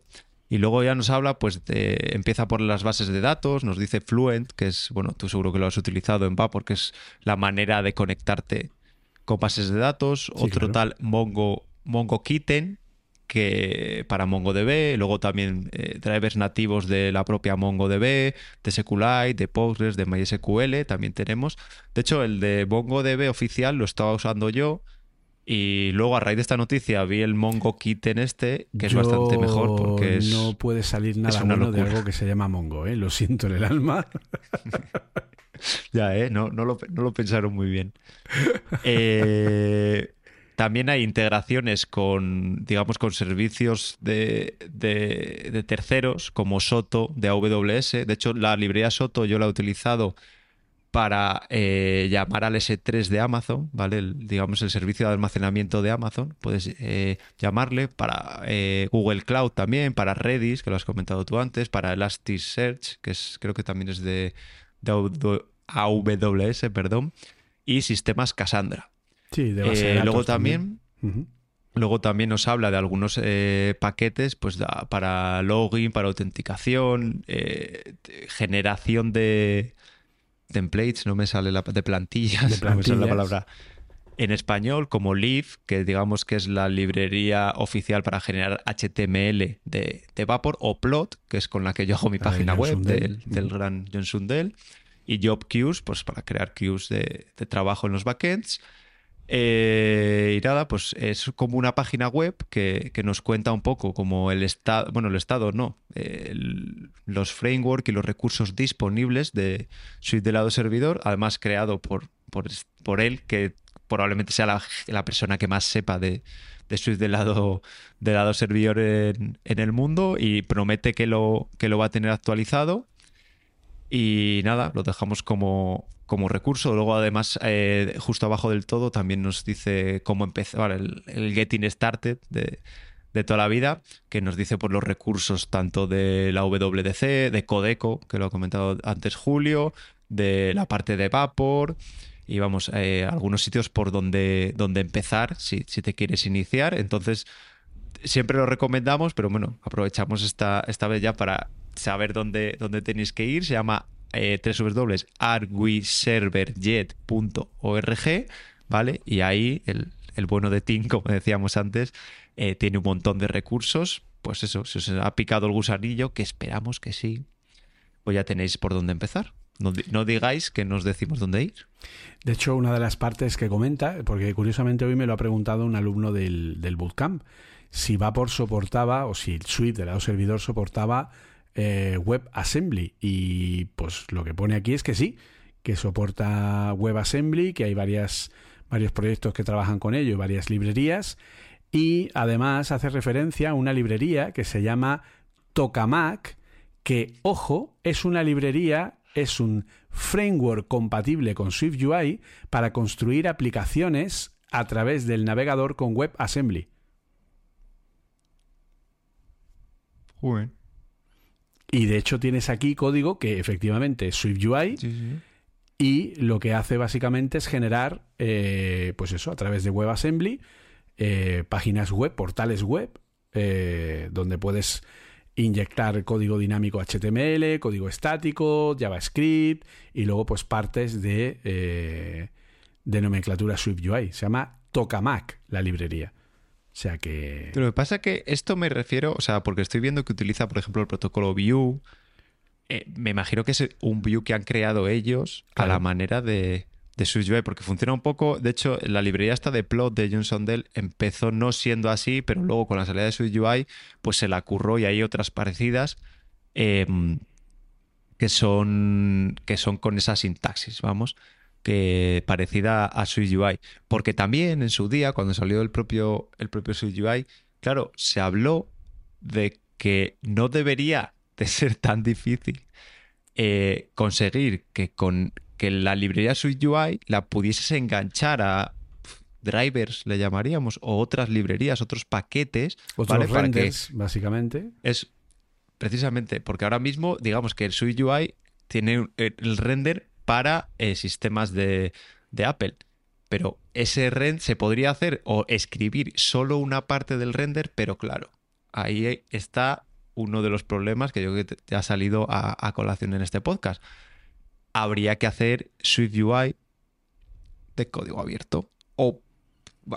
[SPEAKER 1] Y luego ya nos habla, pues, de, empieza por las bases de datos, nos dice Fluent, que es, bueno, tú seguro que lo has utilizado en Vapor, que es la manera de conectarte con bases de datos. Otro tal Mongo, Mongo Kitten, que para MongoDB, luego también eh, drivers nativos de la propia MongoDB, de SQLite, de Postgres, de MySQL, también tenemos. De hecho, el de MongoDB oficial lo estaba usando yo y luego a raíz de esta noticia vi el Mongo Kit en este, que es bastante mejor porque es,
[SPEAKER 2] no puede salir nada bueno de algo que se llama Mongo, ¿eh? lo siento en el alma.
[SPEAKER 1] ya, ¿eh? no, no, lo, no lo pensaron muy bien. Eh, también hay integraciones con, digamos, con servicios de, de, terceros como Soto de AWS. De hecho, la librería Soto yo la he utilizado para eh, llamar al S3 de Amazon, ¿vale? digamos el servicio de almacenamiento de Amazon. Puedes eh, llamarle para eh, Google Cloud también, para Redis, que lo has comentado tú antes, para Elasticsearch, que es, creo que también es de, de AWS, perdón, y sistemas Cassandra.
[SPEAKER 2] Sí, de base
[SPEAKER 1] luego también, luego también nos habla de algunos eh, paquetes pues para login, para autenticación, eh, generación de templates, no me sale la de plantillas, no me sale la palabra. En español como Leaf, que digamos que es la librería oficial para generar HTML de, Vapor, o Plot, que es con la que yo hago mi página web del, del, gran John Sundell, y Job Queues, pues para crear queues de, de trabajo en los backends. Eh, y nada, pues es como una página web que, nos cuenta un poco como el estado, bueno, el estado no, los frameworks y los recursos disponibles de Suite de lado servidor, además creado por, por, él, que probablemente sea la, persona que más sepa de, de Suite de lado, de lado servidor en, en, el mundo y promete que lo, que lo va a tener actualizado. Y nada, lo dejamos como, como recurso. Luego, además, eh, justo abajo del todo también nos dice cómo empezar el, Getting Started de, toda la vida, que nos dice por los recursos tanto de la WDC, de Codeco, que lo ha comentado antes Julio, de la parte de Vapor y vamos, eh, algunos sitios por donde, donde empezar si, si te quieres iniciar. Entonces, siempre lo recomendamos, pero bueno, aprovechamos esta, esta vez ya para saber dónde, dónde tenéis que ir. Se llama eh, www.arwiserverjet.org, ¿vale? Y ahí el, bueno de Tim, como decíamos antes, eh, tiene un montón de recursos. Pues eso, si os ha picado el gusanillo, que esperamos que sí, pues ya tenéis por dónde empezar. No, digáis que nos decimos dónde ir.
[SPEAKER 2] De hecho, una de las partes que comenta, porque curiosamente hoy me lo ha preguntado un alumno del, del bootcamp, si Vapor soportaba o si el suite del lado servidor soportaba eh, WebAssembly. Y pues lo que pone aquí es que sí, que soporta WebAssembly, que hay varias, varios proyectos que trabajan con ello, varias librerías. Y además hace referencia a una librería que se llama Tokamak, que, ojo, es una librería, es un framework compatible con SwiftUI para construir aplicaciones a través del navegador con WebAssembly. Y de hecho tienes aquí código que efectivamente es SwiftUI. Y lo que hace básicamente es generar, eh, pues eso, a través de WebAssembly, eh, páginas web, portales web, eh, donde puedes inyectar código dinámico HTML, código estático, JavaScript y luego pues partes de, de nomenclatura SwiftUI. Se llama Tokamak la librería. O sea que.
[SPEAKER 1] Pero lo que pasa es que esto me refiero, o sea, porque estoy viendo que utiliza, por ejemplo, el protocolo Vue. Eh, me imagino que es un Vue que han creado ellos a la manera de, de SwiftUI, porque funciona un poco. De hecho, la librería esta de plot de Johnson Dell empezó no siendo así, pero luego con la salida de SwiftUI, pues se la curró y hay otras parecidas. Em, que son que son con esa sintaxis, vamos que parecida a SwiftUI. Porque también en su día, cuando salió el propio, el propio SwiftUI, claro, se habló de que no debería de ser tan difícil eh, conseguir que con que la librería SwiftUI la pudieses enganchar a drivers, le llamaríamos, o otras librerías, otros paquetes,
[SPEAKER 2] Otros
[SPEAKER 1] ¿vale? Para que
[SPEAKER 2] renders, básicamente.
[SPEAKER 1] es precisamente porque ahora mismo, digamos que el SwiftUI tiene el render para eh, sistemas de, de Apple. Pero ese render se podría hacer o escribir solo una parte del render, pero claro, ahí está uno de los problemas que yo creo que te ha salido a, a colación en este podcast. Habría que hacer SwiftUI de código abierto. O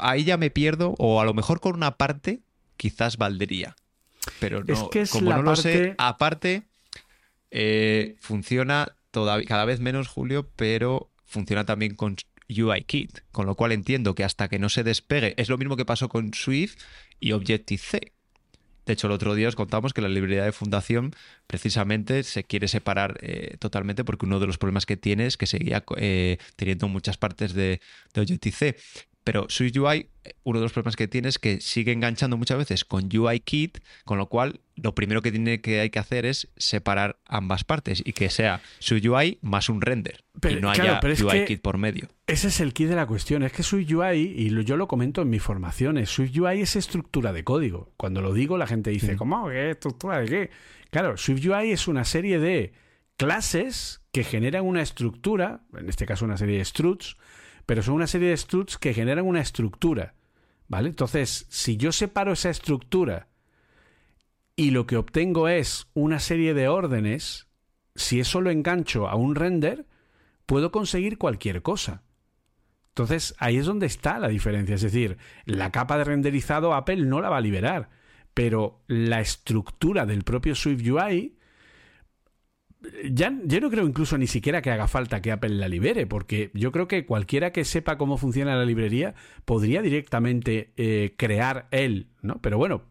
[SPEAKER 1] ahí ya me pierdo, o a lo mejor con una parte quizás valdría. Pero no,
[SPEAKER 2] Es que es
[SPEAKER 1] como
[SPEAKER 2] la
[SPEAKER 1] no lo sé,
[SPEAKER 2] parte-
[SPEAKER 1] aparte eh, funciona cada vez menos, Julio, pero funciona también con UIKit, con lo cual entiendo que hasta que no se despegue, es lo mismo que pasó con Swift y Objective-C. De hecho, el otro día os contamos que la librería de fundación precisamente se quiere separar eh, totalmente porque uno de los problemas que tiene es que seguía eh, teniendo muchas partes de, de Objective-C. Pero SwiftUI, uno de los problemas que tiene es que sigue enganchando muchas veces con UIKit, con lo cual lo primero que tiene que hay que hacer es separar ambas partes y que sea SwiftUI más un render
[SPEAKER 2] Pero,
[SPEAKER 1] y no
[SPEAKER 2] claro,
[SPEAKER 1] haya UIKit por medio.
[SPEAKER 2] Ese es el key de la cuestión. Es que SwiftUI, y yo lo comento en mis formaciones, SwiftUI es estructura de código. Cuando lo digo, la gente dice,
[SPEAKER 1] Sí.
[SPEAKER 2] ¿cómo? ¿Qué estructura de qué? Claro, SwiftUI es una serie de clases que generan una estructura, en este caso una serie de struts, pero son una serie de struts que generan una estructura. ¿Vale? Entonces, si yo separo esa estructura y lo que obtengo es una serie de órdenes, si eso lo engancho a un render, puedo conseguir cualquier cosa. Entonces, ahí es donde está la diferencia. Es decir, la capa de renderizado Apple no la va a liberar, pero la estructura del propio SwiftUI, ya, yo no creo incluso ni siquiera que haga falta que Apple la libere, porque yo creo que cualquiera que sepa cómo funciona la librería podría directamente eh, crear él, ¿no? Pero bueno,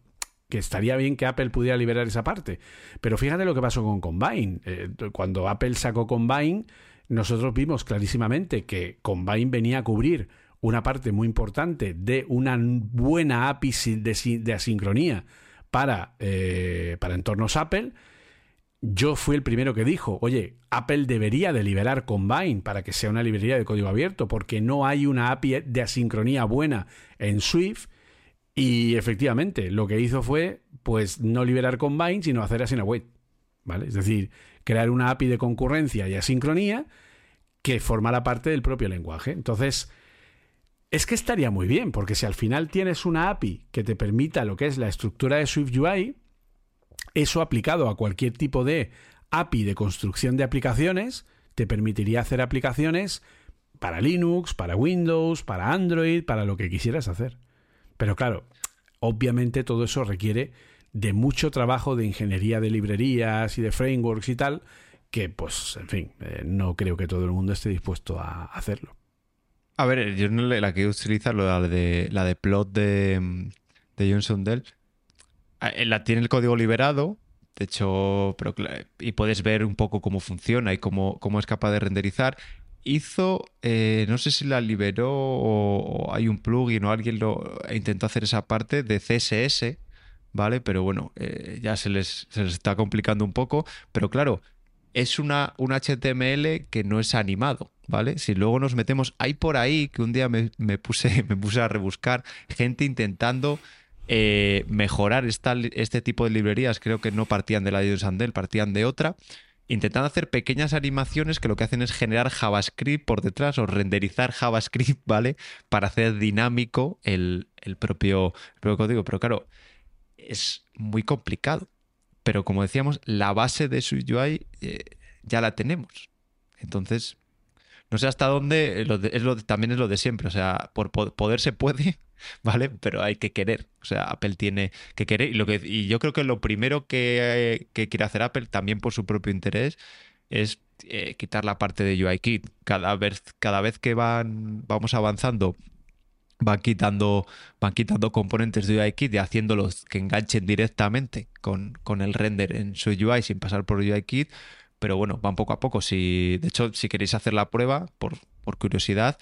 [SPEAKER 2] que estaría bien que Apple pudiera liberar esa parte. Pero fíjate lo que pasó con Combine. Eh, cuando Apple sacó Combine, nosotros vimos clarísimamente que Combine venía a cubrir una parte muy importante de una buena API de, de asincronía para, eh, para entornos Apple. Yo fui el primero que dijo, oye, Apple debería de liberar Combine para que sea una librería de código abierto, porque no hay una API de asincronía buena en Swift. Y efectivamente, lo que hizo fue, pues, no liberar Combine, sino hacer Async ¿Vale? Es decir, crear una API de concurrencia y asincronía que formara parte del propio lenguaje. Entonces, es que estaría muy bien, porque si al final tienes una API que te permita lo que es la estructura de SwiftUI, eso aplicado a cualquier tipo de API de construcción de aplicaciones, te permitiría hacer aplicaciones para Linux, para Windows, para Android, para lo que quisieras hacer. Pero claro, obviamente todo eso requiere de mucho trabajo de ingeniería de librerías y de frameworks y tal, que pues, en fin, eh, no creo que todo el mundo esté dispuesto a hacerlo.
[SPEAKER 1] A ver, yo la que utilizar la de la de plot de, mm, de Johnson Dell. Ah, eh, La tiene el código liberado, de hecho, pero y puedes ver un poco cómo funciona y cómo, cómo es capaz de renderizar. Hizo, eh, no sé si la liberó o, hay un plugin o alguien lo intentó hacer esa parte de CSS, ¿vale? Pero bueno, eh, ya se les, se les está complicando un poco. Pero claro, es una, un HTML que no es animado, ¿vale? Si luego nos metemos, hay por ahí que un día me, me puse, me puse a rebuscar gente intentando eh, mejorar este tipo de librerías, creo que no partían de la de Sandel, partían de otra, intentando hacer pequeñas animaciones que lo que hacen es generar JavaScript por detrás o renderizar JavaScript, ¿vale? Para hacer dinámico el, el propio código. Pero claro, es muy complicado. Pero como decíamos, la base de su UI eh, ya la tenemos. Entonces, no sé hasta dónde, eh, lo de- es lo también es lo de siempre. O sea, por po- poder se puede, ¿vale? Pero hay que querer. O sea, Apple tiene que querer. Y, lo que, y yo creo que lo primero que, eh, que quiere hacer Apple, también por su propio interés, es eh, quitar la parte de UIKit. Cada vez, cada vez que van, vamos avanzando, van quitando, van quitando componentes de UIKit y haciéndolos que enganchen directamente con, con el render en su UI sin pasar por UIKit. Pero bueno, van poco a poco. Si, de hecho, si queréis hacer la prueba, por, curiosidad,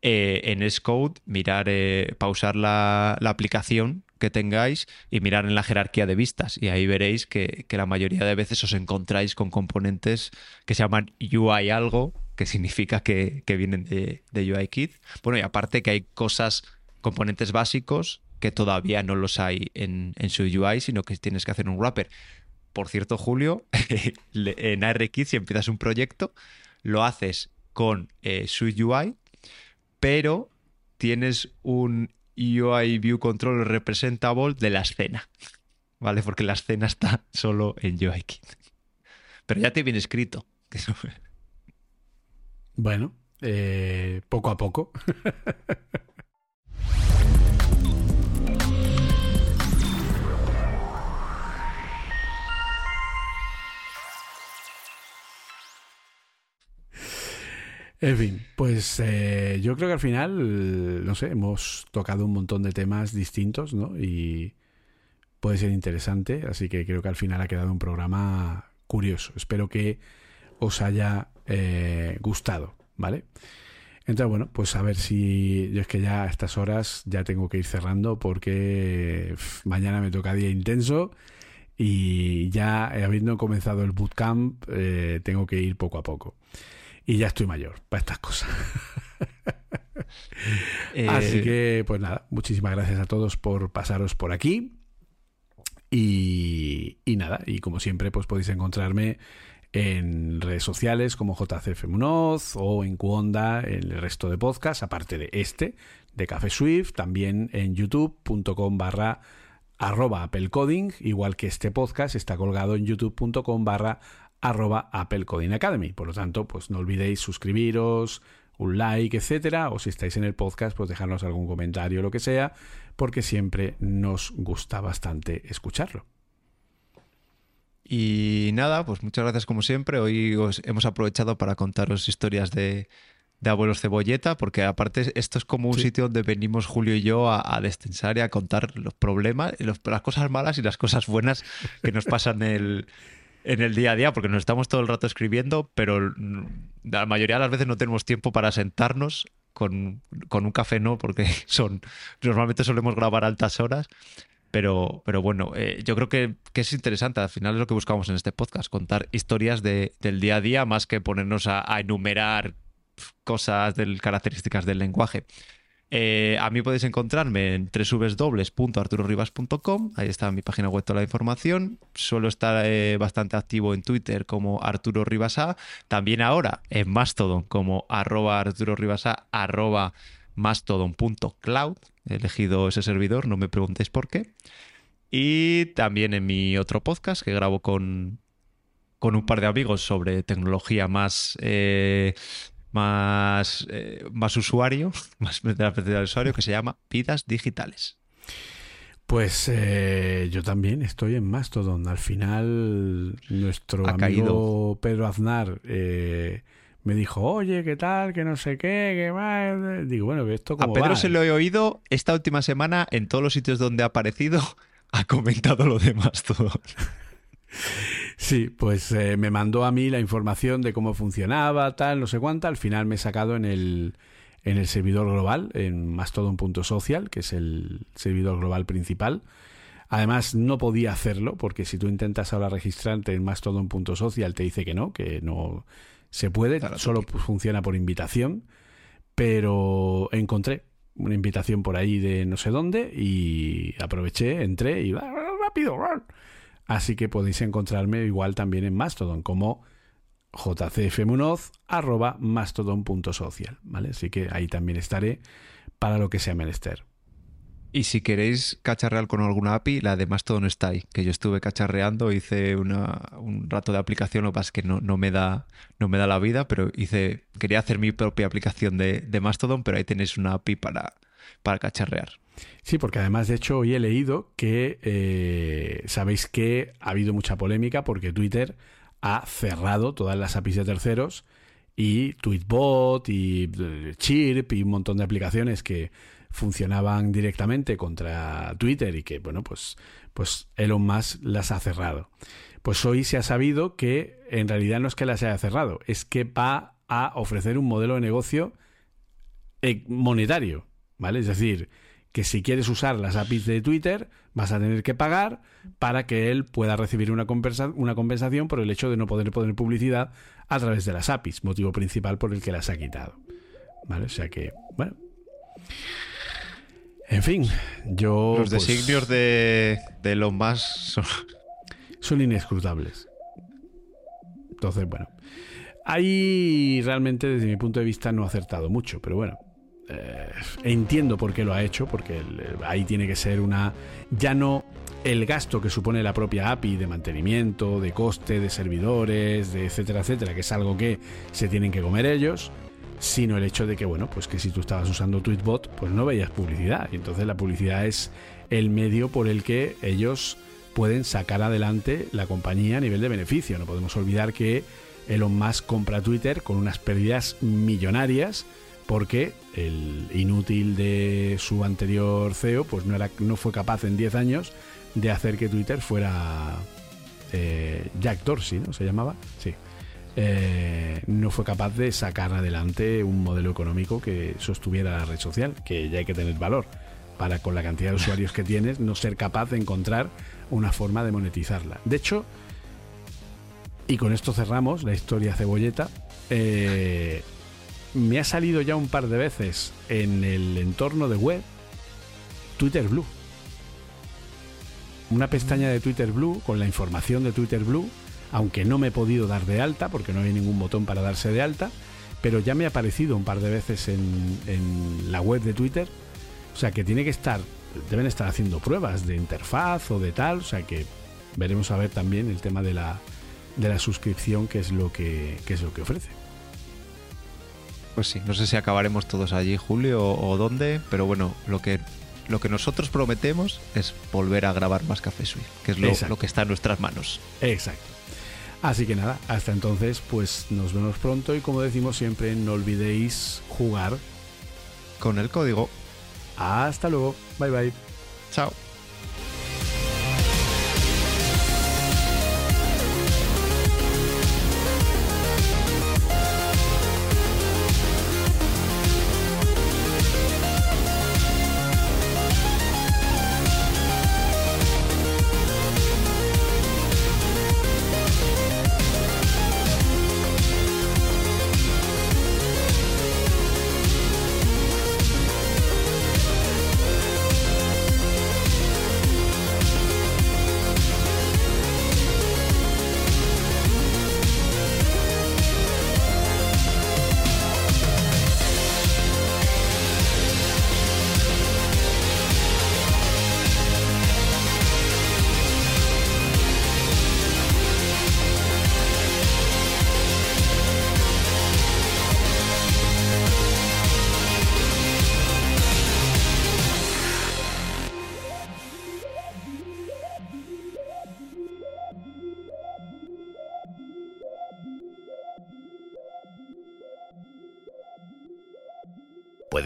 [SPEAKER 1] eh, en Xcode, mirar, eh, pausar la, aplicación que tengáis y mirar en la jerarquía de vistas. Y ahí veréis que, la mayoría de veces os encontráis con componentes que se llaman UI algo, que significa que, vienen de, de UIKit. Bueno, y aparte que hay cosas, componentes básicos que todavía no los hay en, su UI, sino que tienes que hacer un wrapper. Por cierto, Julio, en ARKit, si empiezas un proyecto, lo haces con eh, su UI, pero tienes un UI View Controller Representable de la escena. ¿Vale? Porque la escena está solo en UIKit. Pero ya te viene escrito.
[SPEAKER 2] Bueno, eh, poco a poco. En fin, pues eh, yo creo que al final, no sé, hemos tocado un montón de temas distintos, ¿no? Y puede ser interesante, así que creo que al final ha quedado un programa curioso. Espero que os haya eh, gustado, ¿vale? Entonces, bueno, pues a ver si yo es que ya a estas horas ya tengo que ir cerrando porque mañana me toca día intenso y ya habiendo comenzado el bootcamp eh, tengo que ir poco a poco y ya estoy mayor para estas cosas. Así eh, que, pues nada, muchísimas gracias a todos por pasaros por aquí. Y, nada, y como siempre, pues podéis encontrarme en redes sociales como JCF Munoz o en Cuonda, en el resto de podcasts, aparte de este, de Café Swift, también en youtube.com barra arroba Apple Coding, igual que este podcast está colgado en youtube.com barra arroba Apple Coding Academy. Por lo tanto, pues no olvidéis suscribiros, un like, etcétera, o si estáis en el podcast, pues dejarnos algún comentario o lo que sea, porque siempre nos gusta bastante escucharlo.
[SPEAKER 1] Y nada, pues muchas gracias como siempre. Hoy os hemos aprovechado para contaros historias de, abuelos cebolleta, porque aparte esto es como un sitio donde venimos Julio y yo a, destensar y a contar los problemas, las cosas malas y las cosas buenas que nos pasan el, en el día a día, porque nos estamos todo el rato escribiendo, pero la mayoría de las veces no tenemos tiempo para sentarnos con, un café, no, porque son normalmente solemos grabar altas horas. Pero, pero bueno, eh, yo creo que, es interesante. Al final es lo que buscamos en este podcast, contar historias del día a día más que ponernos a, a enumerar cosas, del, características del lenguaje. Eh, a mí podéis encontrarme en www.arturoribas.com, ahí está mi página web toda la información. Suelo estar eh, bastante activo en Twitter como Arturo Ribasa, también ahora en Mastodon como arroba Arturo arroba mastodon.cloud. He elegido ese servidor, no me preguntéis por qué. Y también en mi otro podcast que grabo con, con un par de amigos sobre tecnología más eh, más, eh, más usuario, más de la del usuario, que se llama Vidas Digitales.
[SPEAKER 2] Pues eh, yo también estoy en Mastodon. Al final, nuestro amigo Pedro Aznar eh, me dijo, oye, ¿qué tal? Que no sé qué, qué más. Digo, bueno, esto como.
[SPEAKER 1] A Pedro se lo he oído esta última semana en todos los sitios donde ha aparecido, ha comentado lo de Mastodon.
[SPEAKER 2] Sí, pues eh, me mandó a mí la información de cómo funcionaba, tal, no sé cuánta. Al final me he sacado en el, en el servidor global, en mastodon.social, que es el servidor global principal. Además, no podía hacerlo, porque si tú intentas ahora registrarte en mastodon.social, te dice que no, que no se puede, solo funciona por invitación. Pero encontré una invitación por ahí de no sé dónde y aproveché, entré y rápido, Así que podéis encontrarme igual también en Mastodon como jcfmunoz.mastodon.social, ¿vale? Así que ahí también estaré para lo que sea menester.
[SPEAKER 1] Y si queréis cacharrear con alguna API, la de Mastodon está ahí, que yo estuve cacharreando, hice un rato de aplicación, lo que pasa es que no, me da, no me da la vida, pero hice, quería hacer mi propia aplicación de, Mastodon, pero ahí tenéis una API para, para cacharrear.
[SPEAKER 2] Sí, porque además, de hecho, hoy he leído que eh, sabéis que ha habido mucha polémica porque Twitter ha cerrado todas las APIs de terceros y Tweetbot y eh, Chirp y un montón de aplicaciones que funcionaban directamente contra Twitter y que, bueno, pues, pues Elon Musk las ha cerrado. Pues hoy se ha sabido que en realidad no es que las haya cerrado, es que va a ofrecer un modelo de negocio eh, monetario, ¿vale? Es decir, que si quieres usar las APIs de Twitter vas a tener que pagar para que él pueda recibir una, una compensación por el hecho de no poder poner publicidad a través de las APIs, motivo principal por el que las ha quitado. ¿Vale? O sea que, bueno. En fin, yo...
[SPEAKER 1] Los
[SPEAKER 2] pues,
[SPEAKER 1] designios de, de los más son...
[SPEAKER 2] son inescrutables. Entonces, bueno. Ahí realmente, desde mi punto de vista, no ha acertado mucho, pero bueno. Eh, entiendo por qué lo ha hecho, porque el- ahí tiene que ser una. Ya no el gasto que supone la propia API de mantenimiento, de coste, de servidores, de etcétera, etcétera, que es algo que se tienen que comer ellos, sino el hecho de que, bueno, pues que si tú estabas usando Tweetbot, pues no veías publicidad. Y entonces la publicidad es el medio por el que ellos pueden sacar adelante la compañía a nivel de beneficio. No podemos olvidar que Elon Musk compra Twitter con unas pérdidas millonarias porque el inútil de su anterior CEO pues no, era, no fue capaz en 10 años de hacer que Twitter fuera eh, Jack Dorsey, ¿no? Se llamaba, sí. Eh, no fue capaz de sacar adelante un modelo económico que sostuviera la red social, que ya hay que tener valor para con la cantidad de usuarios que tienes no ser capaz de encontrar una forma de monetizarla. De hecho, y con esto cerramos la historia cebolleta, eh, me ha salido ya un par de veces en el entorno de web Twitter Blue. Una pestaña de Twitter Blue con la información de Twitter Blue, aunque no me he podido dar de alta porque no hay ningún botón para darse de alta, pero ya me ha aparecido un par de veces en, la web de Twitter. O sea que tiene que estar, deben estar haciendo pruebas de interfaz o de tal, o sea que veremos a ver también el tema de la, de la suscripción, que es lo que es lo que ofrece.
[SPEAKER 1] Pues sí, no sé si acabaremos todos allí, Julio, o, o dónde, pero bueno, lo que, lo que nosotros prometemos es volver a grabar más Café Suite, que es lo que está en nuestras manos.
[SPEAKER 2] Exacto. Así que nada, hasta entonces, pues nos vemos pronto y como decimos siempre, no olvidéis jugar.
[SPEAKER 1] Con el código.
[SPEAKER 2] Hasta luego. Bye bye.
[SPEAKER 1] Chao.